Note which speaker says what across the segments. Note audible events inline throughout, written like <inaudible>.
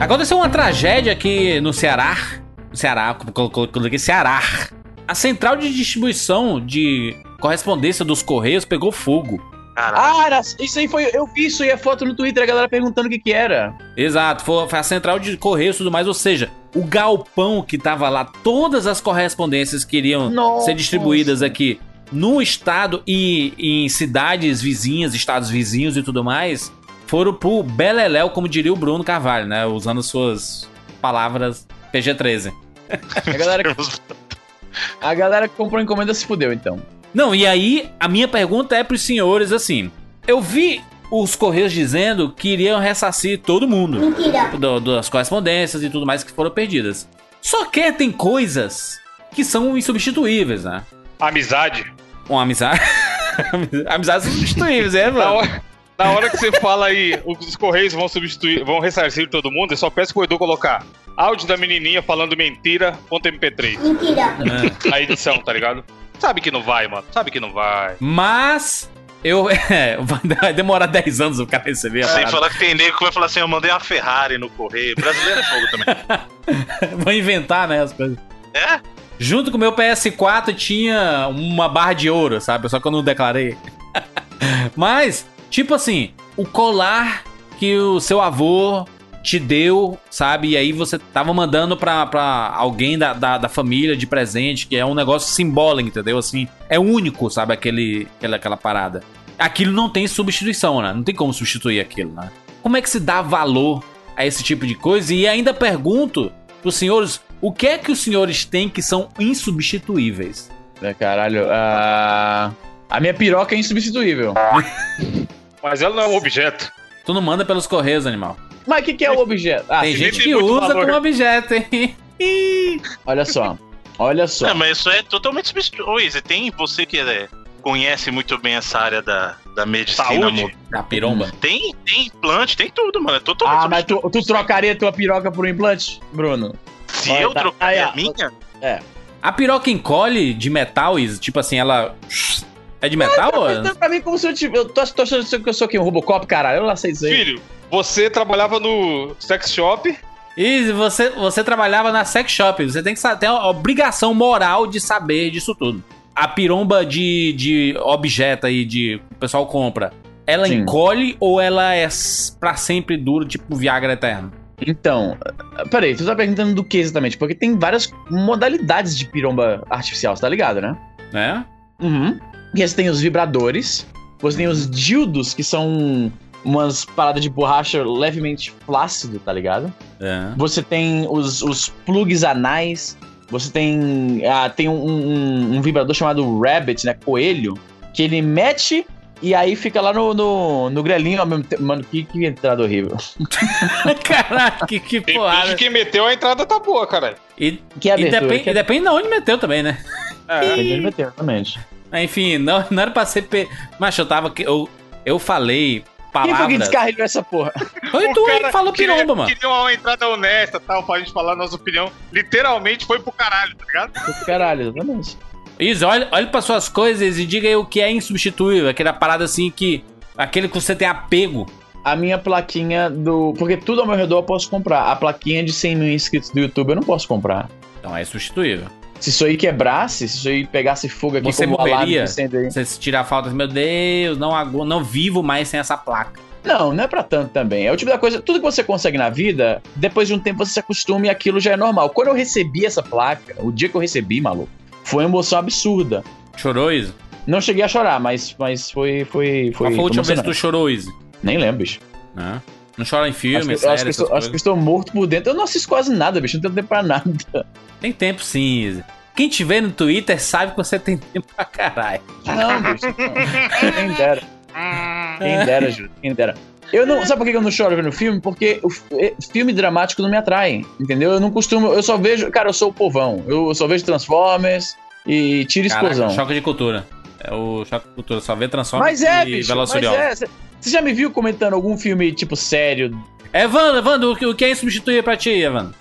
Speaker 1: Aconteceu uma tragédia aqui no Ceará. No Ceará, coloquei Ceará. A central de distribuição de correspondência dos Correios pegou fogo.
Speaker 2: Ah, era, isso aí foi. Eu vi isso aí, a foto no Twitter, a galera perguntando o que que era.
Speaker 1: Exato, foi, foi a central de Correios e tudo mais, ou seja, o galpão que tava lá, todas as correspondências que iriam
Speaker 2: Nossa.
Speaker 1: ser distribuídas aqui no estado e em cidades vizinhas, estados vizinhos e tudo mais, foram pro Beleléu, como diria o Bruno Carvalho, né? Usando suas palavras PG-13.
Speaker 2: A galera, <laughs> a galera que comprou a encomenda se fudeu, então.
Speaker 1: Não, e aí a minha pergunta é pros senhores assim: eu vi os Correios dizendo que iriam ressarcir todo mundo
Speaker 3: Mentira.
Speaker 1: do- das correspondências e tudo mais que foram perdidas. Só que tem coisas que são insubstituíveis, né?
Speaker 4: Amizade.
Speaker 1: Uma amizade. <laughs> Amizades insubstituíveis, é, mano?
Speaker 4: Na hora que você fala aí, os Correios vão substituir, vão ressarcir todo mundo, eu só peço pro Edu colocar áudio da menininha falando mentira, ponto MP3.
Speaker 3: Mentira.
Speaker 4: A edição, tá ligado? Sabe que não vai, mano. Sabe que não vai.
Speaker 1: Mas eu. <laughs> É, vai demorar 10 anos o cara receber a
Speaker 5: Sem
Speaker 1: parada.
Speaker 5: falar que tem nego que vai falar assim: eu mandei uma Ferrari no correio. Brasileiro é fogo também. <laughs>
Speaker 1: Vou inventar, né, as coisas.
Speaker 5: É?
Speaker 1: Junto com o meu PS4 tinha uma barra de ouro, sabe? Só que eu não declarei. <laughs> Mas, tipo assim, o colar que o seu avô te deu, sabe? E aí você tava mandando pra, pra alguém da, da, da família de presente, que é um negócio simbólico, entendeu? Assim, é único, sabe? Aquele, aquela, aquela parada. Aquilo não tem substituição, né? Não tem como substituir aquilo, né? Como é que se dá valor a esse tipo de coisa? E ainda pergunto pros senhores, o que é que os senhores têm que são insubstituíveis?
Speaker 2: É, caralho, a. A minha piroca é insubstituível. <laughs>
Speaker 4: Mas ela não é um objeto.
Speaker 1: Tu não manda pelos correios, animal.
Speaker 2: Mas o que, que é o objeto? Ah,
Speaker 1: Tem gente que usa
Speaker 4: valor.
Speaker 1: como objeto, hein? <laughs>
Speaker 2: olha só. Olha só.
Speaker 5: É, mas isso é totalmente Izzy, tem você que é, conhece muito bem essa área da, da medicina.
Speaker 4: Saúde?
Speaker 1: Da piromba.
Speaker 5: Tem, tem implante, tem tudo, mano. É totalmente
Speaker 2: Ah, mas tu, tu trocaria tua piroca por um implante, Bruno?
Speaker 5: Se
Speaker 2: Olha,
Speaker 5: eu
Speaker 2: tá-
Speaker 5: trocar
Speaker 2: aí,
Speaker 5: a minha,
Speaker 1: A piroca encolhe de metal, Izzy? tipo assim, ela. É de metal? ou-
Speaker 2: Então, pra mim, como se eu tivesse. Eu tô, tô achando que eu sou aqui um Robocop, caralho. Eu não sei isso aí.
Speaker 4: Filho, você trabalhava no sex shop.
Speaker 1: Izzy, você, você trabalhava na sex shop. Você tem que ter a obrigação moral de saber disso tudo. A piromba de, de objeto aí, de o pessoal compra, ela
Speaker 2: Sim.
Speaker 1: encolhe ou ela é pra sempre duro, tipo Viagra eterno?
Speaker 2: Então, peraí, tu tá perguntando do que exatamente? Porque tem várias modalidades de piromba artificial, você tá ligado, né?
Speaker 1: Né?
Speaker 2: Uhum. E aí você tem os vibradores, você tem os dildos, que são umas paradas de borracha levemente flácido, tá ligado?
Speaker 1: É.
Speaker 2: Você tem os, os plugs anais, você tem, ah, tem um, um- um vibrador chamado Rabbit, né? Coelho, que ele mete e aí fica lá no, no, no grelinho ao mesmo tempo. Mano, que, que entrada horrível. <laughs>
Speaker 1: Caraca, que, que
Speaker 4: de quem meteu, a entrada tá boa, caralho.
Speaker 1: E,
Speaker 2: Que
Speaker 1: e
Speaker 2: abertura,
Speaker 1: depende,
Speaker 2: que
Speaker 1: e depende de onde meteu também, né?
Speaker 4: É.
Speaker 2: Depende de onde meteu, exatamente.
Speaker 1: Enfim, não, <laughs> não era pra ser. Pe... Mas eu tava. Eu, eu falei
Speaker 2: Quem foi que
Speaker 1: palavras.
Speaker 2: descarregou essa porra? <laughs>
Speaker 1: Foi tu aí que falou
Speaker 4: queria-
Speaker 1: piromba, mano.
Speaker 4: Queria uma entrada honesta tal, pra gente falar a nossa opinião. Literalmente foi pro caralho, tá ligado?
Speaker 2: Caralho, exatamente.
Speaker 1: Isso, olha, olha pra suas coisas e diga aí o que é insubstituível. Aquela parada assim que. Aquele que você tem apego.
Speaker 2: A minha plaquinha do. Porque tudo ao meu redor eu posso comprar. A plaquinha de 100 mil inscritos do YouTube eu não posso comprar.
Speaker 1: Então é substituível.
Speaker 2: Se isso aí quebrasse, se isso aí pegasse fogo aqui
Speaker 1: Você
Speaker 2: como
Speaker 1: morreria? Você se tirar a falta meu Deus, não, não vivo mais sem essa placa.
Speaker 2: Não, não é pra tanto também. É o tipo da coisa, tudo que você consegue na vida, depois de um tempo você se acostuma e aquilo já é normal. Quando eu recebi essa placa, o dia que eu recebi, maluco, foi uma emoção absurda.
Speaker 1: Chorou, Izzy?
Speaker 2: Não cheguei a chorar, mas, mas foi, foi, foi.
Speaker 1: Qual foi a última vez que tu chorou, Izzy?
Speaker 2: Nem lembro, bicho.
Speaker 1: Né? Não chora em
Speaker 2: Acho
Speaker 1: filme,
Speaker 2: que,
Speaker 1: série,
Speaker 2: acho, que estou, acho que estou morto por dentro. Eu não assisto quase nada, bicho. Não tenho tempo pra nada.
Speaker 1: Tem tempo sim, Izzy. Quem te vê no Twitter sabe que você tem tempo pra caralho.
Speaker 2: Não, bicho. Não. Quem dera. Quem dera, Júlio. Quem dera. Eu não, sabe por que eu não choro vendo filme? Porque o fi- filme dramático não me atrai, entendeu? Eu não costumo, eu só vejo, cara, eu sou o povão. Eu só vejo Transformers e tiro
Speaker 1: Caraca,
Speaker 2: explosão.
Speaker 1: choque de cultura. É o choque de cultura, só vê Transformers
Speaker 2: Mas é,
Speaker 1: e
Speaker 2: bicho, mas é. Você já me viu comentando algum filme, tipo, sério?
Speaker 1: Evandro, Evandro, o que- o que é insubstituível pra ti, Evandro?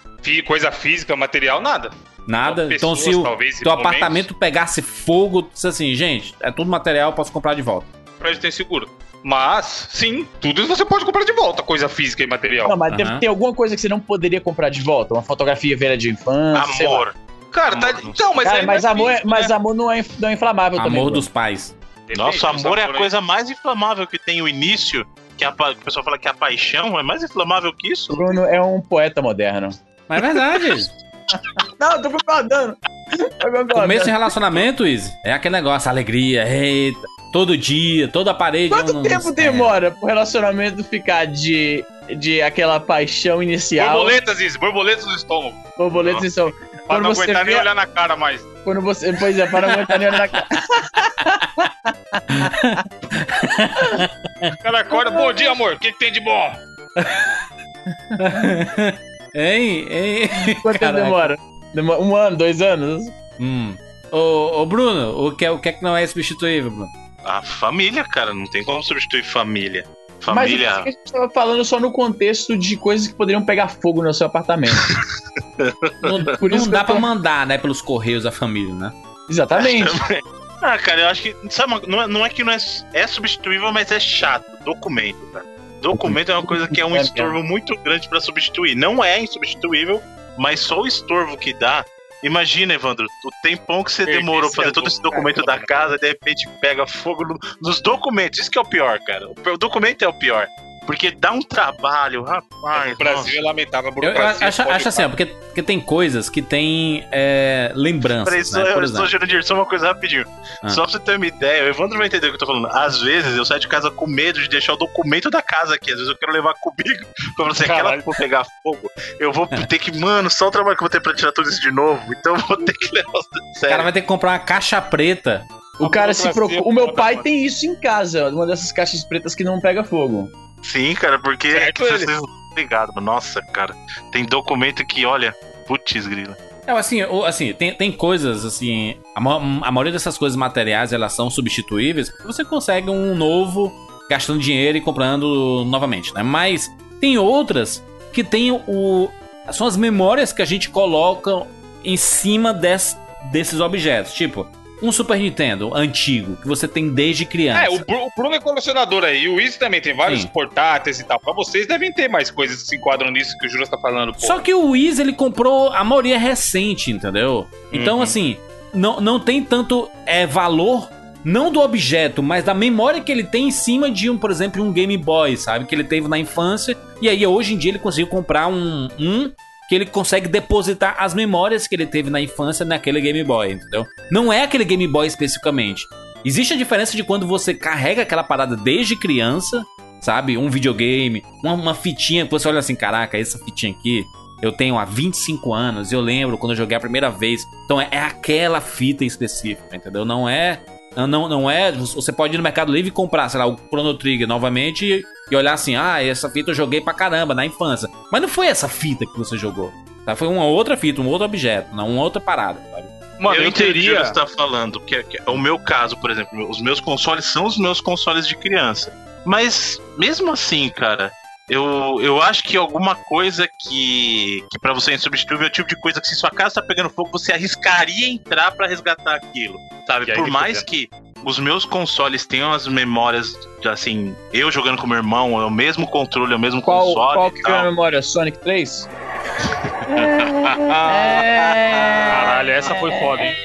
Speaker 4: Coisa física, material, nada.
Speaker 1: Nada.
Speaker 4: Só
Speaker 1: então,
Speaker 4: pessoas,
Speaker 1: se o
Speaker 4: talvez,
Speaker 1: teu apartamento pegasse fogo, assim, gente, é tudo material, posso comprar de volta.
Speaker 4: Pra gente ter seguro. Mas, sim, tudo isso você pode comprar de volta, coisa física e material.
Speaker 2: Não, mas tem,
Speaker 1: Aham.
Speaker 2: tem alguma coisa que você não poderia comprar de volta? Uma fotografia velha de infância? sei lá.
Speaker 5: Amor.
Speaker 4: Cara, tá,
Speaker 5: Amor, não
Speaker 4: então, mas
Speaker 2: Cara, mas,
Speaker 4: é
Speaker 2: amor, é-
Speaker 4: físico,
Speaker 2: mas
Speaker 4: né?
Speaker 2: amor não é, não é inflamável também.
Speaker 1: Amor dos pais.
Speaker 4: Depende
Speaker 5: Nossa, amor é a coisa mais inflamável que tem. O início, que a, o pessoal fala que é a paixão, é mais inflamável que isso.
Speaker 2: Bruno é um poeta moderno.
Speaker 1: Mas é verdade. <laughs>
Speaker 2: Não, eu tô concordando. Tô concordando.
Speaker 1: Começo de relacionamento, Izzy, é aquele negócio, alegria, eita, todo dia, toda a parede.
Speaker 2: Quanto
Speaker 1: um-
Speaker 2: tempo
Speaker 1: é.
Speaker 2: demora pro relacionamento ficar de, de aquela paixão inicial?
Speaker 4: Borboletas, isso, borboletas no estômago.
Speaker 2: Borboletas e são.
Speaker 4: Pra não
Speaker 2: você
Speaker 4: aguentar nem
Speaker 2: vê-
Speaker 4: olhar na cara mais.
Speaker 2: Quando você. Pois é, para não aguentar nem olhar na cara.
Speaker 4: O cara acorda, bom dia, amor, o que, que tem de bom? <laughs>
Speaker 1: Hein, hein. <laughs>
Speaker 2: Quanto tempo demora? Demora Um ano, dois anos?
Speaker 1: Hum. Ô, ô, Bruno, o que, é, o que é que não é substituível, Bruno?
Speaker 5: A família, cara, não tem como substituir família.
Speaker 2: Mas
Speaker 5: Família.
Speaker 2: a gente tava falando só no contexto de coisas que poderiam pegar fogo no seu apartamento. <laughs>
Speaker 1: Não,
Speaker 2: Por isso
Speaker 1: não dá
Speaker 2: tô-
Speaker 1: pra mandar, né, pelos correios da família, né?
Speaker 2: Exatamente. <laughs>
Speaker 5: Ah, cara, eu acho que. Sabe, não é, não é que não é, é substituível, mas é chato. Documento, cara. Documento é uma coisa que é um
Speaker 2: É,
Speaker 5: estorvo muito grande pra substituir. Não é insubstituível, mas só o estorvo que dá. Imagina, Evandro, o tempão que você demorou pra fazer todo esse documento
Speaker 4: cara,
Speaker 5: da casa e de repente pega fogo no- nos documentos. Isso que é o pior, cara. O, o documento é o pior. Porque dá um trabalho, rapaz.
Speaker 4: o Brasil é lamentável, a
Speaker 1: Eu, eu acho, acho assim, ó, porque, porque tem coisas que tem é, lembranças,
Speaker 5: Peraí,
Speaker 1: né?
Speaker 5: só,
Speaker 1: Por
Speaker 5: eu só, Jurandir, só uma coisa rapidinho.
Speaker 1: Ah.
Speaker 5: Só pra você ter uma ideia, o Evandro vai entender o que eu tô falando. Às vezes eu saio de casa com medo de deixar o documento da casa aqui. Às vezes eu quero levar comigo <laughs> pra você aquela
Speaker 4: Caralho.
Speaker 5: for pegar fogo. Eu vou ter que, mano, só o trabalho que eu vou ter pra tirar tudo isso de novo. Então eu vou ter que levar o
Speaker 1: cara vai ter que comprar uma caixa preta.
Speaker 2: O cara se preocupa. O meu pai tem isso em casa, uma dessas caixas pretas que não pega fogo.
Speaker 5: Sim, cara, porque é
Speaker 4: Certo
Speaker 5: que vocês ligados. Nossa, cara. Tem documento que, olha, putz, grila.
Speaker 1: Não, assim, assim tem, tem coisas, assim. A, a maioria dessas coisas materiais elas são substituíveis. Você consegue um novo gastando dinheiro e comprando novamente, né? Mas tem outras que tem o. São as memórias que a gente coloca em cima des- desses objetos. Tipo, um Super Nintendo antigo, que você tem desde criança.
Speaker 4: É, o, Bru- o Bruno é colecionador aí, o Izzy também tem vários
Speaker 1: Sim.
Speaker 4: portáteis e tal. Pra vocês devem ter mais coisas que se enquadram nisso que o Juras tá falando.
Speaker 1: Só que o Wiz, ele comprou a maioria recente, entendeu? Então,
Speaker 4: Uhum.
Speaker 1: assim, não, não tem tanto é, valor, não do objeto, mas da memória que ele tem em cima de um, por exemplo, um Game Boy, sabe? Que ele teve na infância. E aí, hoje em dia, ele conseguiu comprar um, um que ele consegue depositar as memórias que ele teve na infância naquele Game Boy, entendeu? Não é aquele Game Boy especificamente. Existe a diferença de quando você carrega aquela parada desde criança, sabe? Um videogame, uma, uma fitinha que você olha assim, caraca, essa fitinha aqui eu tenho há 25 anos, eu lembro quando eu joguei a primeira vez. Então é, é aquela fita específica, entendeu? Não é. Não, não é. Você pode ir no Mercado Livre e comprar, sei lá, o Chrono Trigger novamente e, e olhar assim: ah, essa fita eu joguei pra caramba na infância. Mas não foi essa fita que você jogou. Tá? Foi uma outra fita, um outro objeto, não uma outra parada, sabe?
Speaker 4: Mano, eu,
Speaker 5: entendo o que
Speaker 4: teria.
Speaker 5: você tá falando, que é, que é o meu caso, por exemplo, os meus consoles são os meus consoles de criança. Mas mesmo assim, cara, eu, eu acho que alguma coisa que, que para você é insubstituível é o tipo de coisa que se sua casa tá pegando fogo, você arriscaria entrar pra resgatar aquilo, sabe? Por mais que os meus consoles tenham as memórias, de, assim, eu jogando com meu irmão, é o mesmo controle, é o mesmo
Speaker 2: Qual,
Speaker 5: console
Speaker 2: qual que é a memória? Sonic 3? <laughs>
Speaker 4: Caralho, essa foi foda, hein?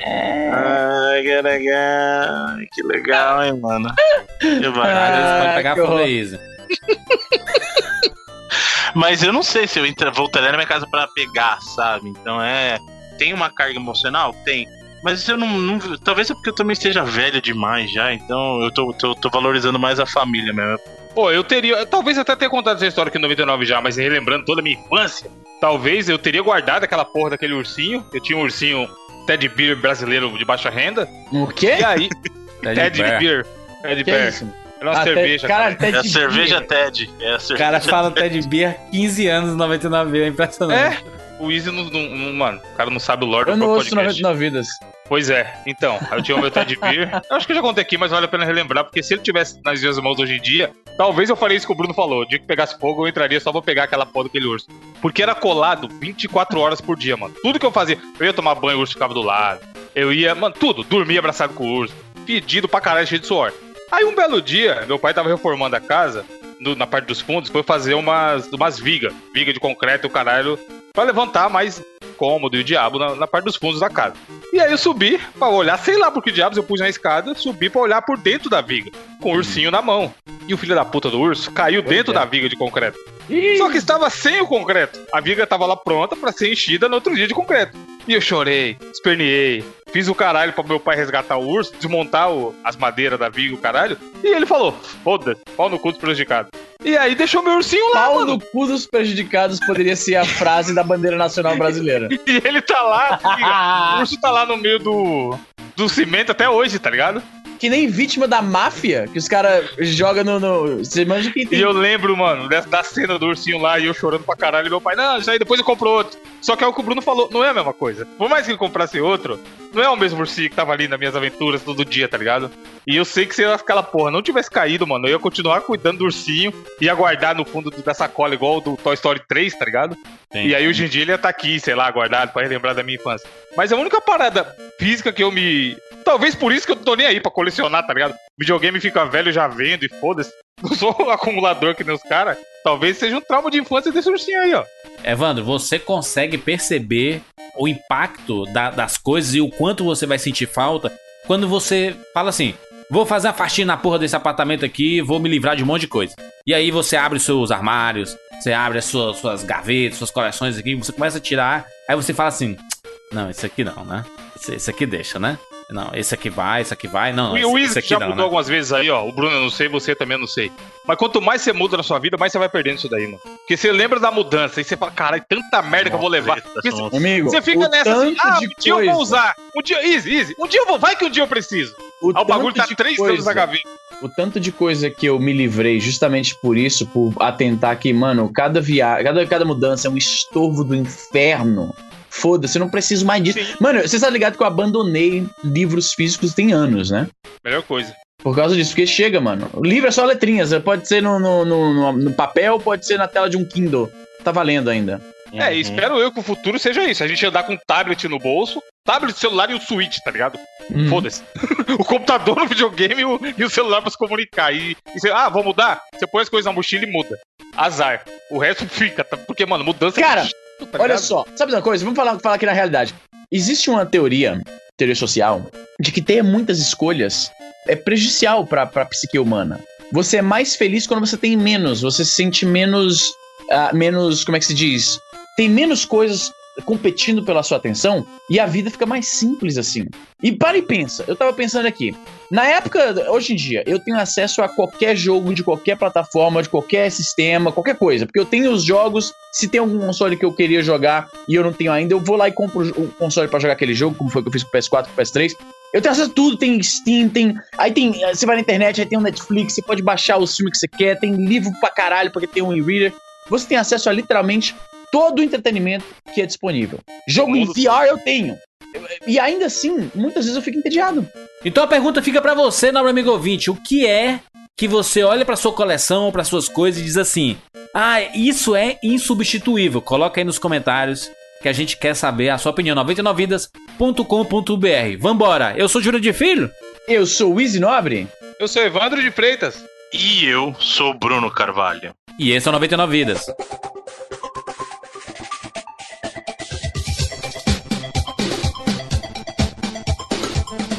Speaker 5: Ai, que legal, que legal, hein, mano. <laughs> Que
Speaker 1: pode
Speaker 2: Ah,
Speaker 1: pegar
Speaker 2: horror.
Speaker 1: aí, Isa.
Speaker 5: Mas eu não sei se eu entra, voltaria na minha casa pra pegar, sabe? Então é. Tem uma carga emocional? Tem. Mas eu não, não- Talvez é porque eu também esteja velho demais já, então eu tô, tô, tô valorizando mais a família mesmo.
Speaker 4: Pô, eu teria. eu Talvez até tenha contado essa história aqui em 99 já, mas relembrando toda a minha infância, talvez eu teria guardado aquela porra daquele ursinho. Eu tinha um ursinho Ted Beer brasileiro de baixa renda.
Speaker 2: O quê?
Speaker 4: E aí. <laughs>
Speaker 1: Ted
Speaker 4: Ted
Speaker 1: Bear.
Speaker 4: Beer. Ted
Speaker 2: é
Speaker 4: Beer. Era uma
Speaker 2: Ah,
Speaker 4: cerveja.
Speaker 2: Ted- Caralho,
Speaker 5: É a cerveja
Speaker 2: Beer.
Speaker 5: Ted. É a
Speaker 1: O
Speaker 5: cerveja
Speaker 1: cara fala Ted Beer 15 anos, 99 é impressionante.
Speaker 4: É. O Easy não, não- não- Mano, o cara não sabe o Lord
Speaker 2: Eu
Speaker 4: do
Speaker 2: não ouço
Speaker 4: podcast.
Speaker 2: 99 vidas.
Speaker 4: Pois é, então, eu tinha o meu Ted Beer. <laughs> Eu acho que eu já contei aqui, mas vale a pena relembrar, porque se ele tivesse nas minhas mãos hoje em dia, talvez eu faria isso que o Bruno falou. O dia que pegasse fogo, eu entraria só pra pegar aquela porra daquele urso. Porque era colado 24 horas por dia, mano. Tudo que eu fazia, eu ia tomar banho, o urso ficava do lado. Eu ia, mano, tudo. Dormia abraçado com o urso. Pedido pra caralho, cheio de suor. Aí um belo dia, meu pai tava reformando a casa, no- na parte dos fundos, foi fazer umas, umas vigas, viga de concreto e o caralho, pra levantar mais cômodo e o diabo na, na parte dos fundos da casa. E aí eu subi pra olhar, sei lá por que diabos eu pus na escada, subi pra olhar por dentro da viga, com o ursinho na mão. E o filho da puta do urso caiu dentro
Speaker 2: é.
Speaker 4: da viga de concreto. Só que estava sem o concreto. A viga estava lá pronta pra ser enchida no outro dia de concreto. E eu chorei, esperneei, fiz o caralho pra meu pai resgatar o urso, desmontar o- as madeiras da viga, o caralho. E ele falou: foda-se, pau no cu dos prejudicados. E aí deixou meu ursinho lá,
Speaker 2: Pau
Speaker 4: mano.
Speaker 2: no cu dos prejudicados poderia ser a <laughs> frase da bandeira nacional brasileira.
Speaker 4: E ele tá lá, <laughs> o urso tá lá no meio do, do cimento até hoje, tá ligado?
Speaker 2: Que nem vítima da máfia, que os caras jogam no, no. Você manja que
Speaker 4: E
Speaker 2: tem.
Speaker 4: eu lembro, mano, da cena do ursinho lá e eu chorando pra caralho. E meu pai, não, isso aí depois eu compro outro. Só que é o que o Bruno falou, não é a mesma coisa. Por mais que ele comprasse outro, não é o mesmo ursinho que tava ali nas minhas aventuras todo dia, tá ligado? E eu sei que se aquela porra não tivesse caído, mano, eu ia continuar cuidando do ursinho, ia guardar no fundo da sacola igual o do Toy Story 3, tá ligado?
Speaker 1: Sim.
Speaker 4: E aí hoje em dia ele ia estar aqui, sei lá, guardado pra relembrar da minha infância. Mas a única parada física que eu me. Talvez por isso que eu tô nem aí pra colecionar, tá ligado? Videogame fica velho já vendo e foda-se. <laughs> Não sou um acumulador que nem os caras. Talvez seja um trauma de infância desse ursinho aí, ó.
Speaker 1: Evandro, você consegue perceber o impacto da- das coisas e o quanto você vai sentir falta quando você fala assim: vou fazer uma faxina na porra desse apartamento aqui, vou me livrar de um monte de coisa. E aí você abre os seus armários, você abre as suas, suas gavetas, suas coleções aqui, você começa a tirar, aí você fala assim: não, esse aqui não, né? Esse aqui deixa, né? Não, esse aqui vai, esse aqui vai, não.
Speaker 4: o
Speaker 1: aqui
Speaker 4: já
Speaker 1: não,
Speaker 4: mudou
Speaker 1: né?
Speaker 4: algumas vezes aí, ó. O Bruno eu não sei, você também eu não sei. Mas quanto mais você muda na sua vida, mais você vai perdendo isso daí, mano. Porque você lembra da mudança e você fala, caralho, tanta merda que eu vou levar. Porque
Speaker 5: são-
Speaker 2: Amigo,
Speaker 4: Você fica nessa assim, ah, um dia eu vou usar. Um dia, easy, easy. Um dia eu vou, vai que um dia eu preciso.
Speaker 2: o
Speaker 4: Ah, o bagulho
Speaker 2: tanto
Speaker 4: tá
Speaker 2: de
Speaker 4: três
Speaker 2: coisa,
Speaker 4: anos na gaveta.
Speaker 2: O tanto de coisa que eu me livrei justamente por isso, por atentar que, mano, cada viagem, cada, cada mudança é um estorvo do inferno. Foda-se, eu não preciso mais disso.
Speaker 4: Sim.
Speaker 2: Mano, você tá ligado que eu abandonei livros físicos tem anos, né?
Speaker 4: Melhor coisa.
Speaker 2: Por causa disso, porque chega, mano. O livro é só letrinhas, pode ser no, no, no, no- no papel, pode ser na tela de um Kindle. Tá valendo ainda.
Speaker 4: É,
Speaker 5: Uhum.
Speaker 4: e espero eu que o futuro seja isso. A gente andar com um tablet no bolso, tablet, celular e o Switch, tá ligado?
Speaker 2: Hum.
Speaker 4: Foda-se. <laughs> o computador, o videogame e o, e o celular pra se comunicar. E, e você, ah, vou mudar? Você põe as coisas na mochila e muda. Azar. O resto fica, tá? Porque, mano, mudança
Speaker 2: Cara,
Speaker 4: é tá
Speaker 2: Olha só, sabe uma coisa? Vamos falar, falar aqui na realidade. Existe uma teoria, teoria social, de que ter muitas escolhas é prejudicial pra, pra psique humana. Você é mais feliz quando você tem menos, você se sente menos. ah, menos. Como é que se diz? Tem menos coisas competindo pela sua atenção e a vida fica mais simples assim. E para e pensa, eu tava pensando aqui. Na época, hoje em dia, eu tenho acesso a qualquer jogo de qualquer plataforma, de qualquer sistema, qualquer coisa. Porque eu tenho os jogos, se tem algum console que eu queria jogar e eu não tenho ainda, eu vou lá e compro o console pra jogar aquele jogo, como foi que eu fiz com o PS4, com o PS3. Eu tenho acesso a tudo, tem Steam, tem. Aí tem. Você vai na internet, aí tem um Netflix, você pode baixar os filmes que você quer, tem livro pra caralho, porque tem um e-reader. Você tem acesso a literalmente todo o entretenimento que é disponível. Jogo em VR eu tenho. E ainda assim, muitas vezes eu fico entediado.
Speaker 1: Então a pergunta fica pra você, nobre amigo ouvinte: o que é que você olha pra sua coleção ou pra suas coisas e diz assim: "Ah, isso é insubstituível"? Coloca aí nos comentários que a gente quer saber a sua opinião. 99vidas.com.br. Vambora. Eu sou Júlio de Filho.
Speaker 2: Eu sou o Easy Nobre.
Speaker 4: Eu sou Evandro de Freitas.
Speaker 5: E eu sou Bruno Carvalho.
Speaker 1: E esse é o 99 vidas.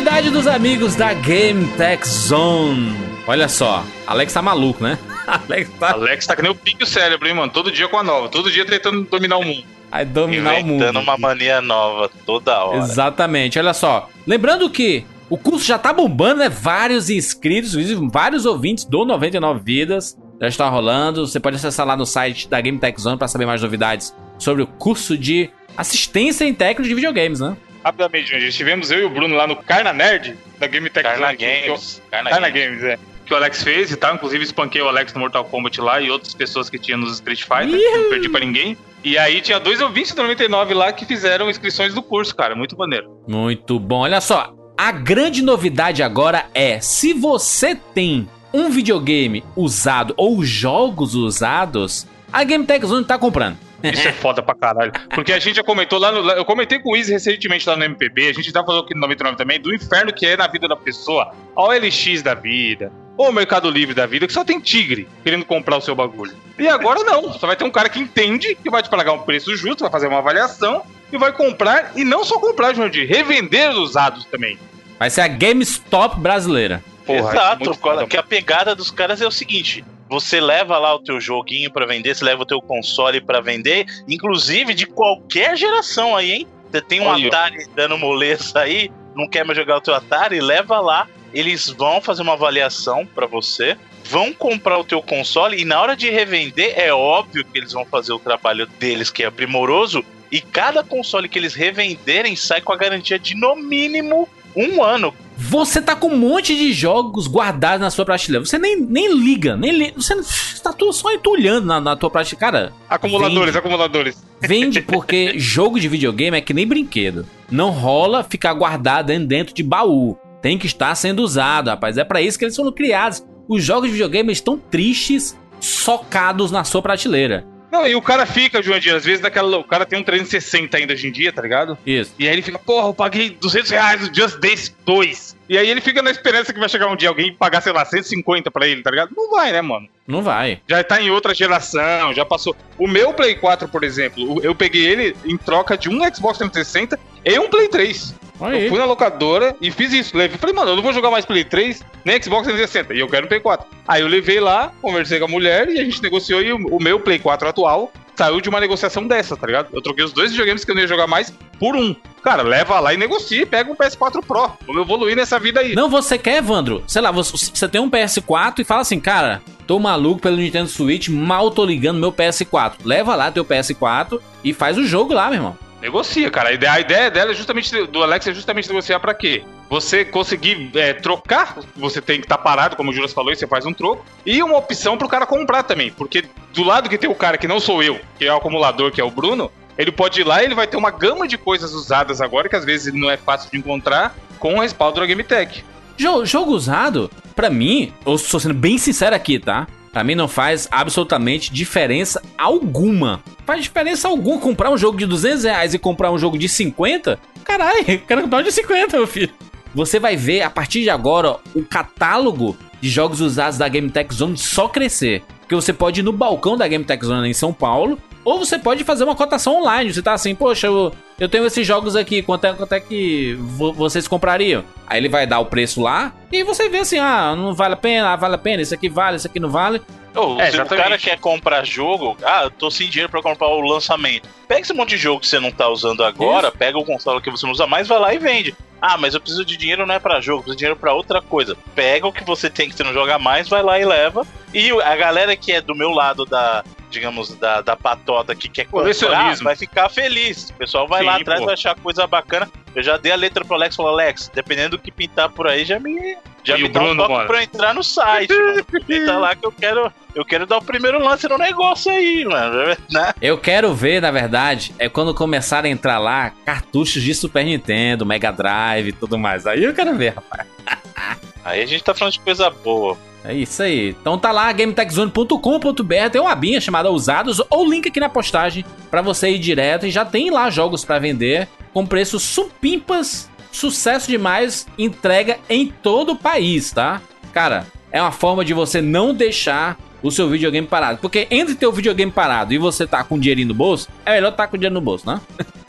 Speaker 1: Novidade dos amigos da Game Tech Zone. Olha só, Alex tá maluco, né? <laughs> Alex tá
Speaker 4: Alex tá que nem o pique o cérebro, hein, mano? Todo dia com a nova. Todo dia tentando dominar o mundo.
Speaker 1: vai dominar o mundo.
Speaker 5: Inventando uma mania nova toda hora.
Speaker 1: Exatamente, olha só. Lembrando que o curso já tá bombando, né? Vários inscritos, vários ouvintes do 99 Vidas. já está rolando. Você pode acessar lá no site da Game Tech Zone para saber mais novidades sobre o curso de assistência em técnicos de videogames, né?
Speaker 4: Rapidamente, gente, estivemos eu e o Bruno lá no Carna Nerd da Game Tech
Speaker 5: Carna
Speaker 4: que eu-
Speaker 5: Games. Carna
Speaker 4: Carna
Speaker 5: Games.
Speaker 4: Games, é. Que o Alex fez e tal. Inclusive, espanquei o Alex no Mortal Kombat lá e outras pessoas que tinha nos Street Fighter. Não perdi pra ninguém. E aí tinha dois ouvintes do 99 lá que fizeram inscrições do curso, cara. Muito maneiro.
Speaker 1: Muito bom. Olha só, a grande novidade agora é: se você tem um videogame usado ou jogos usados, a Game Tech Zone tá comprando.
Speaker 4: Isso é foda pra caralho. Porque a gente já comentou lá no. Eu comentei com o Izzy recentemente lá no MPB, a gente já falou aqui no 99 também, do inferno que é na vida da pessoa, a OLX da vida, ou o Mercado Livre da vida, que só tem tigre querendo comprar o seu bagulho. E agora não, só vai ter um cara que entende, que vai te pagar um preço justo, vai fazer uma avaliação e vai comprar, e não só comprar, Jordi, revender os usados também.
Speaker 1: Vai ser a GameStop brasileira.
Speaker 4: Porra, é
Speaker 5: Exato,
Speaker 4: muito foda,
Speaker 5: que a pegada dos caras é o seguinte: você leva lá o teu joguinho pra vender, você leva o teu console pra vender, inclusive de qualquer geração aí, hein? Você tem um
Speaker 4: Aí, ó.
Speaker 5: Atari dando moleza aí, não quer mais jogar o teu Atari, leva lá, eles vão fazer uma avaliação pra você, vão comprar o teu console e na hora de revender é óbvio que eles vão fazer o trabalho deles que é primoroso e cada console que eles revenderem sai com a garantia de no mínimo um ano.
Speaker 1: Você tá com um monte de jogos guardados na sua prateleira. Você nem, nem liga, nem li... Você tá tudo só entulhando na, na tua prateleira. Cara,
Speaker 4: Acumuladores,
Speaker 1: Vende.
Speaker 4: acumuladores.
Speaker 1: Vende <laughs> porque jogo de videogame é que nem brinquedo. Não rola ficar guardado dentro- de baú. Tem que estar sendo usado, rapaz. É pra isso que eles foram criados. Os jogos de videogame estão tristes, socados na sua prateleira.
Speaker 4: Não, e o cara fica, Joandir, às vezes daquela. O cara tem um 360 ainda hoje em dia, tá ligado?
Speaker 1: Isso.
Speaker 4: E aí ele fica, porra, eu paguei 200 reais no Just Dance 2. E aí ele fica na esperança que vai chegar um dia alguém e pagar, sei lá, 150 pra ele, tá ligado? Não vai, né, mano?
Speaker 1: Não vai.
Speaker 4: Já tá em outra geração, já passou. O meu Play 4, por exemplo, eu peguei ele em troca de um Xbox 360 e um Play 3.
Speaker 1: Olha
Speaker 4: Eu
Speaker 1: aí.
Speaker 4: fui na locadora e fiz isso. Levei, falei, mano, eu não vou jogar mais Play 3 nem Xbox 360. E eu quero um Play 4. Aí eu levei lá, conversei com a mulher e a gente negociou. E o, o meu Play 4 atual saiu de uma negociação dessa, tá ligado? Eu troquei os dois videogames que eu não ia jogar mais por um. Cara, leva lá e negocia e pega um PS4 Pro. Vamos evoluir nessa vida aí.
Speaker 1: Não, você quer, Evandro? Sei lá, você, você tem um PS4 e fala assim, cara, tô maluco pelo Nintendo Switch, mal tô ligando meu PS4. Leva lá teu PS4 e faz o jogo lá, meu irmão.
Speaker 4: Negocia, cara. A ideia, a ideia dela é justamente do Alex é justamente negociar pra quê? Você conseguir é, trocar, você tem que estar parado, como o Juras falou, e você faz um troco. E uma opção pro cara comprar também. Porque do lado que tem o cara que não sou eu, que é o acumulador, que é o Bruno, ele pode ir lá e ele vai ter uma gama de coisas usadas agora, que às vezes não é fácil de encontrar, com o respaldo da GameTech.
Speaker 1: Jo- jogo usado, pra mim, eu estou sendo bem sincero aqui, tá? Pra mim não faz absolutamente diferença alguma. Faz diferença alguma comprar um jogo de 200 reais e comprar um jogo de 50? Caralho, quero comprar um de 50, meu filho. Você vai ver, a partir de agora, o catálogo de jogos usados da Game Tech Zone só crescer. Porque você pode ir no balcão da Game Tech Zone em São Paulo, ou você pode fazer uma cotação online. Você tá assim, poxa, eu, eu tenho esses jogos aqui, quanto é, quanto é que vo- vocês comprariam? Aí ele vai dar o preço lá, e você vê assim, ah, não vale a pena, ah, vale a pena, isso aqui vale, isso aqui não vale.
Speaker 5: Ô,
Speaker 4: É,
Speaker 5: se o cara quer comprar jogo, ah, eu tô sem dinheiro pra comprar o lançamento. Pega esse monte de jogo que você não tá usando agora, pega o console que você não usa mais, vai lá e vende. Ah, mas eu preciso de dinheiro não é pra jogo, eu preciso de dinheiro pra outra coisa. Pega o que você tem que você não joga mais, vai lá e leva. E a galera que é do meu lado da, digamos, da, da patota que quer comprar,
Speaker 4: Colecionismo.
Speaker 5: vai ficar feliz. O pessoal vai
Speaker 4: Sim,
Speaker 5: lá atrás,
Speaker 4: pô.
Speaker 5: vai achar coisa bacana. Eu já dei a letra pro Alex, falou, Alex, dependendo do que pintar por aí, já me... Já
Speaker 4: E
Speaker 5: me dá um
Speaker 4: Bruno,
Speaker 5: toque
Speaker 4: mano?
Speaker 5: pra eu entrar no site, mano. <laughs> Pinta lá que eu quero... Eu quero dar o primeiro lance no negócio aí, mano. <laughs> Né?
Speaker 1: Eu quero ver, na verdade, é quando começarem a entrar lá cartuchos de Super Nintendo, Mega Drive e tudo mais. Aí eu quero ver, rapaz. <laughs>
Speaker 5: Aí a gente tá falando de coisa boa.
Speaker 1: É isso aí. Então tá lá, gametechzone.com.br, tem uma abinha chamada Usados, ou link aqui na postagem pra você ir direto e já tem lá jogos pra vender com preços supimpas, sucesso demais, entrega em todo o país, tá? Cara, é uma forma de você não deixar o seu videogame parado. Porque entre ter o videogame parado e você tá com dinheirinho no bolso, é melhor tá com dinheiro no bolso, né?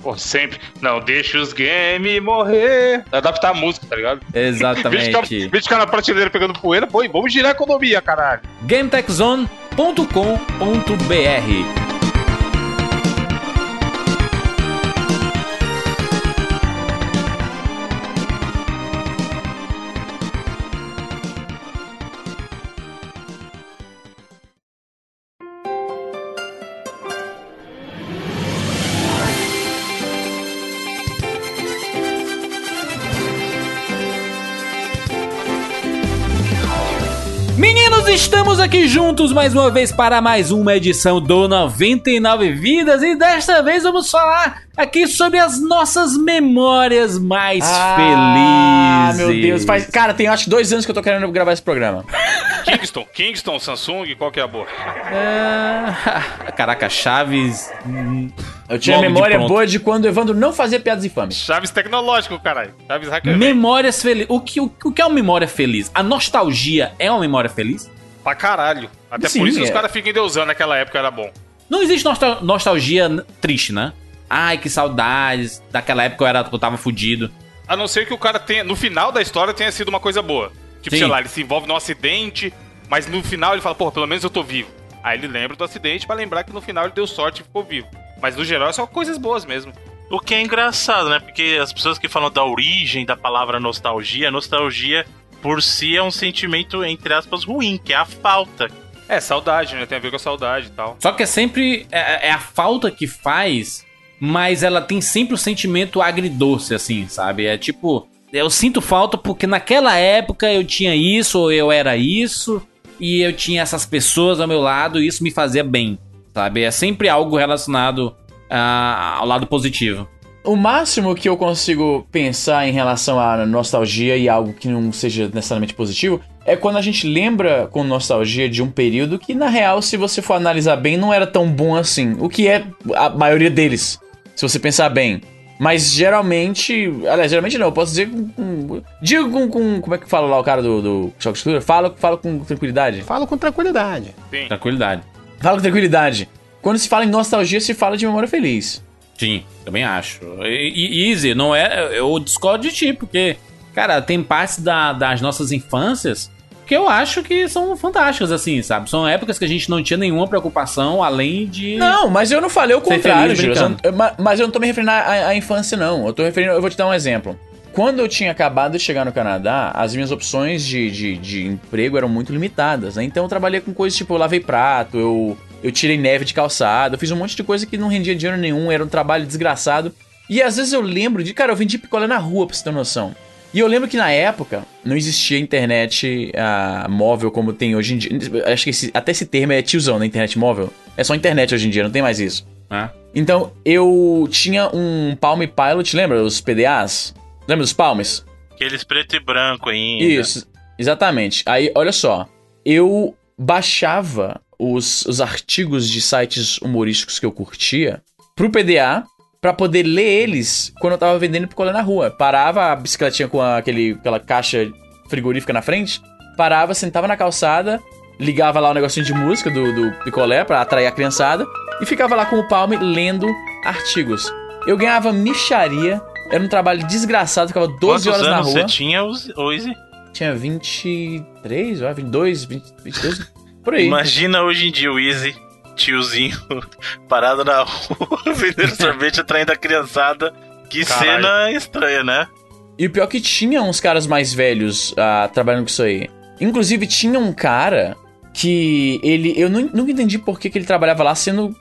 Speaker 4: Pô, sempre. Não, deixa os games morrer. Adaptar a música, tá ligado? Ficar-
Speaker 1: Exatamente.
Speaker 4: vez de ficar na prateleira pegando poeira, pô, vamos girar a economia, caralho.
Speaker 1: GameTechZone.com.br estamos aqui juntos mais uma vez para mais uma edição do 99 Vidas e desta vez vamos falar aqui sobre as nossas memórias mais
Speaker 2: Ah,
Speaker 1: felizes.
Speaker 2: meu Deus. Faz... Cara, tem acho que dois anos que eu tô querendo gravar esse programa.
Speaker 4: Kingston, Kingston, Samsung, qual que é a boa?
Speaker 1: Ah, caraca, Chaves. hum,
Speaker 2: Eu tinha
Speaker 1: Logo de
Speaker 2: memória
Speaker 1: pronto.
Speaker 2: boa de quando o Evandro não fazia piadas infames.
Speaker 4: Chaves tecnológico, caralho. Chaves hacker.
Speaker 1: Memórias felizes. O que, o, o que é uma memória feliz? A nostalgia é uma memória feliz?
Speaker 4: Pra caralho. Até
Speaker 2: Sim,
Speaker 4: por isso
Speaker 2: é.
Speaker 4: os caras ficam endeusando naquela época era bom.
Speaker 1: Não existe nostal- nostalgia triste, né? Ai, que saudades. Daquela época eu, era, eu tava fudido.
Speaker 4: A não ser que o cara tenha, no final da história tenha sido uma coisa boa. Tipo,
Speaker 1: Sim.
Speaker 4: sei lá, ele se envolve num acidente, mas no final ele fala, pô, pelo menos eu tô vivo. Aí ele lembra do acidente pra lembrar que no final ele deu sorte e ficou vivo. Mas no geral é só coisas boas mesmo.
Speaker 5: O que é engraçado, né? Porque as pessoas que falam da origem da palavra nostalgia, nostalgia por si é um sentimento, entre aspas, ruim, que é a falta.
Speaker 4: É, saudade, né? Tem a ver com a saudade e tal.
Speaker 1: Só que é sempre. É, é a falta que faz, mas ela tem sempre o sentimento agridoce, assim, sabe? É tipo. Eu sinto falta porque naquela época eu tinha isso, ou eu era isso, e eu tinha essas pessoas ao meu lado, e isso me fazia bem, sabe? É sempre algo relacionado ah, ao lado positivo.
Speaker 2: O máximo que eu consigo pensar em relação à nostalgia e algo que não seja necessariamente positivo é quando a gente lembra com nostalgia de um período que, na real, se você for analisar bem, não era tão bom assim. O que é a maioria deles, se você pensar bem. Mas geralmente. Aliás, geralmente não, eu posso dizer com. com digo com, com- Como é que fala lá o cara do, do Choque Cultura? Fala, fala com tranquilidade.
Speaker 6: Falo com tranquilidade.
Speaker 4: Sim.
Speaker 1: Tranquilidade.
Speaker 2: Fala com tranquilidade. Quando se fala em nostalgia, se fala de memória feliz.
Speaker 1: Sim, também acho. E, e- Easy, não é. Eu discordo de ti, porque, cara, tem partes da- das nossas infâncias que eu acho que são fantásticas, assim, sabe? São épocas que a gente não tinha nenhuma preocupação além de.
Speaker 2: Não, mas eu não falei o contrário, ma- Mas eu não tô me referindo à, à infância, não. Eu tô referindo. Eu vou te dar um exemplo. Quando eu tinha acabado de chegar no Canadá, as minhas opções de, de, de emprego eram muito limitadas, né? Então eu trabalhei com coisas tipo, eu lavei prato, eu, eu tirei neve de calçado, eu fiz um monte de coisa que não rendia dinheiro nenhum, era um trabalho desgraçado. E às vezes eu lembro de, cara, eu vendi picolé na rua, pra você ter noção. E eu lembro que na época não existia internet ah, móvel como tem hoje em dia. Acho que esse- até esse termo é tiozão na internet móvel. É só internet hoje em dia, não tem mais isso.
Speaker 1: né?
Speaker 2: Então, eu tinha um Palm Pilot, lembra? Os PDAs? Lembra dos Palms?
Speaker 5: Aqueles preto e branco ainda.
Speaker 2: Isso, exatamente. Aí, olha só. Eu baixava os, os artigos de sites humorísticos que eu curtia pro PDA pra poder ler eles quando eu tava vendendo picolé na rua. Parava a bicicletinha com aquele, aquela caixa frigorífica na frente, parava, sentava na calçada, ligava lá o negocinho de música do, do picolé pra atrair a criançada e ficava lá com o Palme lendo artigos. Eu ganhava micharia, era um trabalho desgraçado, ficava 12
Speaker 5: Quantos
Speaker 2: horas na rua.
Speaker 5: você tinha, Oise?
Speaker 2: Tinha 23, ou 22, 20, 22, por aí.
Speaker 5: Imagina hoje em dia o Easy, tiozinho, <laughs> parado na rua, <laughs> vendendo sorvete, atraindo a criançada. Que
Speaker 4: Caralho.
Speaker 5: cena estranha, né?
Speaker 2: E o pior é que tinha uns caras mais velhos ah, trabalhando com isso aí. Inclusive, tinha um cara que ele. Eu nu- nunca entendi por que, que ele trabalhava lá sendo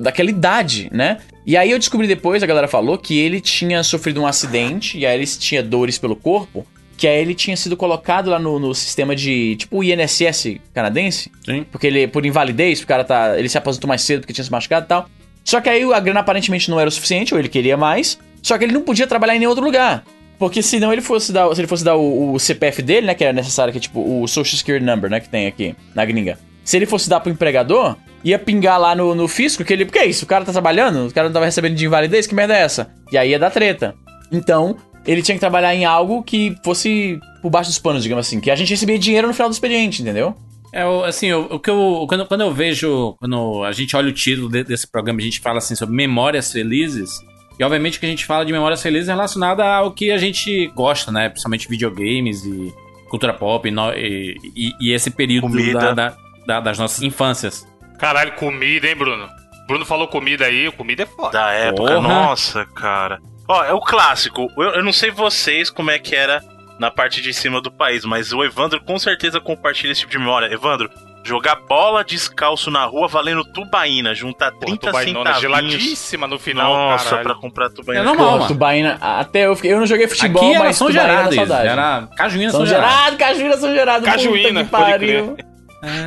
Speaker 2: daquela idade, né? E aí eu descobri depois, a galera falou, que ele tinha sofrido um acidente e aí ele tinha dores pelo corpo. Que aí ele tinha sido colocado lá no, no sistema de. Tipo o INSS canadense.
Speaker 1: Sim.
Speaker 2: Porque ele, por invalidez, o cara tá. Ele se aposentou mais cedo porque tinha se machucado e tal. Só que aí a grana aparentemente não era o suficiente, ou ele queria mais. Só que ele não podia trabalhar em nenhum outro lugar. Porque senão ele fosse dar, se ele fosse dar o, o CPF dele, né, que era necessário, que é tipo o Social Security Number, né, que tem aqui na gringa. Se ele fosse dar pro empregador, ia pingar lá no, no fisco que ele, que é isso? O cara tá trabalhando? O cara não tava recebendo de invalidez? Que merda é essa? E aí ia dar treta. Então, ele tinha que trabalhar em algo que fosse por baixo dos panos, digamos assim, que a gente recebia dinheiro no final do expediente, entendeu?
Speaker 1: É, assim, o, o que eu. Quando, quando eu vejo. Quando a gente olha o título de- desse programa, a gente fala assim sobre memórias felizes. E obviamente que a gente fala de memórias felizes relacionada ao que a gente gosta, né? Principalmente videogames e cultura pop e, no- e- e- e esse período da- da- da- das nossas infâncias.
Speaker 4: Caralho, comida, hein, Bruno? Bruno falou comida aí, comida é foda.
Speaker 5: Da época,
Speaker 1: Porra.
Speaker 5: nossa, cara. Ó, é o clássico. Eu, eu não sei vocês como é que era na parte de cima do país, mas o Evandro com certeza compartilha esse tipo de memória. Evandro, jogar bola descalço na rua valendo tubaína, juntar
Speaker 4: Pô,
Speaker 5: 30
Speaker 4: tubainona
Speaker 5: centavinhos.
Speaker 4: geladíssima no final,
Speaker 5: Nossa,
Speaker 4: caralho.
Speaker 5: pra comprar tubaína.
Speaker 1: É normal,
Speaker 2: Pô,
Speaker 1: mano.
Speaker 2: tubaína, até eu fiquei, eu não joguei futebol,
Speaker 1: Aqui era
Speaker 2: mas
Speaker 1: São
Speaker 2: tubaína
Speaker 1: Gerardo,
Speaker 2: é saudade.
Speaker 1: Era Cajuína,
Speaker 2: São
Speaker 1: São Gerardo.
Speaker 2: Gerardo, Cajuína, São Gerardo,
Speaker 4: Cajuína,
Speaker 2: puta que
Speaker 4: pode
Speaker 2: pariu.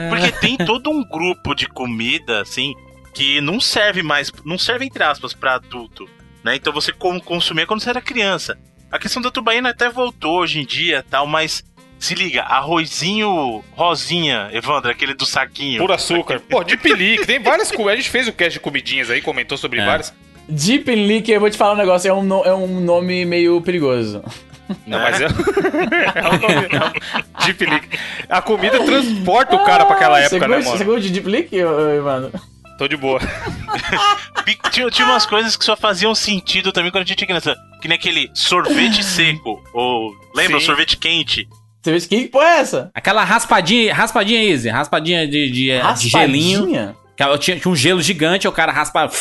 Speaker 5: Porque tem todo um grupo de comida, assim, que não serve mais, não serve entre aspas pra adulto, né? Então você consumia quando você era criança. A questão da tubaína até voltou hoje em dia, tal, mas se liga, arrozinho rosinha, Evandro, aquele do saquinho.
Speaker 4: Puro açúcar. Pô, de pelique. Tem várias coisas. A gente fez o cast de comidinhas aí, comentou sobre
Speaker 1: É.
Speaker 4: várias.
Speaker 2: Deep Leak, eu vou te falar um negócio, é um, no- é um nome meio perigoso.
Speaker 4: Não, mas é, <laughs> é um nome não. De pelique. A comida transporta o cara pra aquela época,
Speaker 2: você
Speaker 4: né,
Speaker 2: gosta- Você
Speaker 4: mano?
Speaker 2: gosta de Deep Leak, Evandro?
Speaker 4: Tô de boa. <laughs>
Speaker 5: Tinha, tinha umas coisas que só faziam sentido também quando a gente era criança. Que nem aquele sorvete <laughs> seco. Ou. Lembra? o
Speaker 4: Sim.
Speaker 5: sorvete quente.
Speaker 2: Você vê que porra é essa?
Speaker 1: Aquela raspadinha, raspadinha easy, raspadinha de, de, de gelinho.
Speaker 2: Raspadinha?
Speaker 1: Que ela tinha, tinha um gelo gigante, o cara raspava.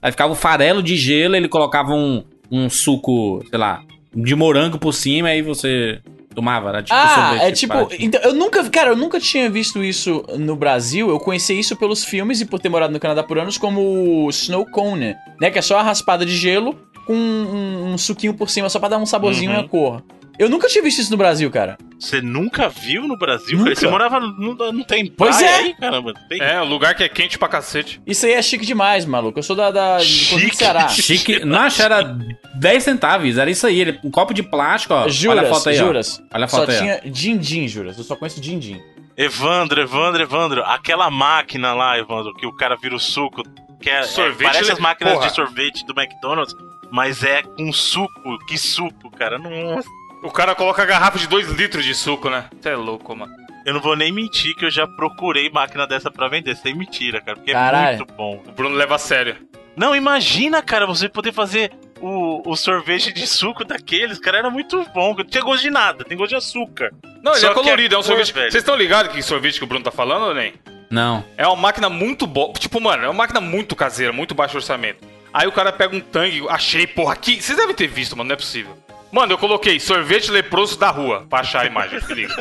Speaker 1: Aí ficava um farelo de gelo, ele colocava um, um suco, sei lá, de morango por cima, aí você tomava. Era tipo
Speaker 2: ah,
Speaker 1: sorvete
Speaker 2: é tipo. Então, eu nunca. Cara, eu nunca tinha visto isso no Brasil. Eu conheci isso pelos filmes e por ter morado no Canadá por anos como o Snow Cone, né? Que é só a raspada de gelo com um, um suquinho por cima, só pra dar um saborzinho
Speaker 5: Uhum.
Speaker 2: e a cor. Eu nunca tinha visto isso no Brasil, cara.
Speaker 5: Você nunca viu no Brasil?
Speaker 2: Nunca.
Speaker 5: Você morava. Não, não tem
Speaker 2: Pois é.
Speaker 5: aí, caramba? Tem.
Speaker 4: É, um lugar que é quente pra cacete.
Speaker 2: Isso aí é chique demais, maluco. Eu sou da, da do
Speaker 5: Chique.
Speaker 2: do Ceará. <laughs>
Speaker 1: Chique. Que era 10 centavos, era isso aí. Ele, um copo de plástico, ó.
Speaker 2: Juras,
Speaker 1: Olha a foto aí, ó.
Speaker 2: juras.
Speaker 1: Olha a
Speaker 2: Só
Speaker 1: foto aí. ó.
Speaker 2: tinha din-din, juras. Eu só conheço din-din.
Speaker 5: Evandro, Evandro, Evandro. Aquela máquina lá, Evandro, que o cara vira o suco. Que é, é-
Speaker 4: Sorvete,
Speaker 5: parece
Speaker 4: ele-
Speaker 5: as máquinas
Speaker 4: porra.
Speaker 5: de sorvete do McDonald's, mas é com suco. Que suco, cara. Nossa.
Speaker 4: O cara coloca a garrafa de 2 litros de suco, né? Você é louco, mano.
Speaker 5: Eu não vou nem mentir que eu já procurei máquina dessa pra vender, sem mentira, cara, porque
Speaker 2: Caralho.
Speaker 5: é muito bom.
Speaker 4: O Bruno leva a sério.
Speaker 5: Não, imagina, cara, você poder fazer o, o sorvete de suco daqueles, cara, era muito bom. Não tinha gosto de nada, tem gosto de açúcar.
Speaker 4: Não, ele
Speaker 5: Só
Speaker 4: é colorido, é um
Speaker 5: cor,
Speaker 4: sorvete.
Speaker 5: velho.
Speaker 4: Vocês estão ligados que sorvete que o Bruno tá falando ou nem?
Speaker 1: Não.
Speaker 4: É uma máquina muito boa. Tipo, mano, é uma máquina muito caseira, muito baixo orçamento. Aí o cara pega um tangue, achei, porra, aqui. Vocês devem ter visto, mano, não é possível. Mano, eu coloquei sorvete leproso da rua pra achar a imagem, se liga.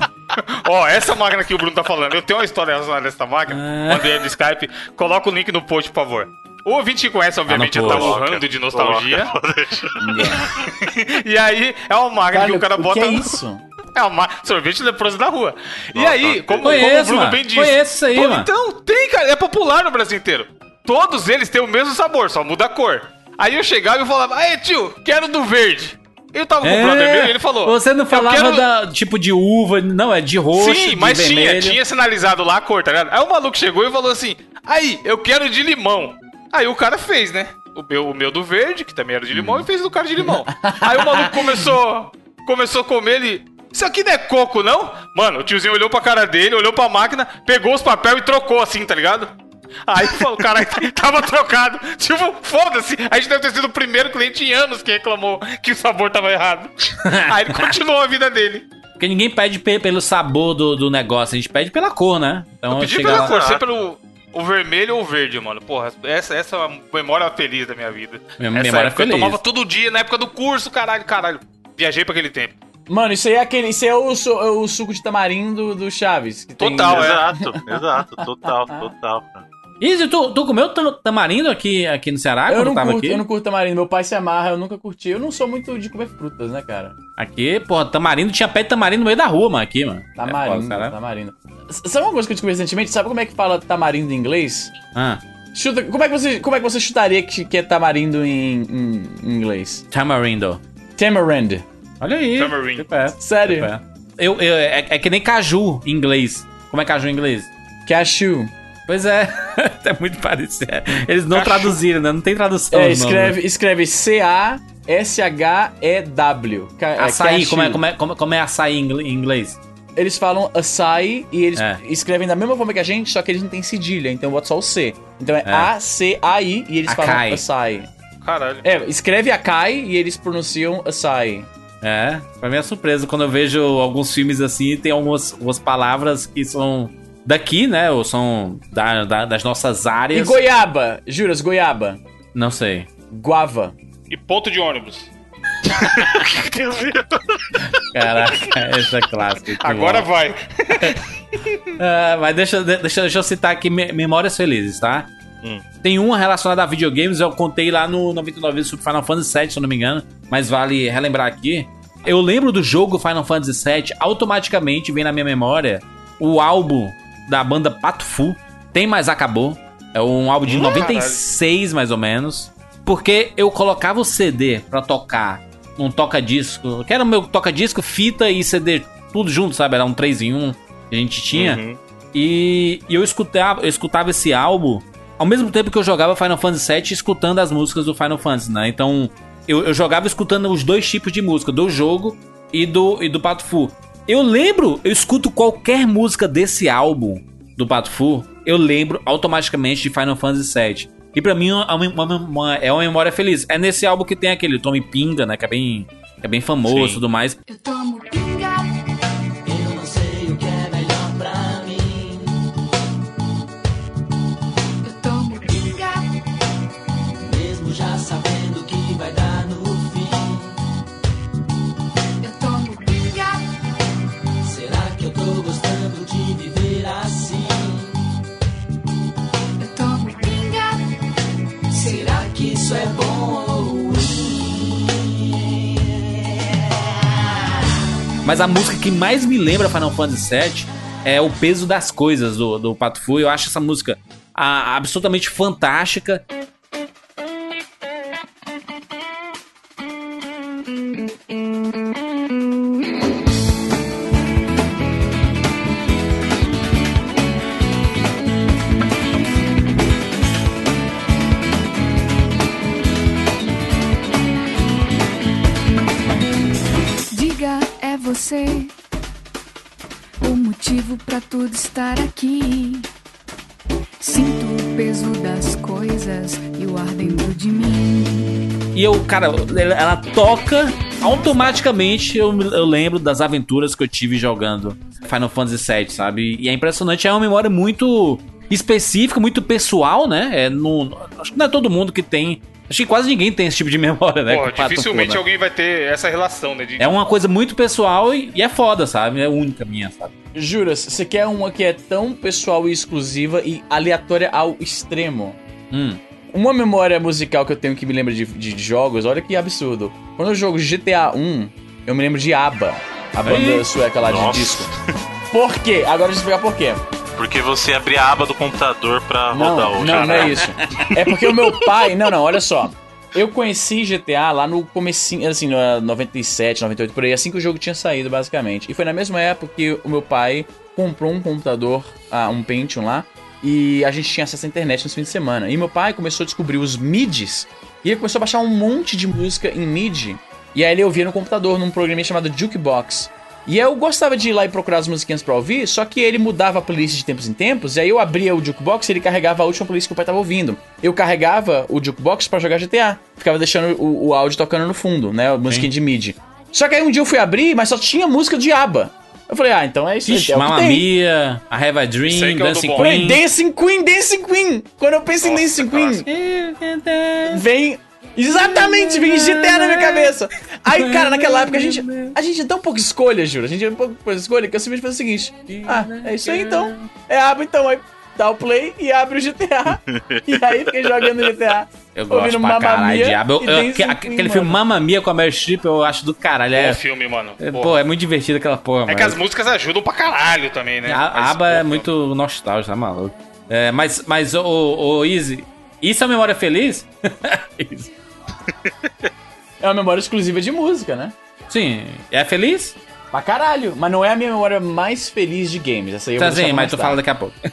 Speaker 4: <laughs> Ó, essa máquina que o Bruno tá falando, eu tenho uma história relacionada a essa máquina.
Speaker 1: Ah.
Speaker 4: Mandei no Skype. Coloca o link no post, por favor. O ouvinte que conhece, obviamente, já tá
Speaker 1: post.
Speaker 4: urrando de nostalgia. <laughs> E aí, é uma máquina que o cara
Speaker 2: o
Speaker 4: bota.
Speaker 2: que é isso? <laughs>
Speaker 4: É uma sorvete leproso da rua. E
Speaker 5: Nossa,
Speaker 4: aí, como, como o
Speaker 1: Conheço,
Speaker 4: Bruno bem disse.
Speaker 1: Conheço isso aí,
Speaker 4: todo-
Speaker 1: mano.
Speaker 4: Então, tem, cara. É popular no Brasil inteiro. Todos eles têm o mesmo sabor, só muda a cor. Aí eu chegava e falava, aí tio, quero do verde. Eu tava com o brother meu e ele falou.
Speaker 1: Você não
Speaker 4: "Eu
Speaker 1: falava
Speaker 4: quero-
Speaker 1: da tipo de uva, não, é de roxo,
Speaker 4: Sim,
Speaker 1: de
Speaker 4: mas tinha,
Speaker 1: vermelho.
Speaker 4: tinha sinalizado lá a cor, tá ligado? Aí o maluco chegou e falou assim: Aí, eu quero de limão. Aí o cara fez, né? O meu, o meu do verde, que também era de limão, e fez do cara de limão. Aí o maluco começou, começou a comer ele. Isso aqui não é coco, não? Mano, o tiozinho olhou pra cara dele, olhou pra máquina, pegou os papéis e trocou assim, tá ligado? Aí falou, caralho, <laughs> tava trocado. Tipo, foda-se. A gente deve ter sido o primeiro cliente em anos que reclamou que o sabor tava errado. <laughs> Aí ele continuou a vida dele.
Speaker 1: Porque ninguém pede pe- pelo sabor do, do negócio, a gente pede pela cor, né? Então
Speaker 4: Eu pedi pela
Speaker 1: lá-
Speaker 4: cor, sempre pelo o vermelho ou o verde, mano. Porra, essa, essa é uma memória feliz da minha vida.
Speaker 1: Minha
Speaker 4: essa
Speaker 1: memória feliz.
Speaker 4: Eu tomava todo dia, na época do curso, caralho, caralho. Viajei pra aquele tempo.
Speaker 2: Mano, isso aí é aquele. Isso aí é o, su- é o suco de tamarindo do Chaves. que tem-
Speaker 4: Total, é.
Speaker 5: Exato, exato, total, total. cara.
Speaker 1: Izzy, tu, tu comeu tam- tamarindo aqui, aqui no Ceará
Speaker 2: Eu
Speaker 1: quando
Speaker 2: não,
Speaker 1: tava
Speaker 2: curto,
Speaker 1: aqui?
Speaker 2: eu não curto tamarindo. Meu pai se amarra, eu nunca curti. Eu não sou muito de comer frutas, né, cara?
Speaker 1: Aqui, porra, tamarindo, tinha pé de tamarindo no meio da rua, mano, aqui, mano. É
Speaker 2: Tamarindo,
Speaker 1: Ceará.
Speaker 2: tamarindo. Sabe uma coisa que eu descobri recentemente? Sabe como é que fala tamarindo em inglês?
Speaker 1: Ah,
Speaker 2: Chuta, como, é que você, como é que você chutaria que, que é tamarindo em, em- em inglês?
Speaker 1: tamarindo.
Speaker 2: Tamarind.
Speaker 1: Olha aí.
Speaker 4: Tamarind.
Speaker 2: Sério?
Speaker 1: Eu, eu, é, é que nem caju em inglês. Como é caju em inglês?
Speaker 2: Cashew.
Speaker 1: Pois é, é <laughs> muito parecido. Eles não traduziram, né? Não tem tradução.
Speaker 2: É, escreve, escreve C-A-S-H-E-W. Ca- é
Speaker 1: Açaí, como é, como, é, como, como é açaí em ingl- em inglês?
Speaker 2: Eles falam açaí e eles
Speaker 1: É.
Speaker 2: escrevem da mesma forma que a gente, só que eles não têm cedilha, então bota só o C. Então é,
Speaker 1: É.
Speaker 2: A-C-A-I e eles
Speaker 1: Acai.
Speaker 2: falam açaí.
Speaker 4: Caralho.
Speaker 2: É, escreve acai e eles pronunciam açaí.
Speaker 1: É, pra mim é surpresa quando eu vejo alguns filmes assim, tem algumas, algumas palavras que são daqui, né? Ou são da- da- das nossas
Speaker 2: E
Speaker 1: áreas.
Speaker 2: goiaba, juras, goiaba.
Speaker 1: Não sei.
Speaker 2: Guava.
Speaker 4: E ponto de ônibus. <laughs>
Speaker 1: Caraca, essa é clássica.
Speaker 4: Agora
Speaker 1: bom.
Speaker 4: vai. <laughs>
Speaker 1: Ah, mas deixa, deixa, deixa eu citar aqui me- memórias felizes, tá?
Speaker 5: Hum.
Speaker 1: Tem uma relacionada a videogames, eu contei lá no 99 vezes sobre Final Fantasy VII, se eu não me engano, mas vale relembrar aqui. Eu lembro do jogo Final Fantasy VII, automaticamente vem na minha memória o álbum da banda Pato Fu, Tem Mais Acabou. É um álbum de
Speaker 4: Hum,
Speaker 1: 96, mais ou menos. Porque eu colocava o CD pra tocar num toca-disco, que era o meu toca-disco, fita e CD, tudo junto, sabe? Era um 3 em 1 que a gente tinha.
Speaker 4: Uhum.
Speaker 1: E, e eu, escutava, eu escutava esse álbum ao mesmo tempo que eu jogava Final Fantasy VII escutando as músicas do Final Fantasy, né? Então eu, eu jogava escutando os dois tipos de música, do jogo e do, e do Pato Fu. Eu lembro, eu escuto qualquer música desse álbum do Pato Fu, eu lembro automaticamente de Final Fantasy VII. E pra mim é uma, uma- uma- é uma memória feliz. É nesse álbum que tem aquele Tommy Pinga, né? Que é bem, é bem famoso e tudo mais.
Speaker 6: Eu tomo pinga,
Speaker 1: Mas a música que mais me lembra Final Fantasy VII é o peso das coisas do, do Pato Fu. Eu acho essa música ah, absolutamente fantástica.
Speaker 6: Você o motivo pra tudo estar aqui. Sinto o peso das coisas e o ar dentro de mim.
Speaker 1: E eu, cara, ela, toca automaticamente. Eu, eu lembro das aventuras que eu tive jogando Final Fantasy VII, sabe? E é impressionante, é uma memória muito específica, muito pessoal, né? É, no, acho que não é todo mundo que tem. Acho que quase ninguém tem esse tipo de memória, né?
Speaker 4: Pô, dificilmente alguém vai ter essa relação, né? De...
Speaker 1: É uma coisa muito pessoal e, e é foda, sabe? É única minha, sabe?
Speaker 2: Juras, você quer uma que é tão pessoal e exclusiva e aleatória ao extremo?
Speaker 1: Hum.
Speaker 2: Uma memória musical que eu tenho que me lembra de, de jogos, olha que absurdo. Quando eu jogo GTA 1, eu me lembro de ABBA, a banda sueca lá
Speaker 5: Nossa.
Speaker 2: de disco. Por quê? Agora deixa eu explicar por quê.
Speaker 5: Porque você abria a aba do computador pra
Speaker 2: Não,
Speaker 5: rodar o
Speaker 2: não, não é isso. É porque o meu pai. Não, não, olha só. Eu conheci GTA lá no comecinho, assim, no eh, 97, 98, por aí, assim que o jogo tinha saído, basicamente. E foi na mesma época que o meu pai comprou um computador, ah, um Pentium lá, e a gente tinha acesso à internet nos fins de semana. E meu pai começou a descobrir os MIDs, e ele começou a baixar um monte de música em MIDI. E aí ele ouvia no computador, num programinha chamado Jukebox. E eu gostava de ir lá e procurar as musiquinhas pra ouvir, só que ele mudava a playlist de tempos em tempos, e aí eu abria o jukebox e ele carregava a última playlist que o pai tava ouvindo. Eu carregava o jukebox pra jogar GTA. Ficava deixando o, o áudio tocando no fundo, né? A musiquinha de MIDI. Só que aí um dia eu fui abrir, mas só tinha música de ABBA. Eu falei, ah, então é isso aí,
Speaker 1: Ixi,
Speaker 2: é
Speaker 1: Mamma. Mia, I Have a Dream,
Speaker 4: é
Speaker 1: Dancing Queen.
Speaker 2: Dancing Queen, Dancing Queen! Quando eu penso em
Speaker 4: Nossa,
Speaker 2: Dancing Queen, vem. Exatamente, vem GTA na minha cabeça. Aí, cara, naquela época a gente. A gente é tão pouca escolha, juro. A gente é tão pouca escolha que eu simplesmente faço o seguinte: Ah, é isso aí então. É aba então. Aí dá o play e abre o GTA. <laughs> e aí fiquei jogando GTA.
Speaker 1: Eu gosto pra caralho,
Speaker 2: Mia
Speaker 1: diabo. Eu-
Speaker 2: e
Speaker 1: eu-
Speaker 2: Dancing
Speaker 1: aque-
Speaker 2: Queen,
Speaker 1: aquele filme Mamma Mia com a Meryl Streep eu acho do caralho.
Speaker 4: Bom
Speaker 1: É,
Speaker 4: filme, mano.
Speaker 1: é,
Speaker 4: Pô.
Speaker 1: é muito divertido aquela porra,
Speaker 4: É
Speaker 1: mano.
Speaker 4: que as músicas ajudam pra caralho também, né?
Speaker 1: A,
Speaker 4: Mas,
Speaker 1: aba é muito nostálgica, tá maluco. É, mas, mas ô, ô, ô, Easy, isso é uma memória feliz? <laughs> Isso.
Speaker 2: É uma memória exclusiva de música, né?
Speaker 1: Sim, é feliz?
Speaker 2: Pra caralho. Mas não é a minha memória mais feliz de games. Essa aí eu
Speaker 1: Tá
Speaker 2: vou
Speaker 1: sim, mas tu fala daqui a pouco. <laughs>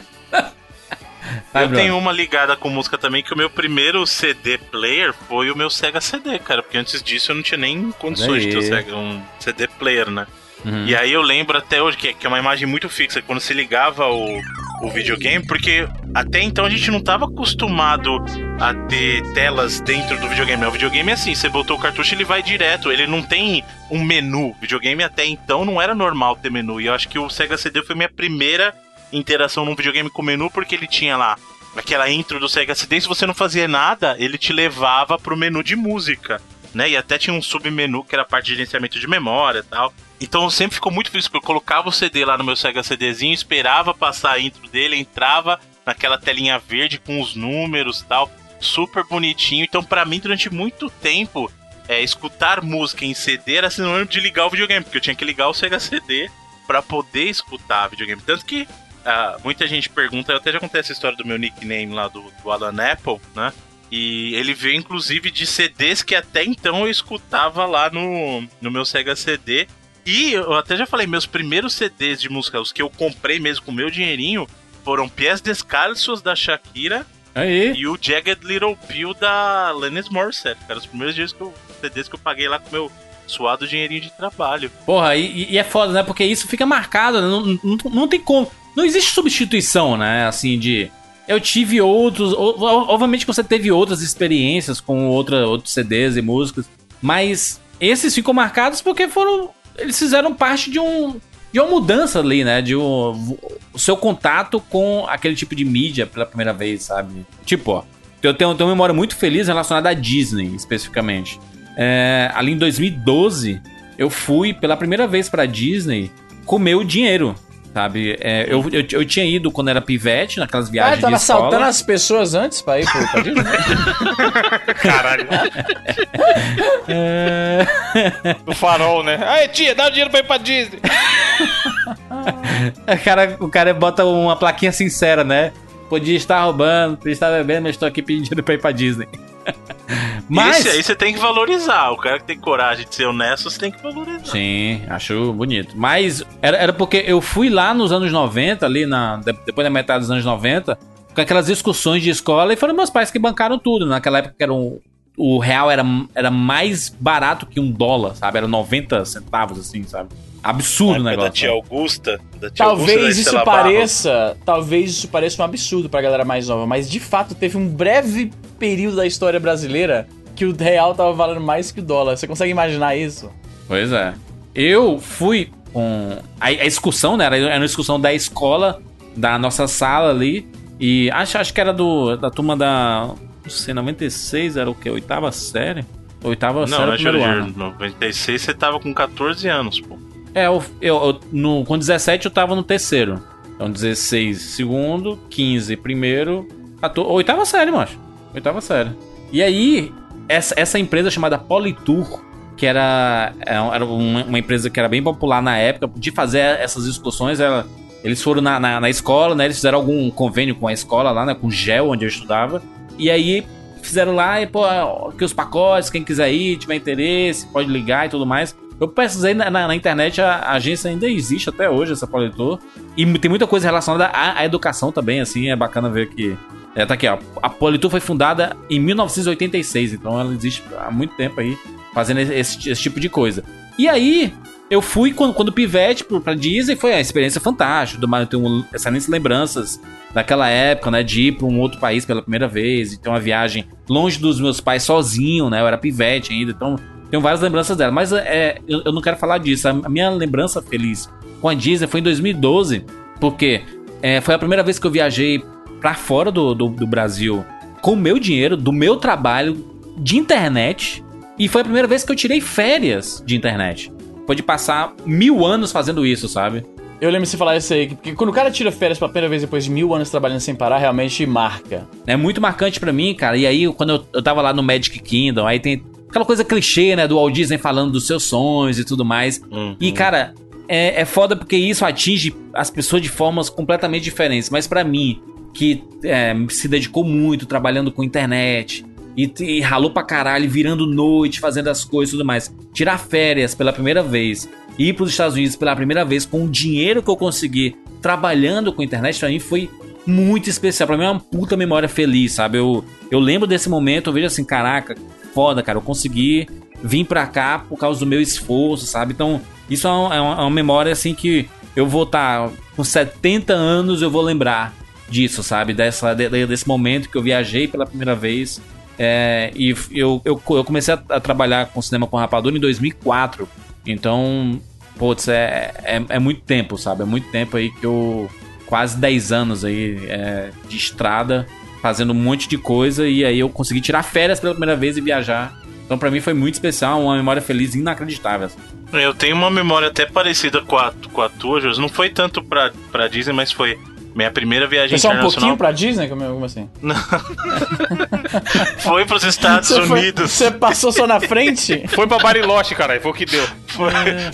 Speaker 1: Vai,
Speaker 5: Eu
Speaker 1: Bruno.
Speaker 5: tenho uma ligada com música também, que o meu primeiro CD player foi o meu Sega CD, cara. Porque antes disso eu não tinha nem condições de ter um. Sega- um CD player, né?
Speaker 1: Uhum.
Speaker 5: E aí eu lembro até hoje que, que é uma imagem muito fixa, quando se ligava o, o videogame, porque até então a gente não tava acostumado a ter telas dentro do videogame. O videogame é assim, você botou o cartucho, ele vai direto, ele não tem um menu. Videogame até então não era normal ter menu. E eu acho que o Sega CD foi minha primeira interação num videogame com menu, porque ele tinha lá aquela intro do Sega CD, se você não fazia nada, ele te levava pro menu de música. né? E até tinha um submenu que era parte de gerenciamento de memória e tal. Então eu sempre ficou muito feliz, porque eu colocava o CD lá no meu Sega CDzinho, esperava passar a intro dele, entrava naquela telinha verde com os números tal, super bonitinho. Então, pra mim, durante muito tempo, é, escutar música em CD era sinônimo de ligar o videogame, porque eu tinha que ligar o Sega CD pra poder escutar videogame. Tanto que ah, muita gente pergunta, eu até já contei essa história do meu nickname lá do, do Alan Apple, né? E ele veio inclusive de CDs que até então eu escutava lá no, no meu Sega CD. E eu até já falei, meus primeiros CDs de música, os que eu comprei mesmo com meu dinheirinho, foram Pies Descalços da Shakira
Speaker 1: Aí.
Speaker 5: e o Jagged Little Pill da Lennis Morissette, cara. Os primeiros dias que eu, CDs que eu paguei lá com meu suado dinheirinho de trabalho.
Speaker 1: Porra, e, e é foda, né? Porque isso fica marcado, né? Não, não, não tem como. Não existe substituição, né? Assim, de. Eu tive outros. Obviamente que você teve outras experiências com outra, outros CDs e músicas. Mas esses ficam marcados porque foram. Eles fizeram parte de um. De uma mudança ali, né? De um, o seu contato com aquele tipo de mídia pela primeira vez, sabe? Tipo, ó. Eu tenho, tenho uma memória muito feliz relacionada à Disney, especificamente. É, ali em 2012, eu fui pela primeira vez pra Disney com meu dinheiro, sabe? É, eu, eu, eu tinha ido quando era pivete, naquelas
Speaker 2: Ah,
Speaker 1: viagens
Speaker 2: tava
Speaker 1: de escola.
Speaker 2: assaltando as pessoas antes pra ir pro pra Disney? <laughs>
Speaker 4: Caralho.
Speaker 1: É,
Speaker 4: farol, né? Aí, tia, dá o dinheiro pra ir pra Disney.
Speaker 1: o, cara, o cara bota uma plaquinha sincera, né? Podia estar roubando, podia estar bebendo, mas estou aqui pedindo dinheiro pra ir pra Disney. Mas...
Speaker 5: Esse aí você tem que valorizar. O cara que tem coragem de ser honesto, você tem que valorizar.
Speaker 1: Sim, acho bonito. Mas era, era porque eu fui lá nos anos 90, ali na, de- depois da metade dos anos 90, com aquelas discussões de escola, e foram meus pais que bancaram tudo. Naquela época era um, o real era, era mais barato que um dólar, sabe? Era 90 centavos, assim, sabe? Absurdo o negócio.
Speaker 5: da tia? Augusta. Da tia Augusta, da
Speaker 2: Talvez isso
Speaker 5: Estela Barros.
Speaker 2: pareça, talvez isso pareça um absurdo pra galera mais nova, mas de fato teve um breve período da história brasileira que o real tava valendo mais que o dólar. Você consegue imaginar isso?
Speaker 1: Pois é. Eu fui com. A, a excursão, né? Era, era uma excursão da escola, da nossa sala ali. E acho, acho que era do, da turma da. Não sei, 96, era o quê? Oitava série? Oitava
Speaker 5: Não,
Speaker 1: série
Speaker 5: não
Speaker 1: primeiro
Speaker 5: Júlio,
Speaker 1: ano.
Speaker 5: 96 você tava com 14 anos, pô.
Speaker 1: É, eu, eu, no, com 17 eu tava no terceiro. Então 16 segundo, 15 primeiro, 14, oitava série, macho. Oitava série. E aí, essa, essa empresa chamada Politour, que era, era uma, empresa que era bem popular na época, de fazer essas excursões, ela, eles foram na, na, na escola, né? Eles fizeram algum convênio com a escola lá, né? Com o GEL, onde eu estudava. E aí fizeram lá, e pô, aqui os pacotes, quem quiser ir, tiver interesse, pode ligar e tudo mais. Eu pesquisei na, na- na internet, a, a agência ainda existe até hoje, essa Politor. E tem muita coisa relacionada à, à educação também, assim, é bacana ver que. É, tá aqui, ó. A Politur foi fundada em 1986, então ela existe há muito tempo aí, fazendo esse, esse tipo de coisa. E aí, eu fui quando, quando pivete pra Disney, foi uma experiência fantástica, do- eu tenho excelentes lembranças daquela época, né, de ir pra um outro país pela primeira vez, e ter uma viagem longe dos meus pais sozinho, né, eu era pivete ainda, então tenho várias lembranças dela. Mas é, eu, eu não quero falar disso, a minha lembrança feliz com a Disney foi em 2012, porque é, foi a primeira vez que eu viajei pra fora do, do, do Brasil com o meu dinheiro, do meu trabalho de internet, e foi a primeira vez que eu tirei férias de internet. Foi de passar mil anos fazendo isso, sabe?
Speaker 2: Eu lembro de você falar isso aí, porque quando o cara tira férias pela primeira vez depois de mil anos trabalhando sem parar, realmente marca.
Speaker 1: É muito marcante pra mim, cara. E aí, quando eu, eu tava lá no Magic Kingdom, aí tem aquela coisa clichê, né, do Walt Disney falando dos seus sonhos e tudo mais.
Speaker 5: Uhum.
Speaker 1: E, cara, é, é foda porque isso atinge as pessoas de formas completamente diferentes. Mas pra mim, que é, se dedicou muito trabalhando com internet e, e ralou pra caralho, virando noite, fazendo as coisas e tudo mais, tirar férias pela primeira vez, ir pros Estados Unidos pela primeira vez com o dinheiro que eu consegui trabalhando com internet, pra mim foi muito especial. Pra mim é uma puta memória feliz, sabe? Eu, eu lembro desse momento, eu vejo assim, caraca, foda, cara, eu consegui vir pra cá por causa do meu esforço, sabe? Então, isso é uma, é uma- é uma memória assim que eu vou estar com 70 anos, eu vou lembrar disso, sabe? Dessa, de- de- desse momento que eu viajei pela primeira vez. É, e eu, eu, eu comecei a, a trabalhar com cinema com rapadura em 2004. Então, putz, é, é, é muito tempo, sabe? É muito tempo aí que eu. Quase 10 anos aí é, de estrada, fazendo um monte de coisa. E aí eu consegui tirar férias pela primeira vez e viajar Então pra mim foi muito especial, uma memória feliz inacreditável. assim.
Speaker 5: Eu tenho uma memória até parecida com a, com a tua, Jus. Não foi tanto pra, pra Disney, mas foi minha primeira viagem
Speaker 2: Foi só um
Speaker 5: internacional.
Speaker 2: pouquinho pra Disney? Como, como assim? <laughs>
Speaker 5: Foi pros Estados
Speaker 2: Você foi-
Speaker 5: Unidos.
Speaker 2: Você passou só na frente? <laughs>
Speaker 4: Foi pra Bariloche, caralho. Foi o que deu.
Speaker 5: Foi-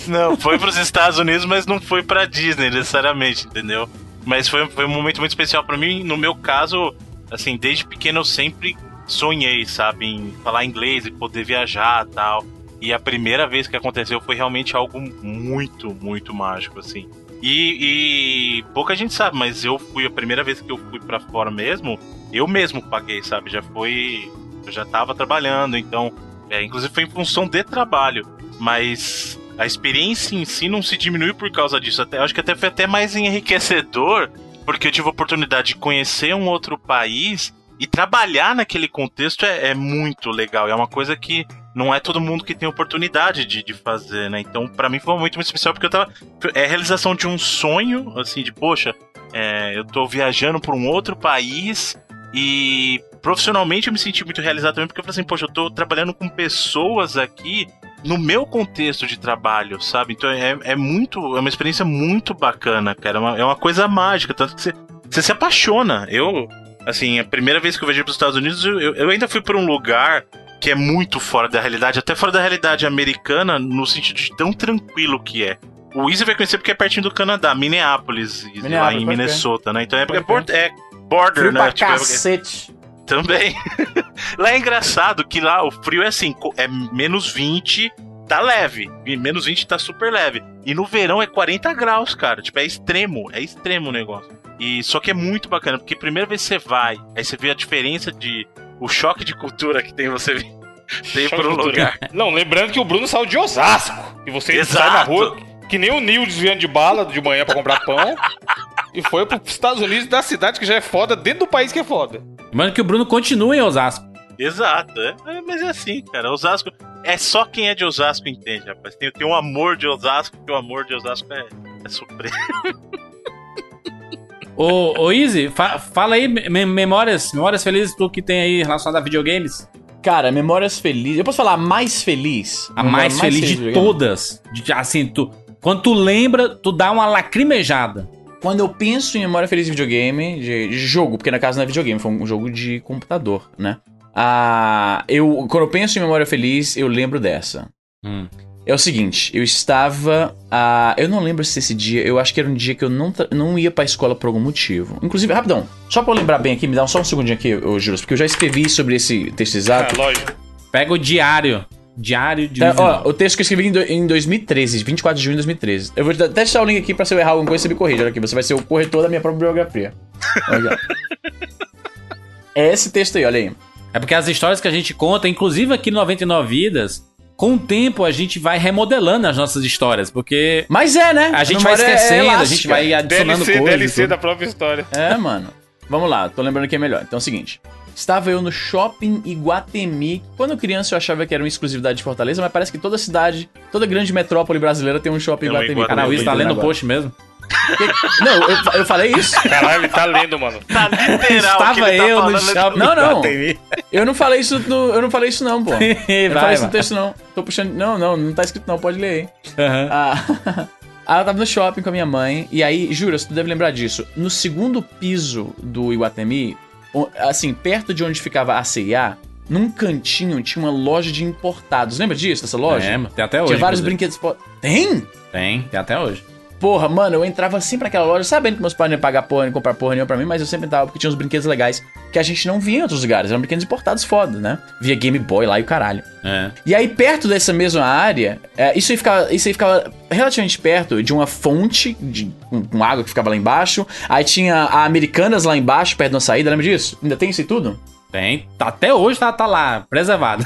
Speaker 5: não, foi pros Estados Unidos, mas não foi pra Disney necessariamente, entendeu? Mas foi, foi um momento muito especial pra mim. No meu caso, assim, desde pequeno eu sempre sonhei, sabe, em falar inglês e poder viajar tal. E a primeira vez que aconteceu foi realmente algo muito, muito mágico, assim. E, e pouca gente sabe, mas eu fui a primeira vez que eu fui pra fora mesmo, eu mesmo paguei, sabe? Já foi. Eu já tava trabalhando, então. É, inclusive foi em função de trabalho. Mas a experiência em si não se diminuiu por causa disso. Até, acho que até foi até mais enriquecedor, porque eu tive a oportunidade de conhecer um outro país e trabalhar naquele contexto é, é muito legal. É uma coisa que não é todo mundo que tem oportunidade de, de fazer, né? Então, pra mim foi momento muito especial porque eu tava. É a realização de um sonho, assim, de poxa, é, eu tô viajando pra um outro país e profissionalmente eu me senti muito realizado também porque eu falei assim, poxa, eu tô trabalhando com pessoas aqui no meu contexto de trabalho, sabe? Então é, é muito. É uma experiência muito bacana, cara. É uma, é uma coisa mágica, tanto que você, você se apaixona. Eu, assim, a primeira vez que eu viajei para os Estados Unidos, eu, eu ainda fui para um lugar que é muito fora da realidade, até fora da realidade americana, no sentido de tão tranquilo que é. O Easy vai conhecer porque é pertinho do Canadá, Minneapolis, Easy, lá
Speaker 2: Minneapolis,
Speaker 5: em Minnesota, né? Então é, é, bor- é border,
Speaker 2: Frio
Speaker 5: né?
Speaker 2: pra
Speaker 5: Tipo, é-
Speaker 2: cacete.
Speaker 5: também. <laughs> lá é engraçado que lá o frio é assim, é menos 20, tá leve. E menos 20 tá super leve. E no verão é 40 graus, cara. Tipo, é extremo, é extremo o negócio. E só que é muito bacana, porque primeira vez que você vai, aí você vê a diferença de o choque de cultura que tem você vir- <laughs> tem um
Speaker 4: cultura.
Speaker 5: lugar.
Speaker 4: Não, lembrando que o Bruno saiu de Osasco. E você
Speaker 5: Exato.
Speaker 4: sai na rua que nem o Nil desviando de bala de manhã pra comprar pão. E foi pros Estados Unidos da cidade que já é foda, dentro do país que é foda.
Speaker 1: Mano, que o Bruno continue em Osasco.
Speaker 5: Exato, é, é, mas é assim, cara. Osasco é só quem é de Osasco entende, rapaz. Tem, tem um amor de Osasco, que o amor de Osasco é, é supremo. <laughs>
Speaker 1: Ô, ô Easy, fa- fala aí me- memórias, memórias felizes tu que tem aí relacionadas a videogames.
Speaker 2: Cara, memórias felizes. Eu posso falar a mais feliz?
Speaker 1: A
Speaker 2: Memória
Speaker 1: mais feliz de
Speaker 2: videogame?
Speaker 1: todas. De- assim, tu, quando tu lembra, tu dá uma lacrimejada.
Speaker 2: Quando eu penso em memória feliz de videogame, de, de jogo, porque na casa não é videogame, foi um jogo de computador, né? Ah, eu, quando eu penso em memória feliz, eu lembro dessa.
Speaker 1: Hum.
Speaker 2: É o seguinte, eu estava. ah, eu não lembro se esse dia. Eu acho que era um dia que eu não, não ia pra escola por algum motivo. Inclusive, rapidão, só pra eu lembrar bem aqui, me dá só um segundinho aqui, ô Juros, porque eu já escrevi sobre esse texto exato.
Speaker 4: Ah, lógico.
Speaker 1: Pega o diário. Diário de
Speaker 2: Tá, ó, o texto que eu escrevi em, do- em 2013, 24 de junho de 2013. Eu vou te dar- até deixar o link aqui pra se eu errar alguma coisa, você me corrija. Olha aqui, você vai ser o corretor da minha própria biografia. Olha aqui, ó. É esse texto aí, olha aí.
Speaker 1: É porque as histórias que a gente conta, inclusive aqui no 99 Vidas, com o tempo a gente vai remodelando as nossas histórias, porque
Speaker 2: Mas é, né?
Speaker 1: a gente vai
Speaker 2: memória é
Speaker 1: esquecendo, a
Speaker 2: elástica.
Speaker 1: gente vai adicionando
Speaker 4: DLC,
Speaker 1: coisas.
Speaker 4: DLC da própria história.
Speaker 2: É, mano. Vamos lá, tô lembrando que é melhor. Então é o seguinte. Estava eu no shopping Iguatemi. Quando criança eu achava que era uma exclusividade de Fortaleza, mas parece que toda cidade, toda grande metrópole brasileira tem um shopping
Speaker 5: Tem
Speaker 2: Iguatemi.
Speaker 5: Iguatemi.
Speaker 1: Caralho,
Speaker 2: Como
Speaker 1: isso
Speaker 2: eu
Speaker 1: tá
Speaker 2: tô
Speaker 1: lendo o post mesmo. <laughs>
Speaker 2: Não, eu, eu falei isso?
Speaker 4: Caralho, ele tá lendo, mano.
Speaker 5: Tá literal.
Speaker 1: Estava
Speaker 5: ele tá
Speaker 1: eu no shopping.
Speaker 2: Não, não. Eu não falei isso no, eu não falei isso não, pô. <laughs> Eu não falei isso no texto não. Tô puxando, não, não, não tá escrito não, pode ler aí.
Speaker 1: Aham.
Speaker 2: Ah, <laughs> ah, eu tava no shopping com a minha mãe, e aí, jura, tu deve lembrar disso. No segundo piso do Iguatemi, assim, perto de onde ficava a CIA, num cantinho tinha uma loja de importados. Lembra disso, dessa loja?
Speaker 1: É, tem até hoje.
Speaker 2: tinha vários
Speaker 1: inclusive.
Speaker 2: brinquedos. Tem?
Speaker 1: Tem, tem até hoje.
Speaker 2: Porra, mano, eu entrava sempre naquela loja, sabendo que meus pais não iam pagar porra, nem comprar porra nenhuma pra mim, mas eu sempre entrava porque tinha uns brinquedos legais que a gente não via em outros lugares. Eram brinquedos importados foda, né? Via Game Boy lá e o caralho.
Speaker 1: É.
Speaker 2: E aí, perto dessa mesma área, é, isso, aí ficava, isso aí ficava relativamente perto de uma fonte de, com, com água que ficava lá embaixo. Aí tinha a Americanas lá embaixo, perto da saída, lembra disso? Ainda tem isso e tudo?
Speaker 1: Tem. Tá- Até hoje tá, tá lá, preservado.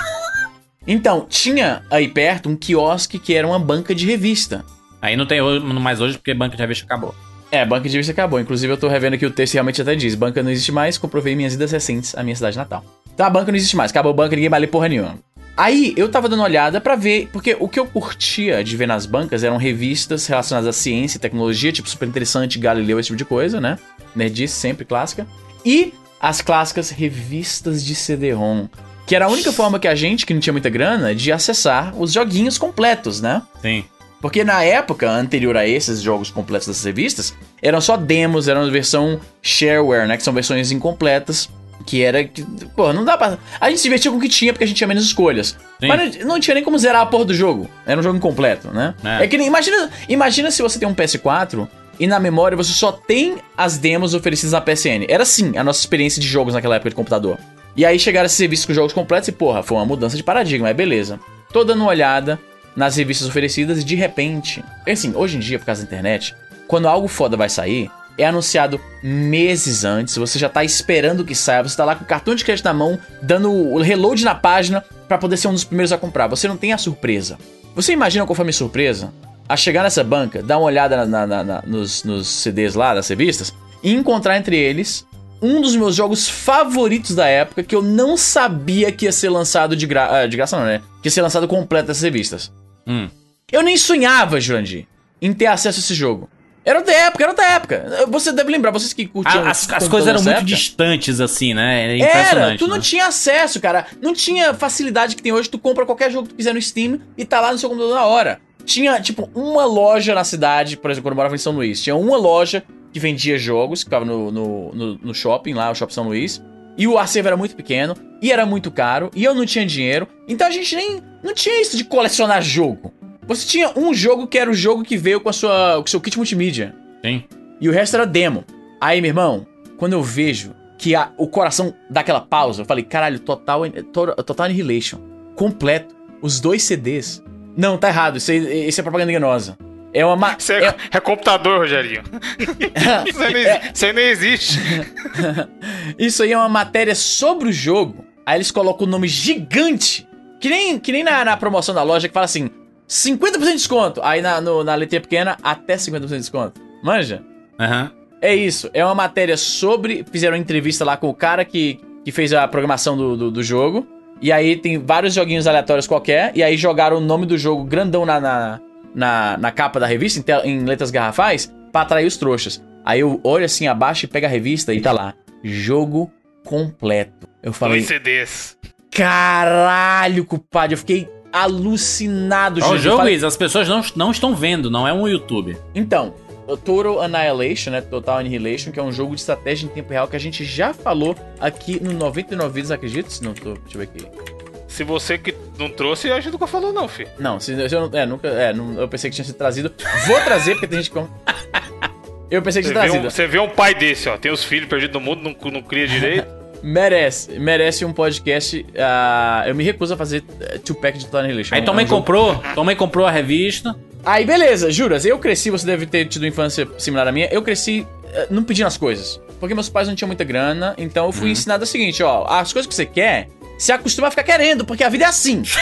Speaker 2: Então, tinha aí perto um quiosque que era uma banca de revista.
Speaker 1: Aí não tem hoje- mais hoje porque banca de revista acabou.
Speaker 2: É, banca de revista acabou. Inclusive, eu tô revendo aqui o texto e realmente até diz: banca não existe mais, comprovei minhas idas recentes à minha cidade natal. Tá, banca não existe mais, acabou a banca, ninguém vai ler porra nenhuma. Aí, eu tava dando uma olhada pra ver, porque o que eu curtia de ver nas bancas eram revistas relacionadas à ciência e tecnologia, tipo super interessante, Galileu, esse tipo de coisa, né? Nerdice, sempre clássica. E as clássicas revistas de CD-ROM. Que era a única forma que a gente, que não tinha muita grana, de acessar os joguinhos completos, né?
Speaker 1: Sim.
Speaker 2: Porque na época anterior a esses jogos completos dessas revistas, eram só demos, eram versão shareware, né? Que são versões incompletas. Que era. que, Pô, não dá pra. A gente se divertia com o que tinha porque a gente tinha menos escolhas.
Speaker 1: Sim.
Speaker 2: Mas não, não tinha nem como zerar a porra do jogo. Era um jogo incompleto, né?
Speaker 1: É.
Speaker 2: É, que nem. Imagina, imagina se você tem um PS4 e na memória você só tem as demos oferecidas na PSN. Era assim a nossa experiência de jogos naquela época de computador. E aí chegaram esses serviços com jogos completos e, porra, foi uma mudança de paradigma, mas beleza. Tô dando uma olhada nas revistas oferecidas de repente. Assim, hoje em dia, por causa da internet, quando algo foda vai sair, é anunciado meses antes, você já tá esperando que saia, você tá lá com o cartão de crédito na mão, dando o reload na página pra poder ser um dos primeiros a comprar. Você não tem a surpresa. Você imagina qual foi a minha surpresa? A chegar nessa banca, dar uma olhada na- na- na- nos, nos CDs lá, das revistas, e encontrar entre eles um dos meus jogos favoritos da época que eu não sabia que ia ser lançado de, gra ah, de graça, não, né? Que ia ser lançado completo dessas revistas.
Speaker 1: Hum.
Speaker 2: Eu nem sonhava, Jurandir, em ter acesso a esse jogo. Era da época, era da época. Você deve lembrar, vocês que curtiam.
Speaker 1: As, as coisas eram muito
Speaker 2: época.
Speaker 1: distantes, assim, né? Era
Speaker 2: Era, tu não
Speaker 1: né?
Speaker 2: tinha acesso, cara. Não tinha facilidade que tem hoje. Tu compra qualquer jogo que tu quiser no Steam e tá lá no seu computador na hora. Tinha, tipo, uma loja na cidade, por exemplo, quando eu morava em São Luís. Tinha uma loja que vendia jogos, que ficava no, no, no, no shopping lá, o Shopping São Luís. E o acervo era muito pequeno, e era muito caro, e eu não tinha dinheiro. Então a gente nem. Não tinha isso de colecionar jogo. Você tinha um jogo que era o jogo que veio com, a sua, com o seu kit multimídia.
Speaker 1: Sim.
Speaker 2: E o resto era demo. Aí, meu irmão, quando eu vejo que a- o coração dá aquela pausa, eu falei, caralho, Total, to- total Annihilation. Completo. Os dois CDs. Não, tá errado. Isso, aí- isso é propaganda enganosa. É uma. ma-
Speaker 4: Isso é,
Speaker 2: é-
Speaker 4: é computador, Rogerinho. <laughs> Isso aí, nem, isso aí nem existe. <laughs>
Speaker 2: Isso aí é uma matéria sobre o jogo. Aí eles colocam o nome gigante. Que nem, que nem na, na promoção da loja que fala assim: 50% de desconto. Aí na, no- na letra pequena, até 50% de desconto. Manja?
Speaker 1: Aham.
Speaker 2: É isso, é uma matéria sobre. Fizeram uma entrevista lá com o cara que, que fez a programação do, do, do jogo. E aí tem vários joguinhos aleatórios qualquer. E aí jogaram o nome do jogo grandão na, na, na, na capa da revista, em, tel- em letras garrafais, pra atrair os trouxas. Aí eu olho assim abaixo e pego a revista e tá lá. Jogo completo. Eu falei,
Speaker 4: Dois CDs.
Speaker 2: caralho, culpado. Eu fiquei alucinado,
Speaker 1: Ó, o jogo,
Speaker 2: falei,
Speaker 1: Isa, as pessoas não, não estão vendo, não é um YouTube.
Speaker 2: Então, o Total Annihilation, né? Total Annihilation, que é um jogo de estratégia em tempo real que a gente já falou aqui no 99 Vidas, acredito? Se não tô. Deixa eu ver aqui.
Speaker 4: Se você que não trouxe, a gente nunca falou, não, filho.
Speaker 2: Não, se, se eu não. É, nunca. É, não- eu pensei que tinha sido trazido. Vou trazer, porque tem gente que. <laughs> eu pensei que tinha
Speaker 4: vê, um,
Speaker 2: trazido.
Speaker 4: você vê um pai desse, ó. Tem os filhos perdidos no mundo, não, não cria direito. <laughs>
Speaker 2: Merece, merece um podcast. ah, eu me recuso a fazer eh, two-pack de Total Annihilation.
Speaker 1: Aí
Speaker 2: É um
Speaker 1: tua mãe
Speaker 2: jogo-
Speaker 1: comprou, tua mãe comprou a revista.
Speaker 2: Aí, beleza, juras, eu cresci, você deve ter tido infância similar à minha. Eu cresci eh, não pedindo as coisas. Porque meus pais não tinham muita grana, então eu fui ensinado o seguinte, ó, as coisas que você quer, se acostuma a ficar querendo, porque a vida é assim. <laughs>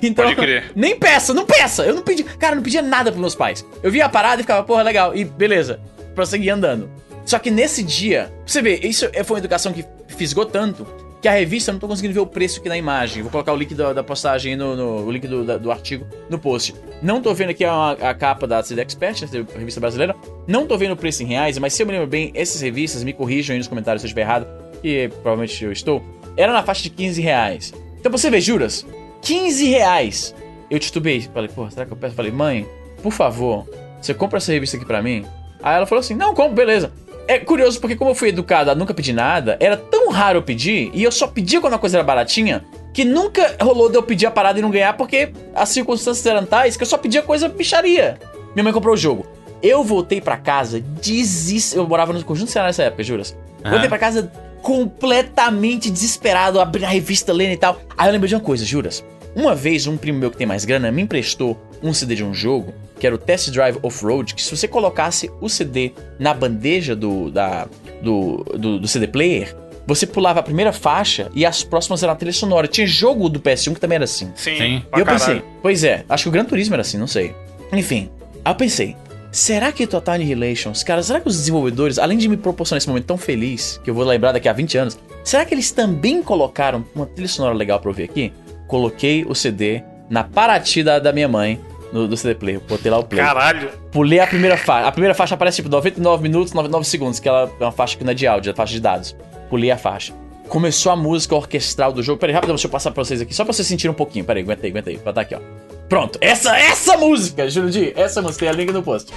Speaker 2: Então,
Speaker 4: Pode crer.
Speaker 2: nem peça, não peça. Eu não pedi, cara, eu não pedia nada pros meus pais. Eu via a parada e ficava, porra, legal, e beleza, prosseguia andando. Só que nesse dia, você ver, isso é- foi uma educação que fisgou tanto que a revista eu não tô conseguindo ver o preço aqui na imagem. Vou colocar o link da, da postagem no, no- o link do, da- do artigo no post. Não tô vendo aqui a, a capa da CD Expert, essa revista brasileira. Não tô vendo o preço em reais, mas se eu me lembro bem, essas revistas, me corrijam aí nos comentários se eu estiver errado, que provavelmente eu estou, era na faixa de 15 reais. Então você ver, juras, 15 reais. Eu titubei, falei, pô, será que eu peço? Falei, mãe, por favor, você compra essa revista aqui pra mim? Aí ela falou assim, não, compro, beleza. É curioso porque como eu fui educado a nunca pedir nada, era tão raro eu pedir, e eu só pedia quando a coisa era baratinha, que nunca rolou de eu pedir a parada e não ganhar, porque as circunstâncias eram tais que eu só pedia coisa bicharia. Minha mãe comprou o jogo. Eu voltei pra casa desis... Eu morava no Conjunto Ceará nessa época, juras.
Speaker 1: Aham.
Speaker 2: Voltei pra casa completamente desesperado, abrindo a revista, lendo e tal. Aí eu lembrei de uma coisa, juras. Uma vez, um primo meu que tem mais grana me emprestou um CD de um jogo, que era o Test Drive Off-Road, que se você colocasse o CD na bandeja do, da, do, do, do CD Player, você pulava a primeira faixa e as próximas eram a trilha sonora. Tinha jogo do PS1 que também era assim.
Speaker 4: Sim.
Speaker 1: Sim.
Speaker 2: E eu
Speaker 4: caralho.
Speaker 2: pensei, pois é, acho que o Gran Turismo era assim, não sei. Enfim, aí eu pensei, será que Total Annihilations, cara, será que os desenvolvedores, além de me proporcionar esse momento tão feliz, que eu vou lembrar daqui a 20 anos, será que eles também colocaram uma trilha sonora legal pra eu ver aqui? Coloquei o CD na Paraty da, da minha mãe, no, do CD Player, botei lá o play.
Speaker 4: Caralho.
Speaker 2: Pulei a primeira faixa. A primeira faixa aparece tipo 99 minutos, 99 segundos, que ela é uma faixa que não é de áudio, é faixa de dados. Pulei a faixa. começou a música orquestral do jogo. Peraí, rápido, deixa eu passar pra vocês aqui, só pra vocês sentirem um pouquinho. Peraí, aguenta aí, aguenta aí. Vai dar aqui, ó. Pronto, essa, essa música, Jurandir, essa música, tem a link no post.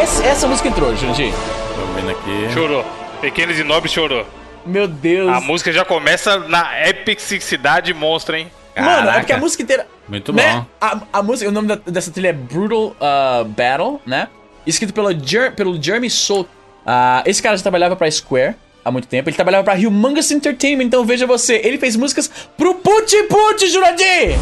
Speaker 2: Esse, essa música entrou, Jurandir.
Speaker 1: Tô vendo aqui.
Speaker 4: Chorou. Pequenos e Nobres chorou.
Speaker 2: Meu Deus.
Speaker 4: A música já começa na epicidade monstra, hein?
Speaker 2: Mano, é
Speaker 1: Caraca.
Speaker 2: porque a música inteira.
Speaker 1: Muito
Speaker 2: né?
Speaker 1: bom.
Speaker 2: A, a música, o nome da- dessa trilha é Brutal uh, Battle, né? Escrito pelo, Jer, pelo Jeremy Soule. Ah, esse cara já trabalhava pra Square há muito tempo. Ele trabalhava pra Humongous Entertainment, então veja você. Ele fez músicas pro Puti Puti, Jurandir!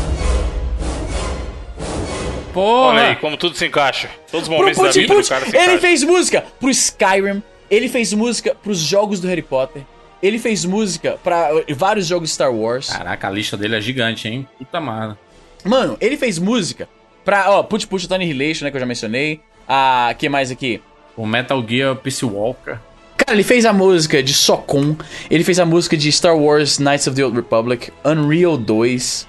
Speaker 1: Porra!
Speaker 4: Olha aí como tudo se encaixa. Todos os
Speaker 2: Pro
Speaker 4: momentos da
Speaker 2: Puti
Speaker 4: vida do
Speaker 2: Puti!
Speaker 4: cara se
Speaker 2: Ele
Speaker 4: encaixam.
Speaker 2: fez música pro Skyrim. Ele fez música pros jogos do Harry Potter. Ele fez música pra uh, vários jogos Star Wars.
Speaker 1: Caraca, a lista dele é gigante, hein? Puta merda.
Speaker 2: Mano, ele fez música pra, ó, Put Put Tony Relation, né, que eu já mencionei. Ah, que mais aqui?
Speaker 1: O Metal Gear Peace Walker.
Speaker 2: Cara, ele fez a música de Sokon, ele fez a música de Star Wars Knights of the Old Republic, Unreal 2.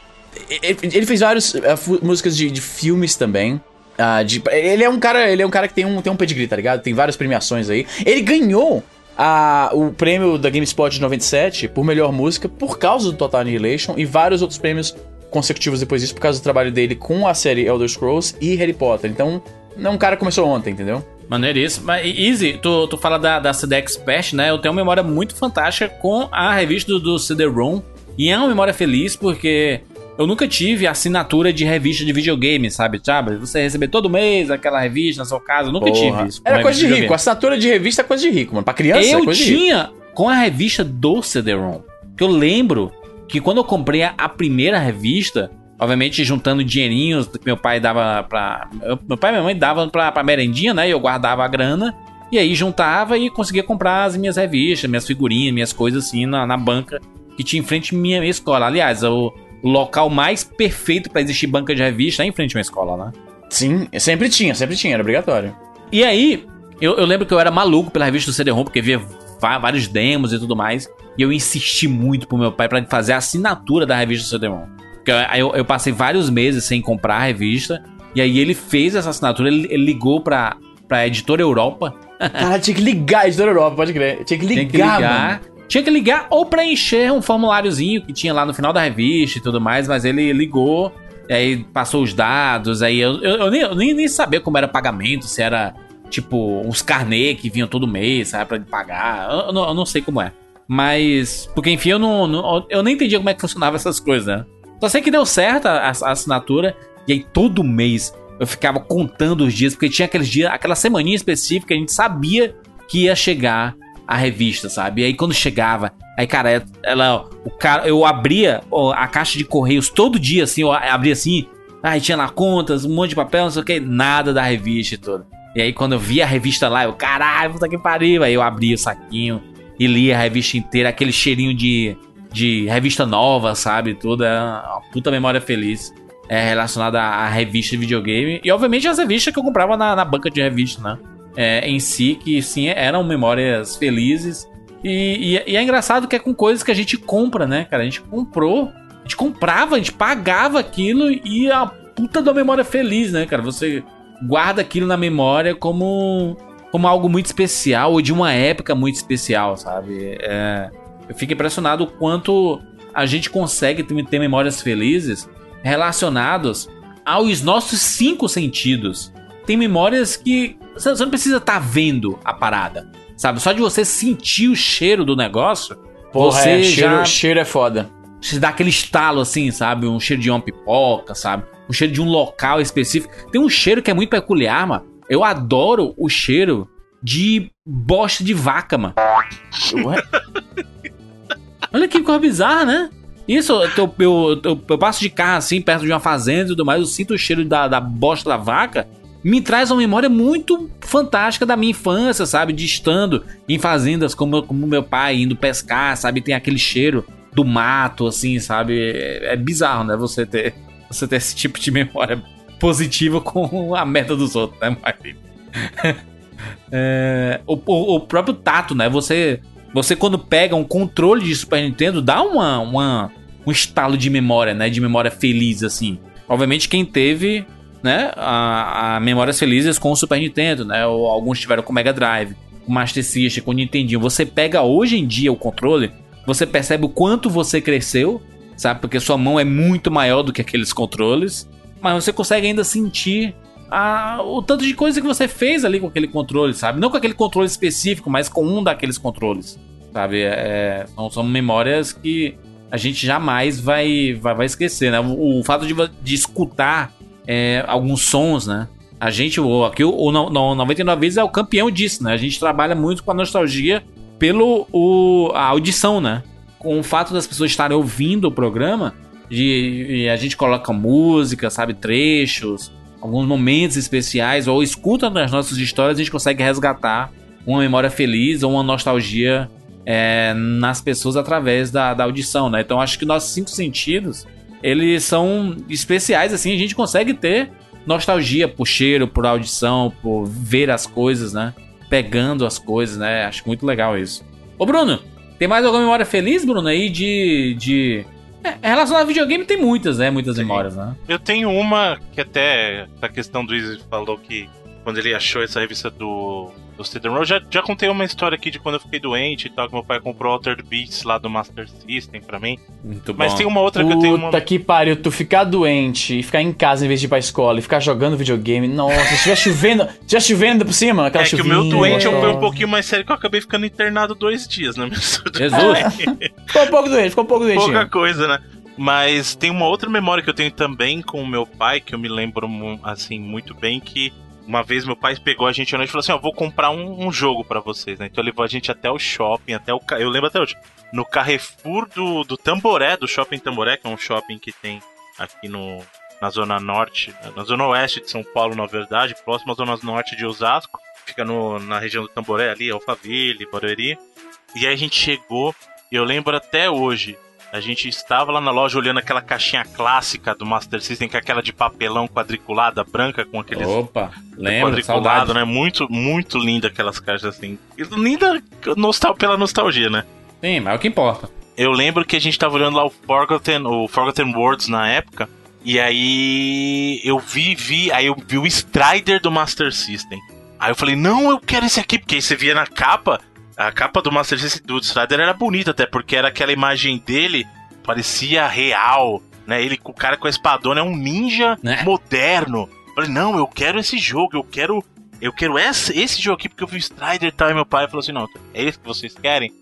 Speaker 2: Ele, fez várias músicas de, de filmes também. Ah, de- ele é um cara, ele é um cara que tem um, tem um pedigree, tá ligado? Tem várias premiações aí. Ele ganhou a, o prêmio da GameSpot de 97 por melhor música por causa do Total Annihilation e vários outros prêmios consecutivos depois disso por causa do trabalho dele com a série Elder Scrolls e Harry Potter. Então, não é um cara que começou ontem, entendeu?
Speaker 1: Maneiríssimo. Mas, Easy, tu, tu fala da, da CD Expert, né? Eu tenho uma memória muito fantástica com a revista do, do CD-ROM. E é uma memória feliz porque eu nunca tive assinatura de revista de videogame, sabe? Sabe? Você receber todo mês aquela revista na sua casa. Eu nunca
Speaker 2: Porra.
Speaker 1: tive
Speaker 2: Era coisa de
Speaker 1: videogame.
Speaker 2: rico. Assinatura de revista é coisa de rico, mano. Pra criança é
Speaker 1: Eu
Speaker 2: coisa de rico.
Speaker 1: tinha com a revista do CD-ROM. Que eu lembro que quando eu comprei a, primeira revista, obviamente juntando dinheirinhos que meu pai dava pra. eu- Meu pai e minha mãe davam pra, pra merendinha, né? E eu guardava a grana. E aí juntava e conseguia comprar as minhas revistas, minhas figurinhas, minhas coisas assim na, na banca que tinha em frente à minha, escola. Aliás, o local mais perfeito pra existir banca de revista é em frente à minha escola, né?
Speaker 2: Sim, sempre tinha, sempre tinha, era obrigatório.
Speaker 1: E aí, eu, eu lembro que eu era maluco pela revista do CD-ROM, porque via vários demos e tudo mais. E eu insisti muito pro meu pai pra fazer a assinatura da revista do CD-ROM. Eu, eu passei vários meses sem comprar a revista. E aí ele fez essa assinatura, ele, ele ligou pra, pra editora Europa.
Speaker 2: Cara, tinha que ligar a editora Europa, pode crer. Tinha que ligar,
Speaker 1: Tinha que ligar.
Speaker 2: mano.
Speaker 1: Tinha que ligar ou preencher um formuláriozinho que tinha lá no final da revista e tudo mais, mas ele ligou, aí passou os dados, aí eu, eu, eu nem, eu nem, nem sabia como era pagamento, se era tipo uns carnê que vinham todo mês, sabe, pra pagar. Eu, eu não, sei como é. Mas, porque enfim, eu não, não- eu nem entendia como é que funcionava essas coisas, né? Só sei que deu certo a, a assinatura, e aí todo mês eu ficava contando os dias, porque tinha aqueles dias, aquela semaninha específica, a gente sabia que ia chegar a revista, sabe? E aí quando chegava, aí cara, ela, o cara, eu abria a caixa de correios todo dia, assim, eu abria assim, aí tinha lá contas, um monte de papel, não sei o que, nada da revista e tudo. E aí quando eu via a revista lá, eu, caralho, puta que pariu, aí eu abria o saquinho e lia a revista inteira, aquele cheirinho de, de revista nova, sabe? Tudo, é uma puta memória feliz. É relacionada à revista de videogame. E obviamente as revistas que eu comprava na, na banca de revista, né? É, em si, que sim, eram memórias felizes. E, e- e é engraçado que é com coisas que a gente compra, né, cara? A gente comprou, a gente comprava, a gente pagava aquilo e a puta da memória feliz, né, cara? Você guarda aquilo na memória como, como algo muito especial ou de uma época muito especial, sabe? É, eu fico impressionado o quanto a gente consegue ter, ter memórias felizes relacionadas aos nossos cinco sentidos. Tem memórias que você você não precisa estar vendo a parada, sabe? Só de você sentir o cheiro do negócio,
Speaker 2: Porra,
Speaker 1: você
Speaker 2: é, cheiro,
Speaker 1: já
Speaker 2: cheiro é foda.
Speaker 1: te dá aquele estalo assim, sabe? Um cheiro de uma pipoca, sabe? Um cheiro de um local específico. Tem um cheiro que é muito peculiar, mano. Eu adoro o cheiro de bosta de vaca, mano.
Speaker 2: Ué? <laughs>
Speaker 1: Olha que coisa bizarra, né? Isso, eu, eu, eu- eu- eu passo de carro assim, perto de uma fazenda e tudo mais, eu sinto o cheiro da, da bosta da vaca. Me traz uma memória muito fantástica da minha infância, sabe? De estando em fazendas como, como meu pai, indo pescar, sabe? Tem aquele cheiro do mato, assim, sabe? É, é bizarro, né? Você ter, você ter esse tipo de memória positiva com a meta dos outros, né, Martin? <laughs> É, o, o- o próprio tato, né? Você, você quando pega um controle de Super Nintendo, dá uma, uma- um estalo de memória, né? De memória feliz, assim. Obviamente quem teve, né? A, a memórias felizes com o Super Nintendo, né? Ou alguns tiveram com o Mega Drive, com o Master System, com o Nintendinho. Você pega hoje em dia o controle, você percebe o quanto você cresceu, sabe? Porque sua mão é muito maior do que aqueles controles, mas você consegue ainda sentir a- o tanto de coisa que você fez ali com aquele controle, sabe? Não com aquele controle específico, mas com um daqueles controles, sabe? É, são, são memórias que a gente jamais vai, vai, vai esquecer, né? O, o fato de, de escutar é, alguns sons, né? A gente, o, aqui, o, o no- 99 vezes é o campeão disso, né? A gente trabalha muito com a nostalgia pelo o, a audição, né? Com o fato das pessoas estarem ouvindo o programa, e a gente coloca música, sabe? Trechos, alguns momentos especiais, ou escuta nas nossas histórias, a gente consegue resgatar uma memória feliz ou uma nostalgia é, nas pessoas através da, da audição, né? Então acho que nossos cinco sentidos, eles são especiais, assim, a gente consegue ter nostalgia por cheiro, por audição, por ver as coisas, né? Pegando as coisas, né? Acho muito legal isso. Ô Bruno, tem mais alguma memória feliz, Bruno, aí de... de... É, relacionado ao videogame tem muitas, né? Muitas memórias, né?
Speaker 5: Eu tenho uma que até a questão do Izzy falou que quando ele achou essa revista do, do CD-ROM, eu já, já contei uma história aqui de quando eu fiquei doente e tal, que meu pai comprou Altered Beats lá do Master System pra mim.
Speaker 1: Muito bom.
Speaker 5: Mas tem uma outra que eu tenho uma...
Speaker 2: Puta que pariu, tu ficar doente e ficar em casa em vez de ir pra escola e ficar jogando videogame. Nossa, se estiver chovendo, se estiver chovendo por cima, aquela
Speaker 5: É que o
Speaker 2: chuvinha.
Speaker 5: meu doente foi um
Speaker 2: gostosa.
Speaker 5: pouquinho mais sério que eu acabei ficando internado dois dias, né? <laughs>
Speaker 1: Jesus! <laughs>
Speaker 2: Ficou um pouco doente, ficou um pouco doente.
Speaker 5: Pouca coisa, né? Mas tem uma outra memória que eu tenho também com o meu pai, que eu me lembro assim muito bem, que uma vez meu pai pegou a gente à noite e falou assim, ó, vou comprar um, um jogo pra vocês, né? Então levou a gente até o shopping, até o... Eu lembro até hoje, no Carrefour do, do Tamboré, do Shopping Tamboré, que é um shopping que tem aqui no, na zona norte, na zona oeste de São Paulo, na verdade, próximo à zona norte de Osasco. Fica no, na região do Tamboré ali, Alphaville, Barueri. E aí a gente chegou, eu lembro até hoje, a gente estava lá na loja olhando aquela caixinha clássica do Master System, que é aquela de papelão quadriculada, branca, com aqueles
Speaker 1: Opa, lembra,
Speaker 5: quadriculado,
Speaker 1: saudade.
Speaker 5: né? Muito, muito linda aquelas caixas assim. Linda nostal pela nostalgia, né?
Speaker 1: Sim, mas é o que importa.
Speaker 5: Eu lembro que a gente tava olhando lá o Forgotten, o Forgotten Worlds na época. E aí eu vi, vi, aí eu vi o Strider do Master System. Aí eu falei, não, eu quero esse aqui, porque aí você via na capa, a capa do Master System do Strider era bonita até, porque era aquela imagem dele, parecia real, né? Ele o cara com a espadona é um ninja
Speaker 1: Né?
Speaker 5: moderno. Eu falei, não, eu quero esse jogo, eu quero. Eu quero esse, esse jogo aqui porque eu vi o Strider e tal. E meu pai falou assim: não, é esse que vocês querem?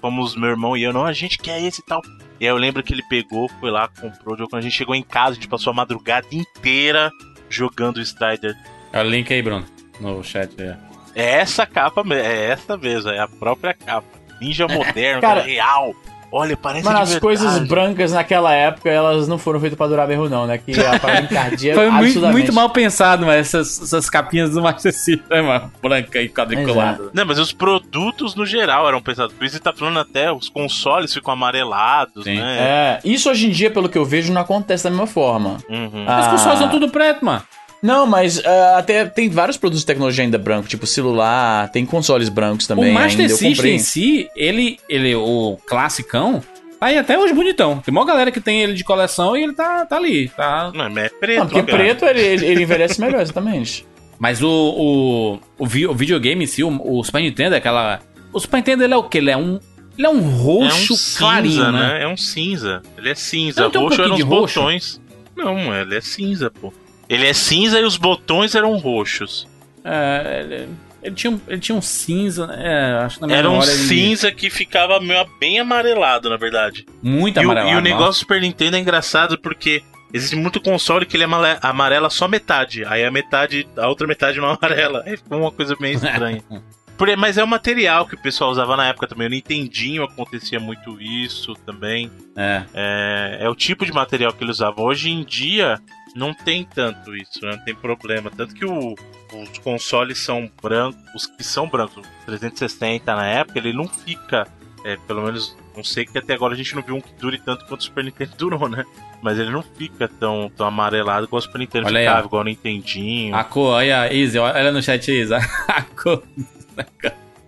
Speaker 5: Fomos meu irmão e eu, não, a gente quer esse e tal. E aí eu lembro que ele pegou, foi lá, comprou o jogo. Quando a gente chegou em casa, a gente passou a madrugada inteira jogando o Strider.
Speaker 1: Olha o link aí, Bruno, no chat. aí.
Speaker 5: É essa capa, é essa mesmo, é a própria capa. Ninja moderno,
Speaker 2: Cara,
Speaker 5: real. Olha, parece
Speaker 2: Mano,
Speaker 5: de
Speaker 2: as coisas brancas naquela época, elas não foram feitas pra durar mesmo, não, né? Que a parada encardia
Speaker 1: Foi muito, muito mal pensado, mas essas, essas capinhas do Master System, né, mano? Branca e quadriculada.
Speaker 5: Não, mas os produtos no geral eram pensados. Por isso você tá falando até, os consoles ficam amarelados,
Speaker 1: Sim.
Speaker 5: né?
Speaker 2: É, isso hoje em dia, pelo que eu vejo, não acontece da mesma forma.
Speaker 5: Uhum.
Speaker 2: Ah,
Speaker 1: Os consoles são tudo preto, mano.
Speaker 2: Não, mas ah, até tem vários produtos de tecnologia ainda branco, tipo celular, tem consoles brancos também.
Speaker 1: o Master
Speaker 2: ainda,
Speaker 1: System
Speaker 2: comprei.
Speaker 1: em si, ele, ele, o classicão, tá aí até hoje bonitão. Tem uma galera que tem ele de coleção e ele tá, tá ali, tá...
Speaker 5: Não, mas é preto.
Speaker 2: Não, porque
Speaker 5: cara.
Speaker 2: preto ele, ele, ele envelhece melhor, exatamente.
Speaker 1: Mas o, o, o, o videogame em si, o, o Super Nintendo é aquela... O Super Nintendo, ele é o quê? Ele é um... Ele é um
Speaker 5: É um
Speaker 1: roxo
Speaker 5: cinza,
Speaker 1: clarinho, né?
Speaker 5: É um cinza. Ele é cinza.
Speaker 1: Não tem um
Speaker 5: roxo eram os
Speaker 1: roxo?
Speaker 5: botões. Não, ele é cinza, pô. Ele é cinza e os botões eram roxos.
Speaker 1: É, ele, ele tinha, um- ele tinha um cinza, é, acho que na minha
Speaker 5: Era um
Speaker 1: ele-
Speaker 5: cinza que ficava meio bem amarelado, na verdade.
Speaker 1: Muito
Speaker 5: E o,
Speaker 1: amarelado.
Speaker 5: e o negócio do Super Nintendo é engraçado porque existe muito console que ele amarela só metade. Aí a metade, a outra metade não <laughs> amarela. Aí ficou uma coisa meio estranha. <laughs> Por- mas é o material que o pessoal usava na época também. O Nintendinho acontecia muito isso também.
Speaker 1: É.
Speaker 5: É, é o tipo de material que eles usavam. Hoje em dia não tem tanto isso, né? não tem problema. Tanto que o- os consoles são brancos, os que são brancos, o 360 na época, ele não fica É, pelo menos, não sei que até agora a gente não viu um que dure tanto quanto o Super Nintendo <laughs> durou, né? Mas ele não fica tão, tão amarelado igual o Super Nintendo
Speaker 1: Olha aí,
Speaker 5: ficava,
Speaker 1: ó.
Speaker 5: igual o Nintendinho.
Speaker 1: A cor, olha, Izzy, olha no chat, Izzy. <laughs> A cor.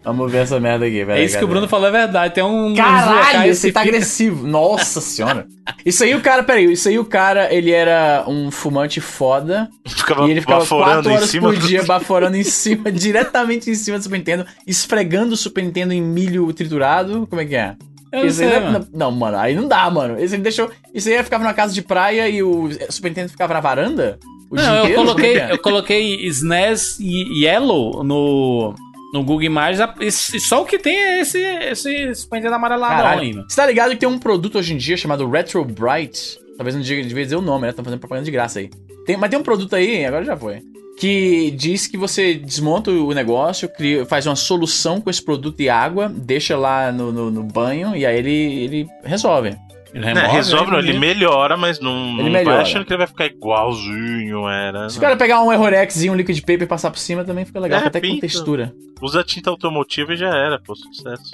Speaker 2: Vamos ver essa merda aqui, velho.
Speaker 1: É isso que o Bruno falou, é verdade. Tem um.
Speaker 2: Caralho, você tá
Speaker 1: fica-
Speaker 2: agressivo. Nossa senhora. Isso aí o cara, peraí, isso aí o cara, ele era um fumante foda.
Speaker 5: Ficava
Speaker 2: e ele ficava
Speaker 5: baforando
Speaker 2: quatro
Speaker 5: em
Speaker 2: horas
Speaker 5: cima
Speaker 2: por
Speaker 5: do-
Speaker 2: dia <laughs> baforando em cima, diretamente em cima do Super Nintendo, esfregando o Super Nintendo em milho triturado. Como é que é?
Speaker 1: Eu não
Speaker 2: Isso aí
Speaker 1: sei,
Speaker 2: não, é-
Speaker 1: mano.
Speaker 2: não, mano, aí não dá, mano. Esse ele deixou. Isso aí ficava na casa de praia e o Super Nintendo ficava na varanda? O dia
Speaker 1: Não, eu
Speaker 2: inteiro?
Speaker 1: coloquei, <laughs> eu coloquei SNES e Yellow no, no Google Imagens. só o que tem é esse, esse Super Nintendo amarelado ainda.
Speaker 2: Você tá ligado que tem um produto hoje em dia chamado Retro Bright? Talvez não diga- devia dizer o nome, né? Estão fazendo propaganda de graça aí. Tem- mas tem um produto aí, agora já foi. Que diz que você desmonta o negócio, cria- faz uma solução com esse produto e água, deixa lá no, no, no banho e aí ele, ele resolve.
Speaker 1: Ele
Speaker 5: Né,
Speaker 1: remove,
Speaker 5: resolve, não, ele
Speaker 1: ele-
Speaker 5: melhora, mas não,
Speaker 2: Ele
Speaker 5: não
Speaker 2: melhora.
Speaker 5: vai achando que ele vai ficar igualzinho era.
Speaker 2: Se o
Speaker 5: não.
Speaker 2: cara pegar um Errorex e um liquid paper e passar por cima, também fica legal,
Speaker 5: É,
Speaker 2: até com
Speaker 5: pinta.
Speaker 2: textura.
Speaker 5: Usa tinta automotiva e já era, pô, sucesso.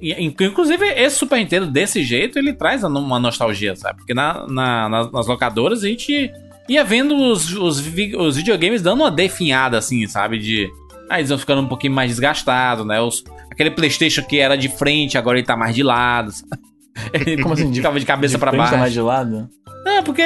Speaker 1: E, Inclusive, esse Super Nintendo desse jeito, ele traz uma nostalgia, sabe? Porque na, na- nas, locadoras a gente ia vendo os, os, os videogames dando uma definhada, assim, sabe? De. Ah, eles vão ficando um pouquinho mais desgastados, né? Os, aquele PlayStation que era de frente, agora ele tá mais de lado. sabe? Ele <laughs>
Speaker 2: Como assim? De,
Speaker 1: ficava de cabeça
Speaker 2: tá
Speaker 1: baixo.
Speaker 2: mais de lado?
Speaker 1: Não, porque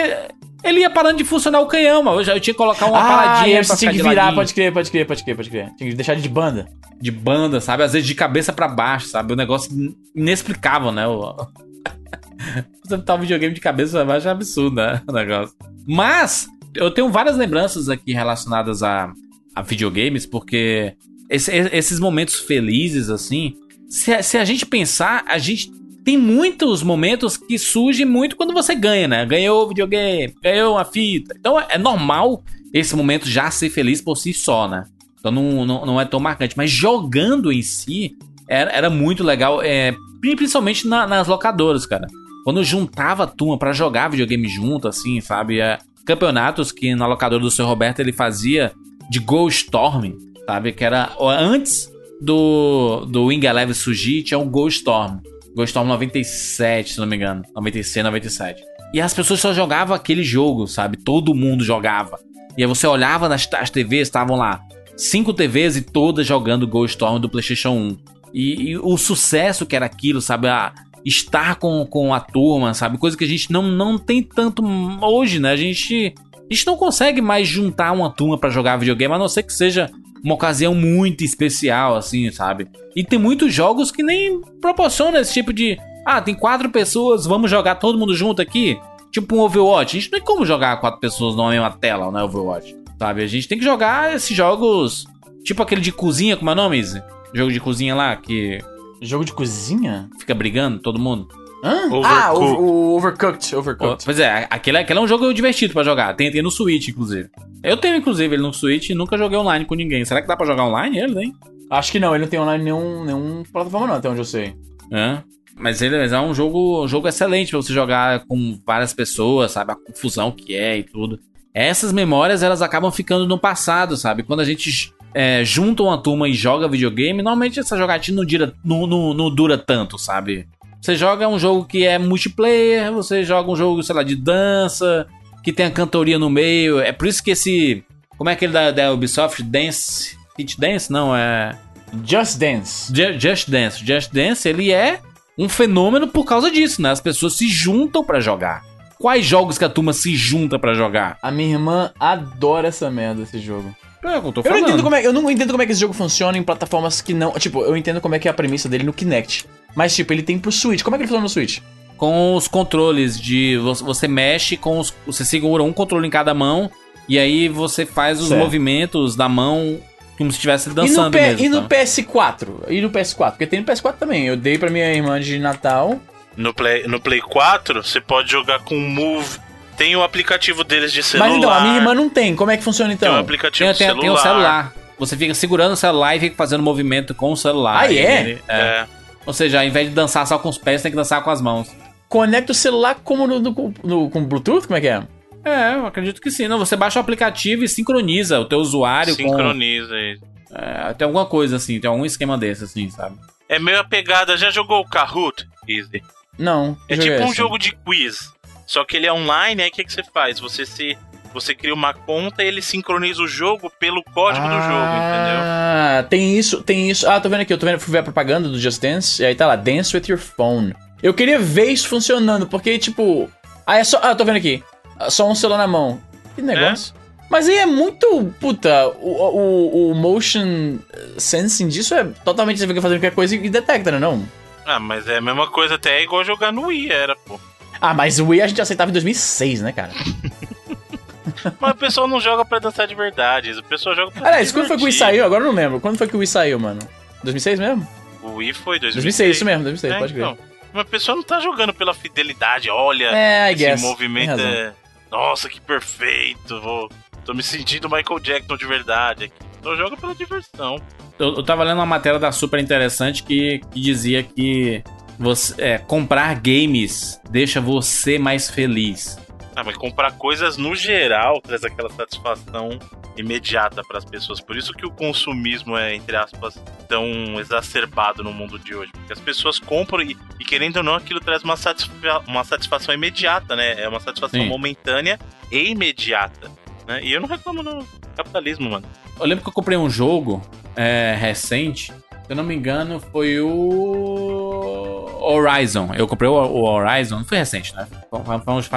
Speaker 1: ele ia parando de funcionar o canhão, mano. Eu, já, eu tinha que colocar uma
Speaker 2: ah,
Speaker 1: paradinha pra
Speaker 2: tinha que virar,
Speaker 1: ladinho,
Speaker 2: pode crer, pode crer, pode crer, pode crer. Tinha que deixar de banda.
Speaker 1: de banda, sabe? Às vezes de cabeça pra baixo, sabe? O negócio inexplicável, né? O... <laughs> Você botar o videogame de cabeça pra baixo é absurdo, né? O negócio. Mas, eu tenho várias lembranças aqui relacionadas a, a videogames, porque esse- esses momentos felizes, assim, se, se a gente pensar, a gente tem muitos momentos que surgem muito quando você ganha, né? Ganhou o videogame, ganhou uma fita. Então é normal esse momento já ser feliz por si só, né? Então não, não, não é tão marcante. Mas jogando em si, era, era muito legal, é, principalmente na- nas locadoras, cara. Quando juntava a turma pra jogar videogame junto, assim, sabe? É, campeonatos que na locadora do seu Roberto ele fazia de Go Storm, sabe? Que era antes do, do Wing Eleven surgir, tinha o Go Storm. Go Storm 97, se não me engano. 96, 97. E as pessoas só jogavam aquele jogo, sabe? Todo mundo jogava. E aí você olhava nas as TVs, estavam lá cinco TVs e todas jogando Go Storm do PlayStation 1. E, e o sucesso que era aquilo, sabe? A, estar com, com a turma, sabe? Coisa que a gente não, não tem tanto hoje, né? A gente, a gente não consegue mais juntar uma turma pra jogar videogame, a não ser que seja uma ocasião muito especial, assim, sabe? E tem muitos jogos que nem proporcionam esse tipo de. Ah, tem quatro pessoas, vamos jogar todo mundo junto aqui? Tipo um Overwatch. A gente não tem como jogar quatro pessoas numa mesma tela, né? Overwatch. Sabe? A gente tem que jogar esses jogos. Tipo aquele de cozinha, como é o nome, Izzy? Jogo de cozinha lá, que
Speaker 2: Jogo de cozinha?
Speaker 1: fica brigando todo mundo.
Speaker 2: Hã?
Speaker 5: Overcooked.
Speaker 2: Ah, o, o Overcooked. Overcooked.
Speaker 1: Pois é, aquele, aquele é um jogo divertido pra jogar. Tem, tem no Switch, inclusive. Eu tenho, inclusive, ele no Switch e nunca joguei online com ninguém. Será que dá pra jogar online ele, hein?
Speaker 2: Acho que não, ele não tem online nenhum, nenhum plataforma não, até onde eu sei.
Speaker 1: É. Mas ele mas é um jogo, um jogo excelente pra você jogar com várias pessoas, sabe? A confusão que é e tudo. Essas memórias, elas acabam ficando no passado, sabe? Quando a gente é, junta uma turma e joga videogame, normalmente essa jogatina não, dura- não- não- não dura tanto, sabe? Você joga um jogo que é multiplayer, você joga um jogo, sei lá, de dança, que tem a cantoria no meio. É por isso que esse. Como é aquele da, da Ubisoft? Dance. Hit Dance? Não, é.
Speaker 2: Just Dance.
Speaker 1: Ju- Just Dance. Just Dance, ele é um fenômeno por causa disso, né? As pessoas se juntam pra jogar. Quais jogos que a turma se junta pra jogar?
Speaker 2: A minha irmã adora essa merda, esse jogo.
Speaker 1: É que eu
Speaker 2: Eu não, entendo como é, eu não entendo como é que esse jogo funciona em plataformas que não. Tipo, eu entendo como é que é a premissa dele no Kinect. Mas, tipo, ele tem pro Switch. Como é que ele funciona no Switch?
Speaker 1: Com os controles de. Você mexe com os. Você segura um controle em cada mão. E aí você faz os
Speaker 2: Certo.
Speaker 1: movimentos da mão como se estivesse
Speaker 2: E no,
Speaker 1: dançando
Speaker 2: P-
Speaker 1: mesmo.
Speaker 2: e no
Speaker 1: tá?
Speaker 2: PS4? E no PS4? Porque tem no PS4 também. Eu dei pra minha irmã de Natal.
Speaker 5: No Play, no Play 4, você pode jogar com Move. Tem o aplicativo deles de celular.
Speaker 2: Mas então, a minha irmã não tem. Como é que funciona
Speaker 5: Tem
Speaker 2: então?
Speaker 5: o aplicativo
Speaker 1: Tem,
Speaker 5: de
Speaker 1: tem,
Speaker 5: celular.
Speaker 1: tem o celular. Você fica segurando o celular e fica fazendo movimento com o celular.
Speaker 2: Ah, é?
Speaker 1: Ele- é.
Speaker 5: É.
Speaker 1: Ou seja, ao invés de dançar só com os pés, tem que dançar com as mãos.
Speaker 2: Conecta o celular como no, no- no- com Bluetooth? Como é que é?
Speaker 1: É, eu acredito que sim. Não, você baixa o aplicativo e sincroniza o teu usuário com.
Speaker 5: Sincroniza aí.
Speaker 1: É, tem alguma coisa assim, tem algum esquema desse, assim, sabe?
Speaker 5: É meio a pegada. Já jogou o Kahoot, Easy?
Speaker 2: Não.
Speaker 5: É tipo um
Speaker 2: esse?
Speaker 5: jogo de quiz. Só que ele é online, aí o que, que você faz? Você se. Você cria uma conta e ele sincroniza o jogo pelo código do jogo, entendeu?
Speaker 2: Ah, tem isso, tem isso. Ah, tô vendo aqui, eu tô vendo, fui ver a propaganda do Just Dance, e aí tá lá, Dance with your phone. Eu queria ver isso funcionando, porque, tipo. Ah, é só. Ah, tô vendo aqui. Ah, Só um celular na mão. Que negócio. Mas aí é muito. Puta, o, o, o motion sensing disso é totalmente você fica fazendo qualquer coisa e detecta, né? Não?
Speaker 5: Ah, mas é a mesma coisa, até é igual jogar no Wii, era, pô.
Speaker 2: Ah, mas o Wii a gente aceitava em 2006, né, cara? <laughs>
Speaker 5: Mas o pessoal não joga pra dançar de verdade, o pessoal joga pra
Speaker 2: Aliás, quando foi que o Wii saiu? Agora eu não lembro. Quando foi que o Wii saiu, mano? 2006 mesmo?
Speaker 5: O Wii foi 2006.
Speaker 2: 2006, isso mesmo, 2006,
Speaker 5: É,
Speaker 2: pode crer.
Speaker 5: então. Mas a pessoa não tá jogando pela fidelidade, olha,
Speaker 2: É, I
Speaker 5: esse
Speaker 2: guess.
Speaker 5: movimento é... Nossa, que perfeito, vou... tô me sentindo Michael Jackson de verdade aqui. Então joga pela diversão.
Speaker 1: Eu, eu tava lendo uma matéria da super interessante que, que dizia que você, é, comprar games deixa você mais feliz.
Speaker 5: Ah, mas comprar coisas no geral traz aquela satisfação imediata para as pessoas. Por isso que o consumismo é, entre aspas, tão exacerbado no mundo de hoje. Porque as pessoas compram e, e querendo ou não, aquilo traz uma, satisfa uma satisfação imediata, né? É uma satisfação
Speaker 1: Sim.
Speaker 5: momentânea e imediata. Né? E eu não reclamo, não. Capitalismo, mano.
Speaker 1: Eu lembro que eu comprei um jogo é, recente, se eu não me engano, foi o Horizon. Eu comprei o, Horizon, não foi recente, né?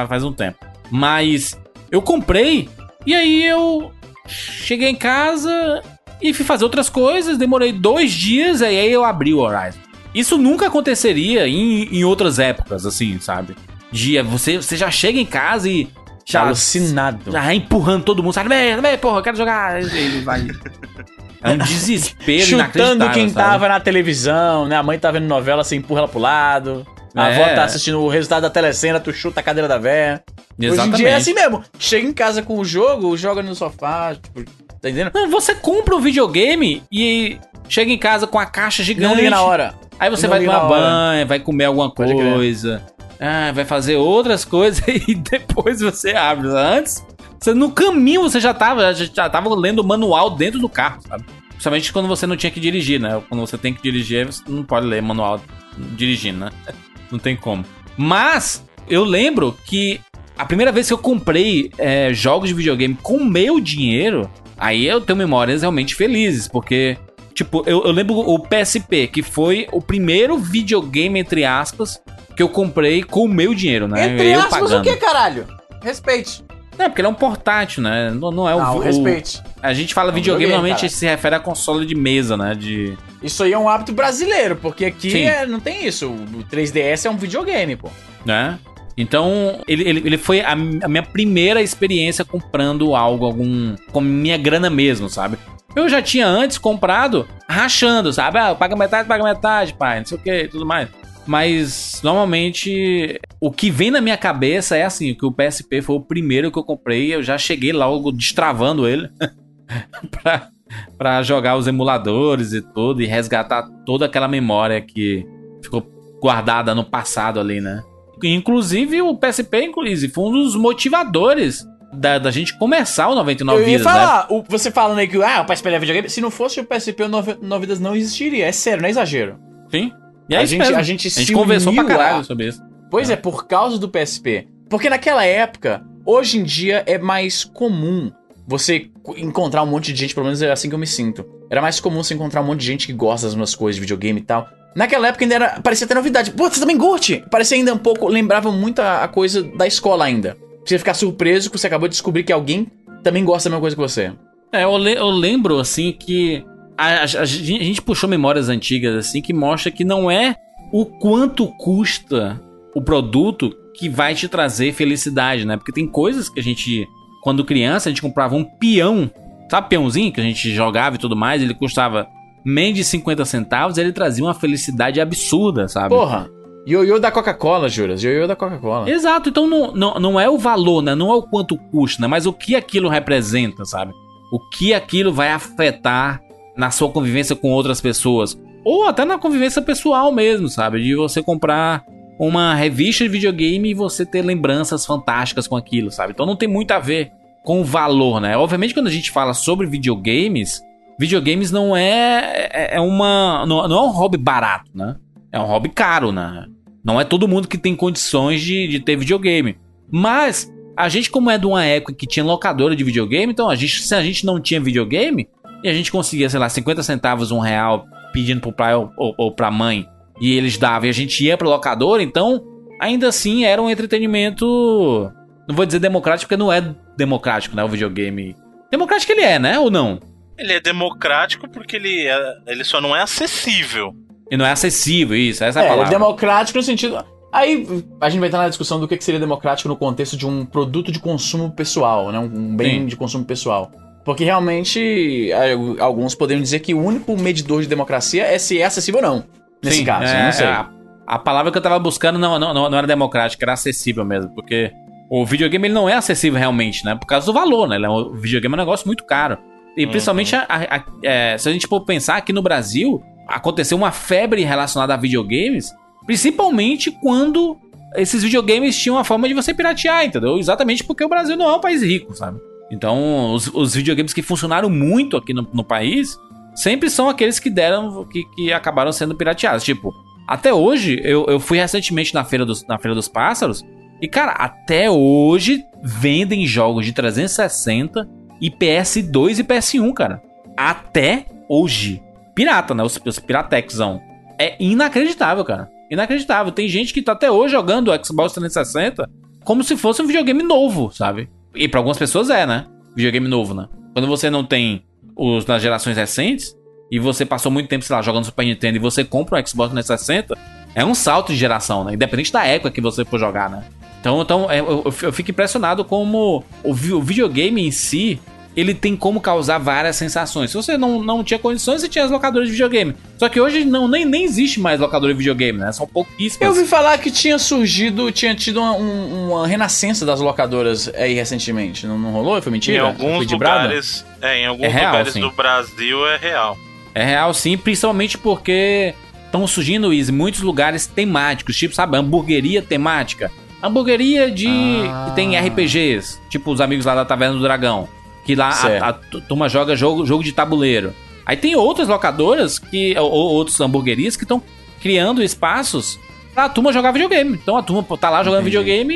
Speaker 1: Faz, um tempo. Mas eu comprei e aí eu cheguei em casa e fui fazer outras coisas, demorei dois dias, e aí eu abri o Horizon. Isso nunca aconteceria em, em outras épocas, assim, sabe? Dia, você, você já chega em casa e já
Speaker 2: Alucinado.
Speaker 1: já empurrando todo mundo, sabe? Vem, vem, porra, eu quero jogar. Ele vai. <laughs> É um desespero
Speaker 2: Chutando quem
Speaker 1: sabe?
Speaker 2: tava na televisão, né? A mãe tá vendo novela, você empurra ela pro lado. A
Speaker 1: É.
Speaker 2: avó tá assistindo o resultado da telecena, tu chuta a cadeira da véia. Hoje em
Speaker 1: Exatamente.
Speaker 2: dia é assim mesmo. Chega em casa com o jogo, joga no sofá, tipo, tá entendendo?
Speaker 1: Não, você compra um videogame e chega em casa com a caixa gigante.
Speaker 2: Não liga na hora.
Speaker 1: Aí você
Speaker 2: Não
Speaker 1: vai tomar banho, vai comer alguma coisa. Ah, vai fazer outras coisas <laughs> e depois você abre. Antes, você, no caminho você já tava, já, já tava lendo o manual dentro do carro, sabe? Principalmente quando você não tinha que dirigir, né? Quando você tem que dirigir, você não pode ler manual dirigindo, né? <laughs> Não tem como. Mas, eu lembro que a primeira vez que eu comprei é, jogos de videogame com meu dinheiro, aí eu tenho memórias realmente felizes, porque Tipo, eu, eu lembro o PSP, que foi o primeiro videogame, entre aspas, que eu comprei com o meu dinheiro, né?
Speaker 2: Entre
Speaker 1: eu
Speaker 2: aspas, o que, caralho? Respeite.
Speaker 1: Não, porque ele é um portátil, né? Não, não é o,
Speaker 2: Não,
Speaker 1: o-
Speaker 2: respeite.
Speaker 1: A gente fala
Speaker 2: É um
Speaker 1: videogame, normalmente
Speaker 2: cara.
Speaker 1: se refere a console de mesa, né? De.
Speaker 2: Isso aí é um hábito brasileiro, porque aqui é- não tem isso. O 3DS é um videogame, pô.
Speaker 1: né? Então, ele, ele, ele foi a, a minha primeira experiência comprando algo, algum. com minha grana mesmo, sabe? Eu já tinha antes comprado rachando, sabe? Ah, paga metade, paga metade, pai, não sei o que tudo mais. Mas, normalmente, o que vem na minha cabeça é assim: que o PSP foi o primeiro que eu comprei, eu já cheguei logo destravando ele <laughs> pra, pra jogar os emuladores e tudo, e resgatar toda aquela memória que ficou guardada no passado ali, né? Inclusive, o PSP, inclusive, foi um dos motivadores da, da gente começar o 99
Speaker 2: Eu ia
Speaker 1: Vidas, né?
Speaker 2: falar, o- você falando aí que ah, o PSP é videogame. Se não fosse o PSP, o 99 Vidas não existiria. É sério, não é exagero.
Speaker 1: Sim. E é
Speaker 2: a, gente,
Speaker 1: mesmo.
Speaker 2: a gente
Speaker 1: A gente
Speaker 2: se
Speaker 1: conversou pra
Speaker 2: a-
Speaker 1: caralho sobre isso.
Speaker 2: Pois é, por causa do PSP. Porque naquela época, hoje em dia é mais comum você co- encontrar um monte de gente, pelo menos é assim que eu me sinto. Era mais comum você encontrar um monte de gente que gosta das mesmas coisas de videogame e tal. Naquela época ainda era, parecia até novidade. Pô, você também curte? Parecia ainda um pouco, lembrava muito a, a coisa da escola ainda. Você ficar surpreso que você acabou de descobrir que alguém também gosta da mesma coisa que você.
Speaker 1: É, eu, le- eu lembro, assim, que a, a- a gente puxou memórias antigas, assim, que mostra que não é o quanto custa o produto que vai te trazer felicidade, né? Porque tem coisas que a gente, quando criança, a gente comprava um peão, sabe peãozinho que a gente jogava e tudo mais, ele custava menos de 50 centavos, ele trazia uma felicidade absurda, sabe?
Speaker 2: Porra, ioiô da Coca-Cola, Juras. Ioiô da Coca-Cola.
Speaker 1: Exato, então não, não, não é o valor, né? Não é o quanto custa, né? Mas o que aquilo representa, sabe? O que aquilo vai afetar na sua convivência com outras pessoas. Ou até na convivência pessoal mesmo, sabe? De você comprar uma revista de videogame e você ter lembranças fantásticas com aquilo, sabe? Então não tem muito a ver com o valor, né? Obviamente, quando a gente fala sobre videogames, videogames não é. É, é uma. Não, não é um hobby barato, né? É um hobby caro, né? Não é todo mundo que tem condições de, de ter videogame. Mas a gente, como é de uma época que tinha locadora de videogame, então a gente, se a gente não tinha videogame e a gente conseguia, sei lá, 50 centavos, um real pedindo pro pai ou, ou, ou pra mãe e eles davam e a gente ia pra locadora, então ainda assim era um entretenimento. Não vou dizer democrático, porque não é democrático, né? O videogame. Democrático ele é, né? Ou não?
Speaker 5: Ele é democrático porque ele, é, ele só não é acessível.
Speaker 1: E não é acessível, isso, essa é a
Speaker 2: É,
Speaker 1: palavra.
Speaker 2: democrático no sentido. Aí a gente vai entrar na discussão do que que seria democrático no contexto de um produto de consumo pessoal, né? Um bem
Speaker 1: Sim.
Speaker 2: de consumo pessoal. Porque realmente alguns poderiam dizer que o único medidor de democracia é se é acessível ou não. Nesse
Speaker 1: Sim,
Speaker 2: caso,
Speaker 1: é,
Speaker 2: não sei.
Speaker 1: é, a, a palavra que eu tava buscando não, não, não, era democrática, era acessível mesmo, porque o videogame ele não é acessível realmente, né? Por causa do valor, né? É O videogame é um negócio muito caro. E
Speaker 5: Uhum.
Speaker 1: principalmente, a- a- é, se a gente for pensar aqui no Brasil, aconteceu uma febre relacionada a videogames, principalmente quando esses videogames tinham a forma de você piratear, entendeu? Exatamente porque o Brasil não é um país rico, sabe? Então, os, os videogames que funcionaram muito aqui no, no país sempre são aqueles que deram, que, que acabaram sendo pirateados. Tipo, até hoje, eu, eu fui recentemente na Feira, dos, na Feira dos Pássaros, e cara, até hoje vendem jogos de 360 e PS2 e PS1, cara. Até hoje. Pirata, né? Os, os Piratexão. É inacreditável, cara. Inacreditável. Tem gente que tá até hoje jogando o Xbox 360 como se fosse um videogame novo, sabe? E pra algumas pessoas é, né? Videogame novo, né? Quando você não tem os nas gerações recentes e você passou muito tempo, sei lá, jogando Super Nintendo e você compra um Xbox 360, é um salto de geração, né? Independente da época que você for jogar, né? Então, então é, eu, eu fico impressionado como o videogame em si, ele tem como causar várias sensações. Se você não, não tinha condições, você tinha as locadoras de videogame. Só que hoje não, nem, nem existe mais locadora de videogame, né? São pouquíssimas.
Speaker 2: Eu ouvi falar que tinha surgido, tinha tido uma, um- uma renascença das locadoras aí recentemente. Não, não rolou? Foi mentira?
Speaker 5: em alguns lugares. É, em alguns
Speaker 1: É real,
Speaker 5: lugares
Speaker 1: sim.
Speaker 5: do Brasil é real.
Speaker 1: É real sim, principalmente porque estão surgindo Izzy, muitos lugares temáticos, tipo, sabe, hamburgueria temática. Hamburgueria de.
Speaker 2: Ah.
Speaker 1: que tem RPGs, tipo os amigos lá da Taverna do Dragão. Que lá a, a tu- turma joga jogo, jogo de tabuleiro. Aí tem outras locadoras que. ou, ou outros hamburguerias que estão criando espaços pra turma jogar videogame. Então a turma tá lá jogando
Speaker 2: Entendi.
Speaker 1: videogame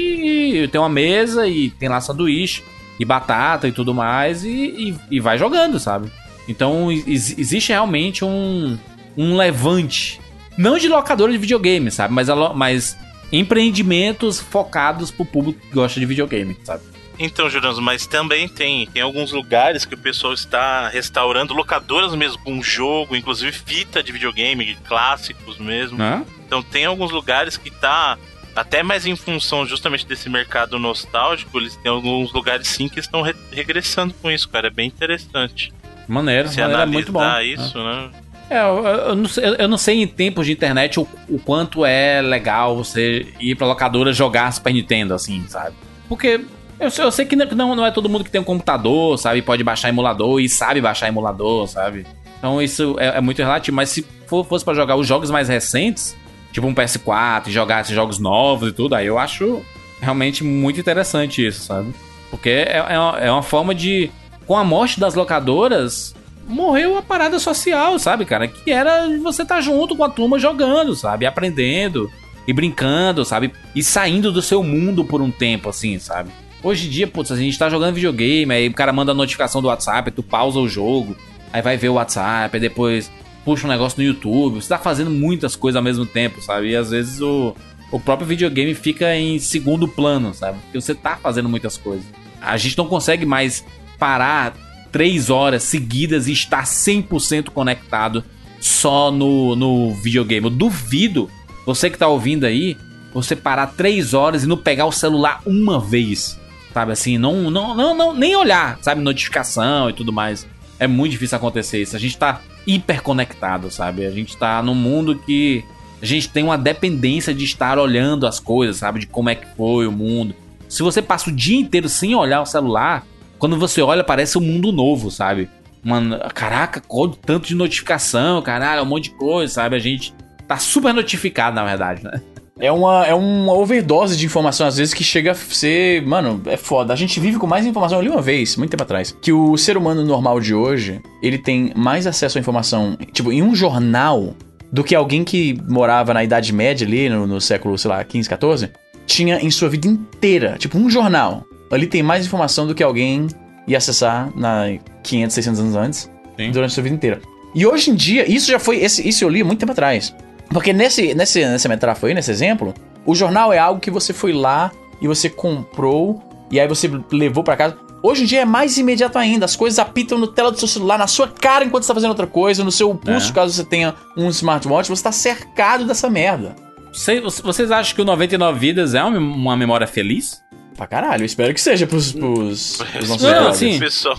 Speaker 1: e tem uma mesa e tem lá sanduíche e batata e tudo mais e, e, e vai jogando, sabe? Então ex- existe realmente um, um levante. Não de locadora de videogame, sabe? Mas, a mas empreendimentos focados pro público que gosta de videogame, sabe?
Speaker 5: Então, Juranzo, mas também tem, tem alguns lugares que o pessoal está restaurando, locadoras mesmo com jogo, inclusive fita de videogame, clássicos mesmo.
Speaker 1: Né?
Speaker 5: Então tem alguns lugares que tá até mais em função justamente desse mercado nostálgico, eles têm alguns lugares sim que estão re- regressando com isso, cara. É bem interessante.
Speaker 1: Maneiro,
Speaker 5: Se
Speaker 1: maneiro é
Speaker 5: analisar
Speaker 1: muito bom.
Speaker 5: isso, né?
Speaker 1: É, eu, eu não sei, eu não sei em tempos de internet o, o quanto é legal você ir pra locadora jogar Super Nintendo, assim, sabe? Porque eu, sei- eu sei que não, não é todo mundo que tem um computador, sabe? Pode baixar emulador e sabe baixar emulador, sabe? Então isso é, é muito relativo. Mas se for, fosse pra jogar os jogos mais recentes, tipo um PS4, e jogar esses jogos novos e tudo, aí eu acho realmente muito interessante isso, sabe? Porque é, é, uma, é uma forma de. Com a morte das locadoras, morreu a parada social, sabe, cara? Que era você tá junto com a turma jogando, sabe? Aprendendo e brincando, sabe? E saindo do seu mundo por um tempo, assim, sabe? Hoje em dia, putz, a gente tá jogando videogame, aí o cara manda a notificação do WhatsApp, tu pausa o jogo, aí vai ver o WhatsApp, aí depois puxa um negócio no YouTube. Você tá fazendo muitas coisas ao mesmo tempo, sabe? E às vezes o, o próprio videogame fica em segundo plano, sabe? Porque você tá fazendo muitas coisas. A gente não consegue mais parar três horas seguidas e estar 100% conectado só no, no videogame. Eu duvido você que tá ouvindo aí, você parar três horas e não pegar o celular uma vez. Sabe assim, não, não, não, não nem olhar, sabe, notificação e tudo mais. É muito difícil acontecer isso. A gente tá hiperconectado, sabe? A gente tá num mundo que a gente tem uma dependência de estar olhando as coisas, sabe? De como é que foi o mundo. Se você passa o dia inteiro sem olhar o celular, quando você olha, parece um mundo novo, sabe? Mano, caraca, tanto de notificação, caralho, um monte de coisa, sabe? A gente tá super notificado, na verdade, né?
Speaker 2: É uma, é uma overdose de informação, às vezes, que chega a ser. Mano, é foda. A gente vive com mais informação. Eu li uma vez, muito tempo atrás, que o ser humano normal de hoje, ele tem mais acesso à informação, tipo, em um jornal, do que alguém que morava na Idade Média ali, no, no século, sei lá, 15, 14, tinha em sua vida inteira. Tipo, um jornal. Ali tem mais informação do que alguém ia acessar na 500, 600 anos antes,
Speaker 1: Sim.
Speaker 2: durante a sua vida inteira. E hoje em dia, isso já foi. Esse, isso eu li muito tempo atrás. Porque nesse, nesse, nessa metáfora aí, nesse exemplo, o jornal é algo que você foi lá e você comprou e aí você levou pra casa. Hoje em dia é mais imediato ainda. As coisas apitam no tela do seu celular, na sua cara enquanto você tá fazendo outra coisa, no seu pulso,
Speaker 1: É.
Speaker 2: caso você tenha um smartwatch, você tá cercado dessa merda.
Speaker 1: Cê- Vocês acham que o 99 Vidas é uma memória feliz?
Speaker 2: Pra caralho, eu espero que seja pros, pros, pros nossos
Speaker 1: Não, assim,
Speaker 5: Pessoal,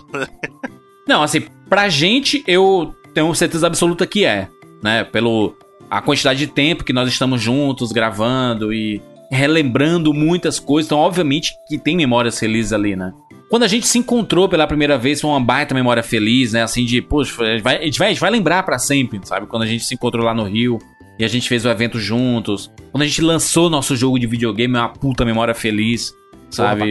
Speaker 1: Não, assim, pra gente, eu tenho certeza absoluta que é, né? Pelo a quantidade de tempo que nós estamos juntos gravando e relembrando muitas coisas. Então, obviamente que tem memórias felizes ali, né? Quando a gente se encontrou pela primeira vez, foi uma baita memória feliz, né? Assim, de, poxa, a gente vai, a gente vai, a gente vai lembrar pra sempre, sabe? Quando a gente se encontrou lá no Rio e a gente fez o evento juntos. Quando a gente lançou nosso jogo de videogame, é uma puta memória feliz, sabe?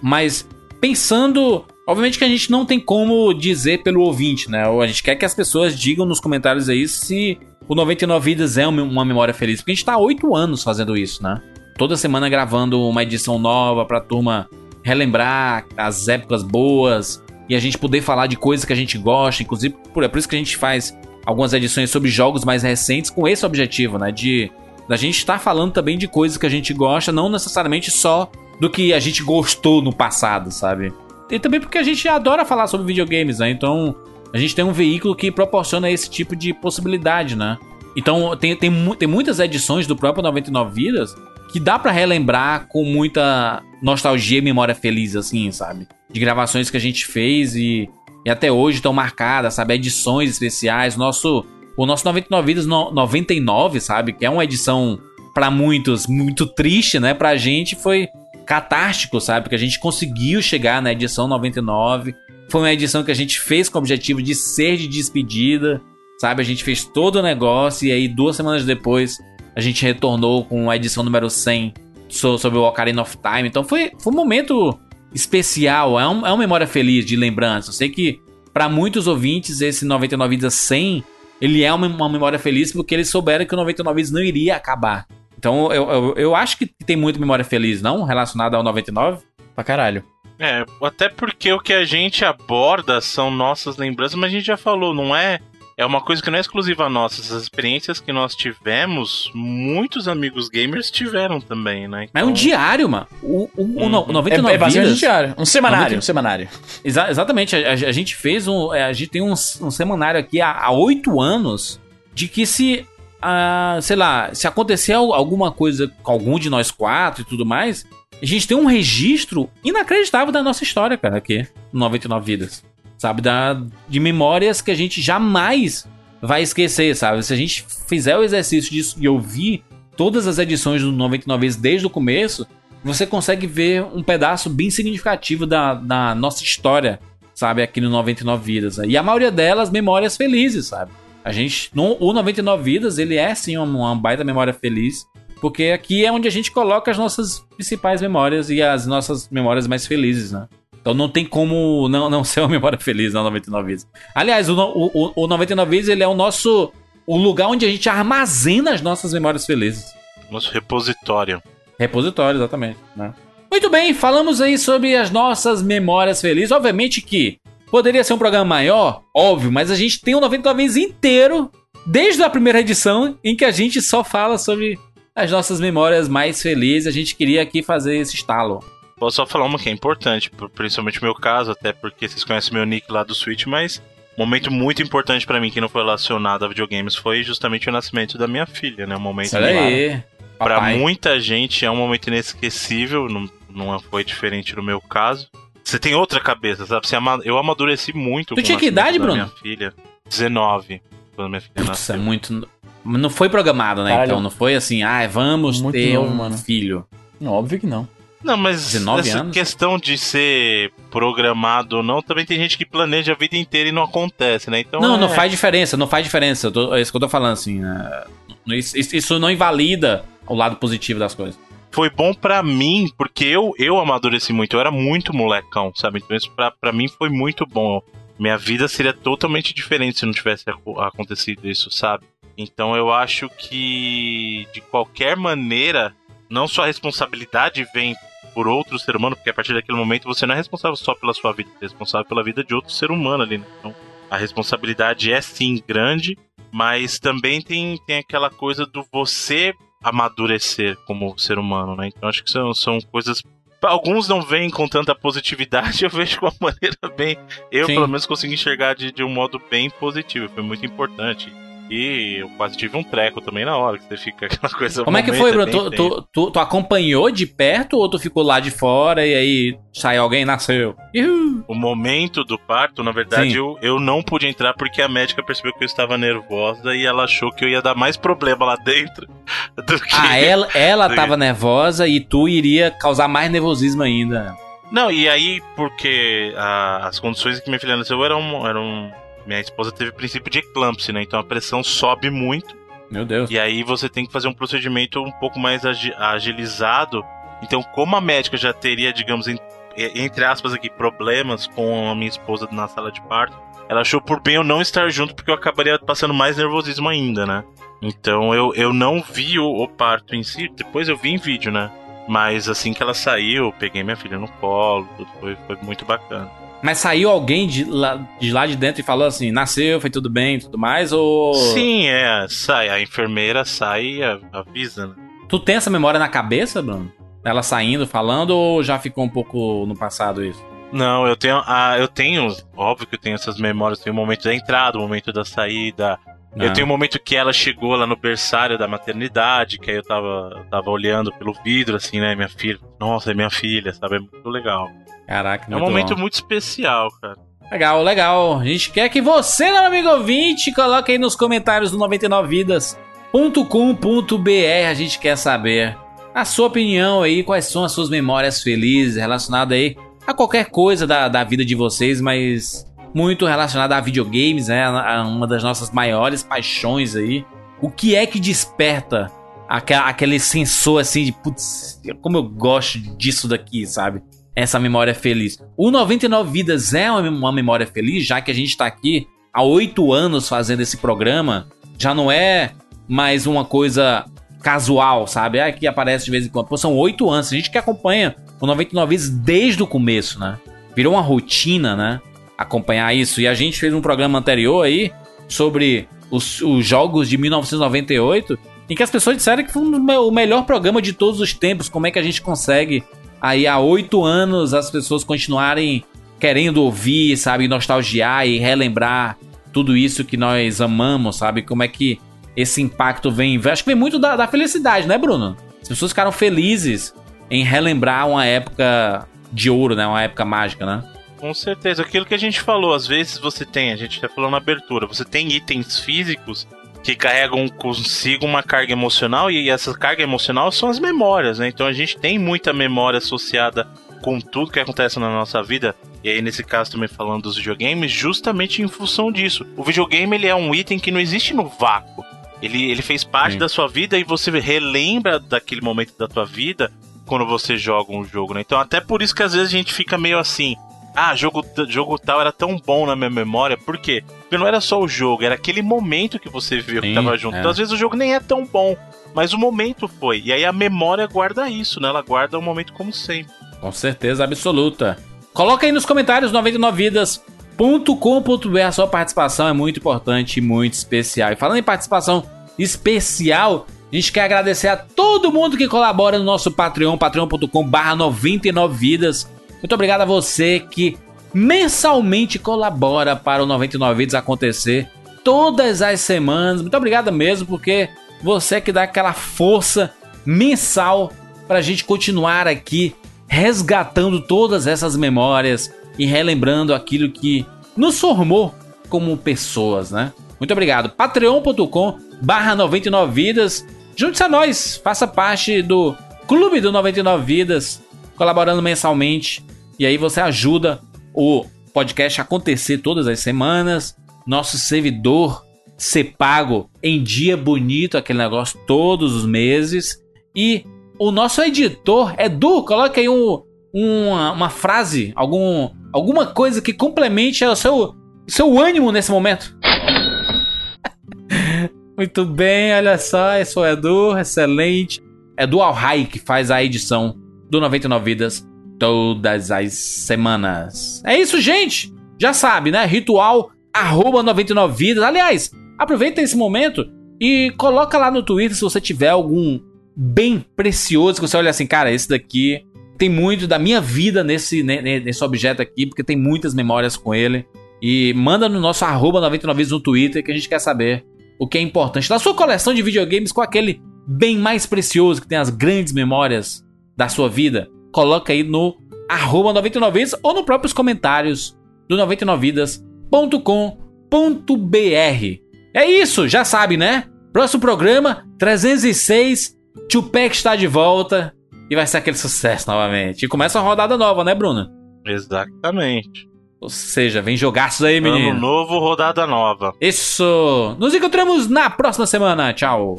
Speaker 1: Mas pensando. Obviamente que a gente não tem como dizer pelo ouvinte, né? Ou a gente quer que as pessoas digam nos comentários aí se o 99 Vidas é uma memória feliz. Porque a gente tá há oito anos fazendo isso, né? Toda semana gravando uma edição nova pra turma relembrar as épocas boas e a gente poder falar de coisas que a gente gosta. Inclusive, por- é por isso que a gente faz algumas edições sobre jogos mais recentes com esse objetivo, né? De da gente estar falando também de coisas que a gente gosta, não necessariamente só do que a gente gostou no passado, sabe? E também porque a gente adora falar sobre videogames, né? Então a gente tem um veículo que proporciona esse tipo de possibilidade, né? Então tem, tem, tem muitas edições do próprio 99 Vidas que dá pra relembrar com muita nostalgia e memória feliz, assim, sabe? De gravações que a gente fez e, e até hoje estão marcadas, sabe? Edições especiais. Nosso, o nosso 99 Vidas no, 99, sabe? Que é uma edição pra muitos muito triste, né? Pra gente foi catártico, sabe? Porque a gente conseguiu chegar na edição 99. Foi uma edição que a gente fez com o objetivo de ser de despedida, sabe? A gente fez todo o negócio e aí duas semanas depois a gente retornou com a edição número 100 so- sobre o Ocarina of Time. Então foi, foi um momento especial, é, um, é uma memória feliz de lembrança. Eu sei que para muitos ouvintes esse 99 Vidas 100 ele é uma, uma memória feliz porque eles souberam que o 99 Vidas não iria acabar. Então eu, eu, eu acho que tem muita memória feliz, não? Relacionada ao 99?
Speaker 2: Pra caralho.
Speaker 5: É, até porque o que a gente aborda são nossas lembranças, mas a gente já falou, não é. É uma coisa que não é exclusiva nossa. Essas experiências que nós tivemos, muitos amigos gamers tiveram também, né?
Speaker 1: Mas é um diário, mano. O, o, o no- o
Speaker 2: É,
Speaker 1: 99
Speaker 2: é basicamente um diário. Um semanário,
Speaker 1: 90.
Speaker 2: um semanário.
Speaker 1: Exa- exatamente, a, a- a gente fez um. é, A gente tem um, um semanário aqui há oito anos de que se. ah, sei lá, se acontecer al- alguma coisa com algum de nós quatro e tudo mais, a gente tem um registro inacreditável da nossa história, cara, aqui, no 99 Vidas. Sabe? Da, de memórias que a gente jamais vai esquecer, sabe? Se a gente fizer o exercício disso e ouvir todas as edições do 99 Vidas desde o começo, você consegue ver um pedaço bem significativo da, da nossa história, sabe, aqui no 99 Vidas. E a maioria delas, memórias felizes, sabe? A gente, no, o 99 Vidas, ele é sim uma, uma baita memória feliz, porque aqui é onde a gente coloca as nossas principais memórias e as nossas memórias mais felizes, né? Então não tem como não, não <laughs> ser uma memória feliz na 99 Vidas. Aliás, o, o, o, o 99 Vidas, ele é o nosso... O lugar onde a gente armazena as nossas memórias felizes.
Speaker 5: Nosso repositório.
Speaker 1: Repositório, exatamente. Né? Muito bem, falamos aí sobre as nossas memórias felizes. Obviamente que poderia ser um programa maior, óbvio, mas a gente tem um 99 vezes inteiro, desde a primeira edição, em que a gente só fala sobre as nossas memórias mais felizes. A gente queria aqui fazer esse estalo.
Speaker 5: Posso só falar uma que é importante, por- principalmente no meu caso, até porque vocês conhecem meu nick lá do Switch, mas um momento muito importante pra mim que não foi relacionado a videogames foi justamente o nascimento da minha filha, né? Um momento
Speaker 1: aí.
Speaker 5: pra
Speaker 1: papai.
Speaker 5: muita gente é um momento inesquecível, não, não foi diferente no meu caso. Você tem outra cabeça, sabe? Você ama- eu amadureci muito
Speaker 1: Tu tinha
Speaker 5: o
Speaker 1: que idade,
Speaker 5: da
Speaker 1: Bruno?
Speaker 5: minha filha. 19, quando minha filha
Speaker 1: Putz,
Speaker 5: nasceu.
Speaker 1: é muito. Não foi programado, né?
Speaker 2: Caralho.
Speaker 1: Então não foi assim, ah, vamos
Speaker 2: Muito
Speaker 1: ter
Speaker 2: novo,
Speaker 1: um
Speaker 2: mano.
Speaker 1: filho.
Speaker 2: Não, óbvio que não.
Speaker 5: Não, mas
Speaker 1: 19
Speaker 5: essa
Speaker 1: anos?
Speaker 5: questão de ser programado ou não, também tem gente que planeja a vida inteira e não acontece, né? Então
Speaker 1: Não,
Speaker 5: é-
Speaker 1: não faz diferença, não faz diferença. Eu tô- é isso que eu tô falando, assim. né? Isso, isso- não invalida o lado positivo das coisas.
Speaker 5: Foi bom pra mim, porque eu, eu amadureci muito, eu era muito molecão, sabe? Então isso pra, pra mim foi muito bom. Minha vida seria totalmente diferente se não tivesse aco- acontecido isso, sabe? Então eu acho que, de qualquer maneira, não só a responsabilidade vem por outro ser humano, porque a partir daquele momento você não é responsável só pela sua vida, você é responsável pela vida de outro ser humano ali, né? Então a responsabilidade é sim grande, mas também tem, tem aquela coisa do você amadurecer como ser humano, né? Então acho que são, são coisas. Alguns não veem com tanta positividade, <laughs> eu vejo de uma maneira bem. Eu,
Speaker 1: Sim.
Speaker 5: pelo menos, consigo enxergar de, de um modo bem positivo. Foi muito importante. E eu quase tive um treco também na hora, que você fica <laughs> aquela coisa.
Speaker 1: Como é que foi, Bruno? Tu, tu, tu, tu acompanhou de perto ou tu ficou lá de fora e aí saiu alguém e nasceu? Uhul.
Speaker 5: O momento do parto, na verdade,
Speaker 1: Sim.
Speaker 5: eu, eu não pude entrar porque a médica percebeu que eu estava nervosa e ela achou que eu ia dar mais problema lá dentro <laughs> do que.
Speaker 1: Ah, ela, ela <laughs> tava nervosa e tu iria causar mais nervosismo ainda.
Speaker 5: Não, e aí, porque a- as condições em que minha filha nasceu eram, eram. Minha esposa teve princípio de eclâmpsia, né? Então a pressão sobe muito.
Speaker 1: Meu Deus.
Speaker 5: E aí você tem que fazer um procedimento um pouco mais agi- agilizado. Então, como a médica já teria, digamos, en- entre aspas aqui, problemas com a minha esposa na sala de parto, ela achou por bem eu não estar junto, porque eu acabaria passando mais nervosismo ainda, né? Então eu, eu não vi o, o parto em si, depois eu vi em vídeo, né? Mas assim que ela saiu, eu peguei minha filha no colo, tudo foi, foi muito bacana.
Speaker 1: Mas saiu alguém de lá, de lá de dentro e falou assim: nasceu, foi tudo bem, tudo mais? Ou.
Speaker 5: Sim, é, sai, a enfermeira sai e avisa, né?
Speaker 1: Tu tem essa memória na cabeça, Bruno? Ela saindo, falando, ou já ficou um pouco no passado isso?
Speaker 5: Não, eu tenho, ah, eu tenho, óbvio que eu tenho essas memórias, tem o momento da entrada, o momento da saída. Eu
Speaker 1: Ah.
Speaker 5: tenho o momento que ela chegou lá no berçário da maternidade, que aí eu tava, eu tava olhando pelo vidro, assim, né, minha filha. Nossa, é minha filha, sabe? É muito legal.
Speaker 1: Caraca,
Speaker 5: É um momento
Speaker 1: bom.
Speaker 5: muito especial, cara.
Speaker 1: Legal, legal. A gente quer que você, meu amigo ouvinte, coloque aí nos comentários do 99vidas.com.br. A gente quer saber a sua opinião aí, quais são as suas memórias felizes relacionadas aí a qualquer coisa da, da vida de vocês, mas muito relacionada a videogames, né? A uma das nossas maiores paixões aí. O que é que desperta aque- aquele sensor assim de putz, como eu gosto disso daqui, sabe? Essa memória feliz. O 99 Vidas é uma memória feliz, já que a gente tá aqui há oito anos fazendo esse programa. Já não é mais uma coisa casual, sabe? É que aparece de vez em quando. Pô, são oito anos. A gente que acompanha o 99 Vidas desde o começo, né? Virou uma rotina, né? Acompanhar isso. E a gente fez um programa anterior aí sobre os, os jogos de 1998, em que as pessoas disseram que foi o melhor programa de todos os tempos. Como é que a gente consegue aí há oito anos as pessoas continuarem querendo ouvir, sabe, nostalgiar e relembrar tudo isso que nós amamos, sabe? Como é que esse impacto vem. Acho que vem muito da, da felicidade, né, Bruno? As pessoas ficaram felizes em relembrar uma época de ouro, né? Uma época mágica, né?
Speaker 5: Com certeza, aquilo que a gente falou, às vezes você tem, a gente já falou na abertura, você tem itens físicos que carregam consigo uma carga emocional e essa carga emocional são as memórias, né? Então a gente tem muita memória associada com tudo que acontece na nossa vida. E aí nesse caso também falando dos videogames, justamente em função disso. O videogame ele é um item que não existe no vácuo. Ele, ele fez parte
Speaker 1: Sim.
Speaker 5: da sua vida e você relembra daquele momento da tua vida quando você joga um jogo, né? Então até por isso que às vezes a gente fica meio assim, ah, jogo, jogo tal era tão bom na minha memória. Por quê? Porque não era só o jogo, era aquele momento que você viu que tava junto.
Speaker 1: é.
Speaker 5: Então, às vezes o jogo nem é tão bom, mas o momento foi. E aí a memória guarda isso, né? Ela guarda o momento como sempre.
Speaker 1: Com certeza absoluta. Coloca aí nos comentários 99vidas.com.br a sua participação é muito importante e muito especial. E falando em participação especial, a gente quer agradecer a todo mundo que colabora no nosso Patreon, patreon.com/barra 99vidas. Muito obrigado a você que mensalmente colabora para o 99 Vidas acontecer todas as semanas. Muito obrigado mesmo, porque você que dá aquela força mensal para a gente continuar aqui resgatando todas essas memórias e relembrando aquilo que nos formou como pessoas, né? Muito obrigado. patreon.com barra 99 vidas. Junte-se a nós, faça parte do Clube do 99 Vidas, colaborando mensalmente. E aí você ajuda o podcast acontecer todas as semanas. Nosso servidor ser pago em dia bonito, aquele negócio todos os meses. E o nosso editor, Edu, coloca aí um, uma, uma frase, algum, alguma coisa que complemente o seu, seu ânimo nesse momento. <laughs> Muito bem, olha só, eu sou o Edu, excelente. Edu Alhai, que faz a edição do 99 Vidas todas as semanas. É isso, gente! Já sabe, né? Ritual arroba 99 Vidas. Aliás, aproveita esse momento e coloca lá no Twitter se você tiver algum bem precioso que você olha assim, cara, esse daqui tem muito da minha vida nesse, nesse objeto aqui, porque tem muitas memórias com ele. E manda no nosso arroba 99 Vidas no Twitter que a gente quer saber o que é importante da sua coleção de videogames com aquele bem mais precioso que tem as grandes memórias da sua vida. Coloca aí no arroba 99 Vidas ou nos próprios comentários do 99vidas.com.br. É isso, já sabe, né? Próximo programa, 306. Tupac está de volta e vai ser aquele sucesso novamente. E começa a rodada nova, né, Bruna?
Speaker 5: Exatamente.
Speaker 1: Ou seja, vem jogaços aí, menino.
Speaker 5: Ano novo, rodada nova.
Speaker 1: Isso! Nos encontramos na próxima semana. Tchau!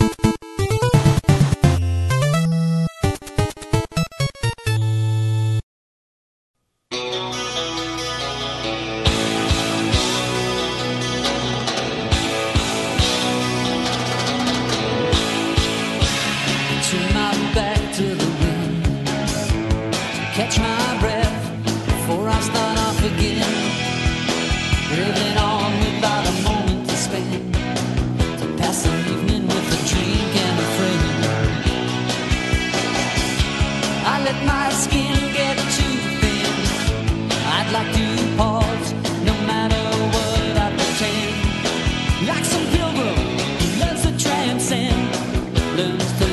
Speaker 7: Lose the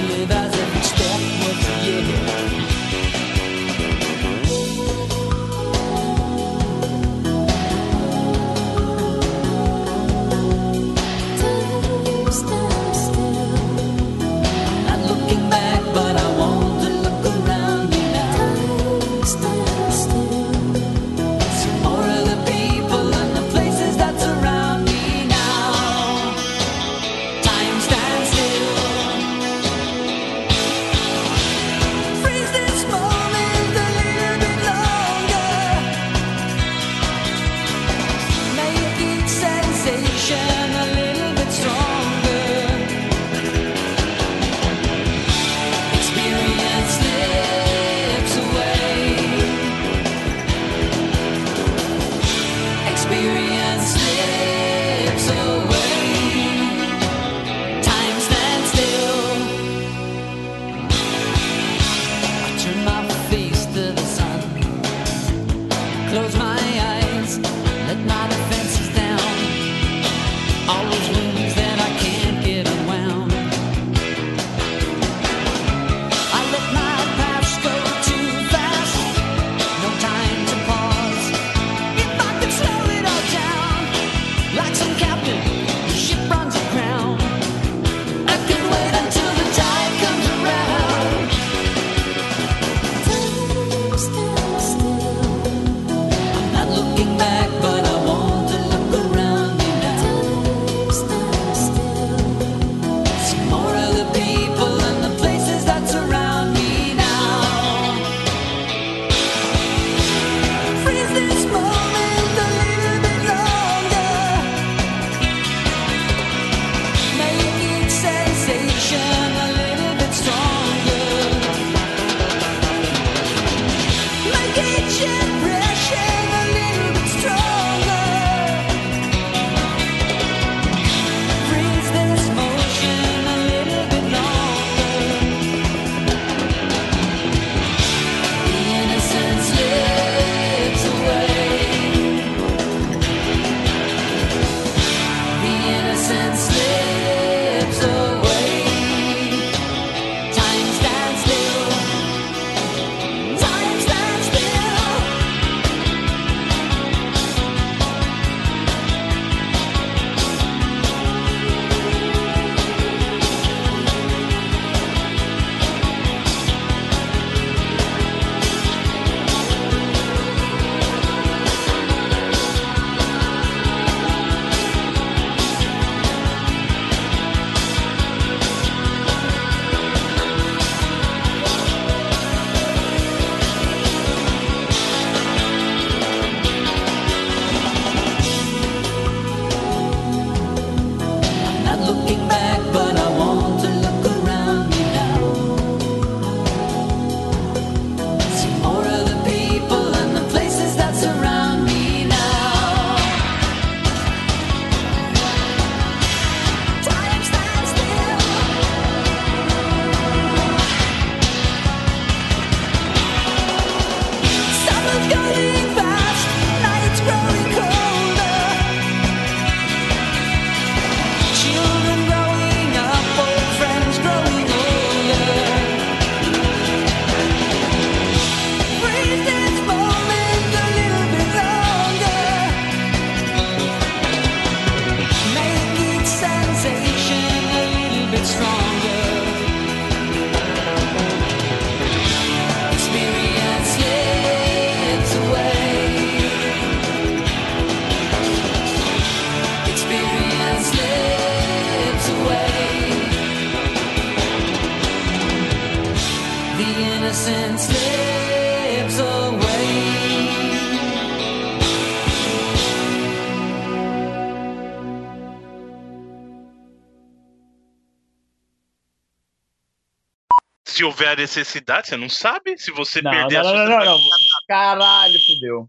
Speaker 5: houver a necessidade, você não sabe. Se você
Speaker 2: Não,
Speaker 5: perder
Speaker 2: não,
Speaker 5: a
Speaker 2: não,
Speaker 5: sua.
Speaker 2: não, não, não. Caralho, fudeu.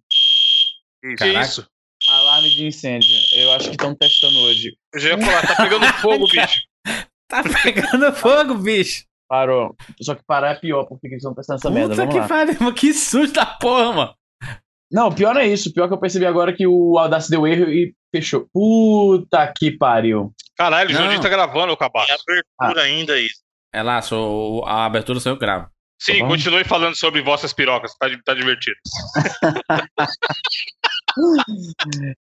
Speaker 4: Que
Speaker 1: Caraca.
Speaker 4: isso?
Speaker 2: Alarme de incêndio. Eu acho que estão testando hoje.
Speaker 4: Eu já ia falar, tá pegando fogo, <laughs> bicho.
Speaker 1: Tá pegando fogo, bicho.
Speaker 2: Parou. Só que parar é pior, porque eles estão testando essa merda.
Speaker 1: Puta que pariu, que susto da porra, mano.
Speaker 2: Não, pior não é isso. Pior que eu percebi agora que o Audacity deu erro e fechou. Puta que pariu.
Speaker 4: Caralho, o. Jordinho tá gravando, o cabaço.
Speaker 5: Tem abertura ainda isso.
Speaker 1: É lá, sou, a abertura sou eu que gravo.
Speaker 4: Sim,
Speaker 2: Tá
Speaker 4: continue falando sobre vossas pirocas, tá, tá divertido. <laughs>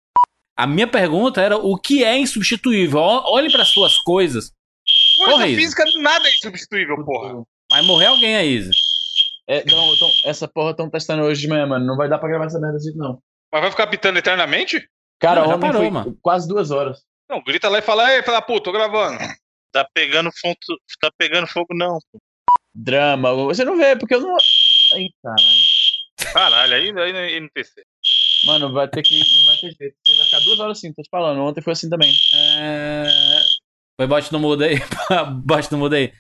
Speaker 1: A minha pergunta era o que é insubstituível? Olhe para suas coisas.
Speaker 4: Coisa
Speaker 1: Porra, Isa.
Speaker 4: física nada é insubstituível, porra.
Speaker 1: Vai morrer alguém aí, Isa.
Speaker 2: É, não, então, essa porra estão testando hoje de manhã, mano. Não vai dar pra gravar essa merda assim, não.
Speaker 4: Mas vai ficar pitando eternamente?
Speaker 2: Cara,
Speaker 1: Não,
Speaker 2: ontem
Speaker 1: parou,
Speaker 2: foi
Speaker 1: mano.
Speaker 2: quase duas horas.
Speaker 4: Não, grita lá e fala, ei, fala, pô, tô gravando.
Speaker 5: Tá pegando fogo, tá pegando fogo, não.
Speaker 2: Drama. Você não vê, porque eu não. Ai, caralho.
Speaker 4: Caralho, aí, aí no NPC.
Speaker 2: Mano, vai ter que. Não vai ter jeito. Vai ficar duas horas assim, tô te falando. Ontem foi assim também.
Speaker 1: É... Foi bote no mudo aí. <laughs> bote no mudo aí.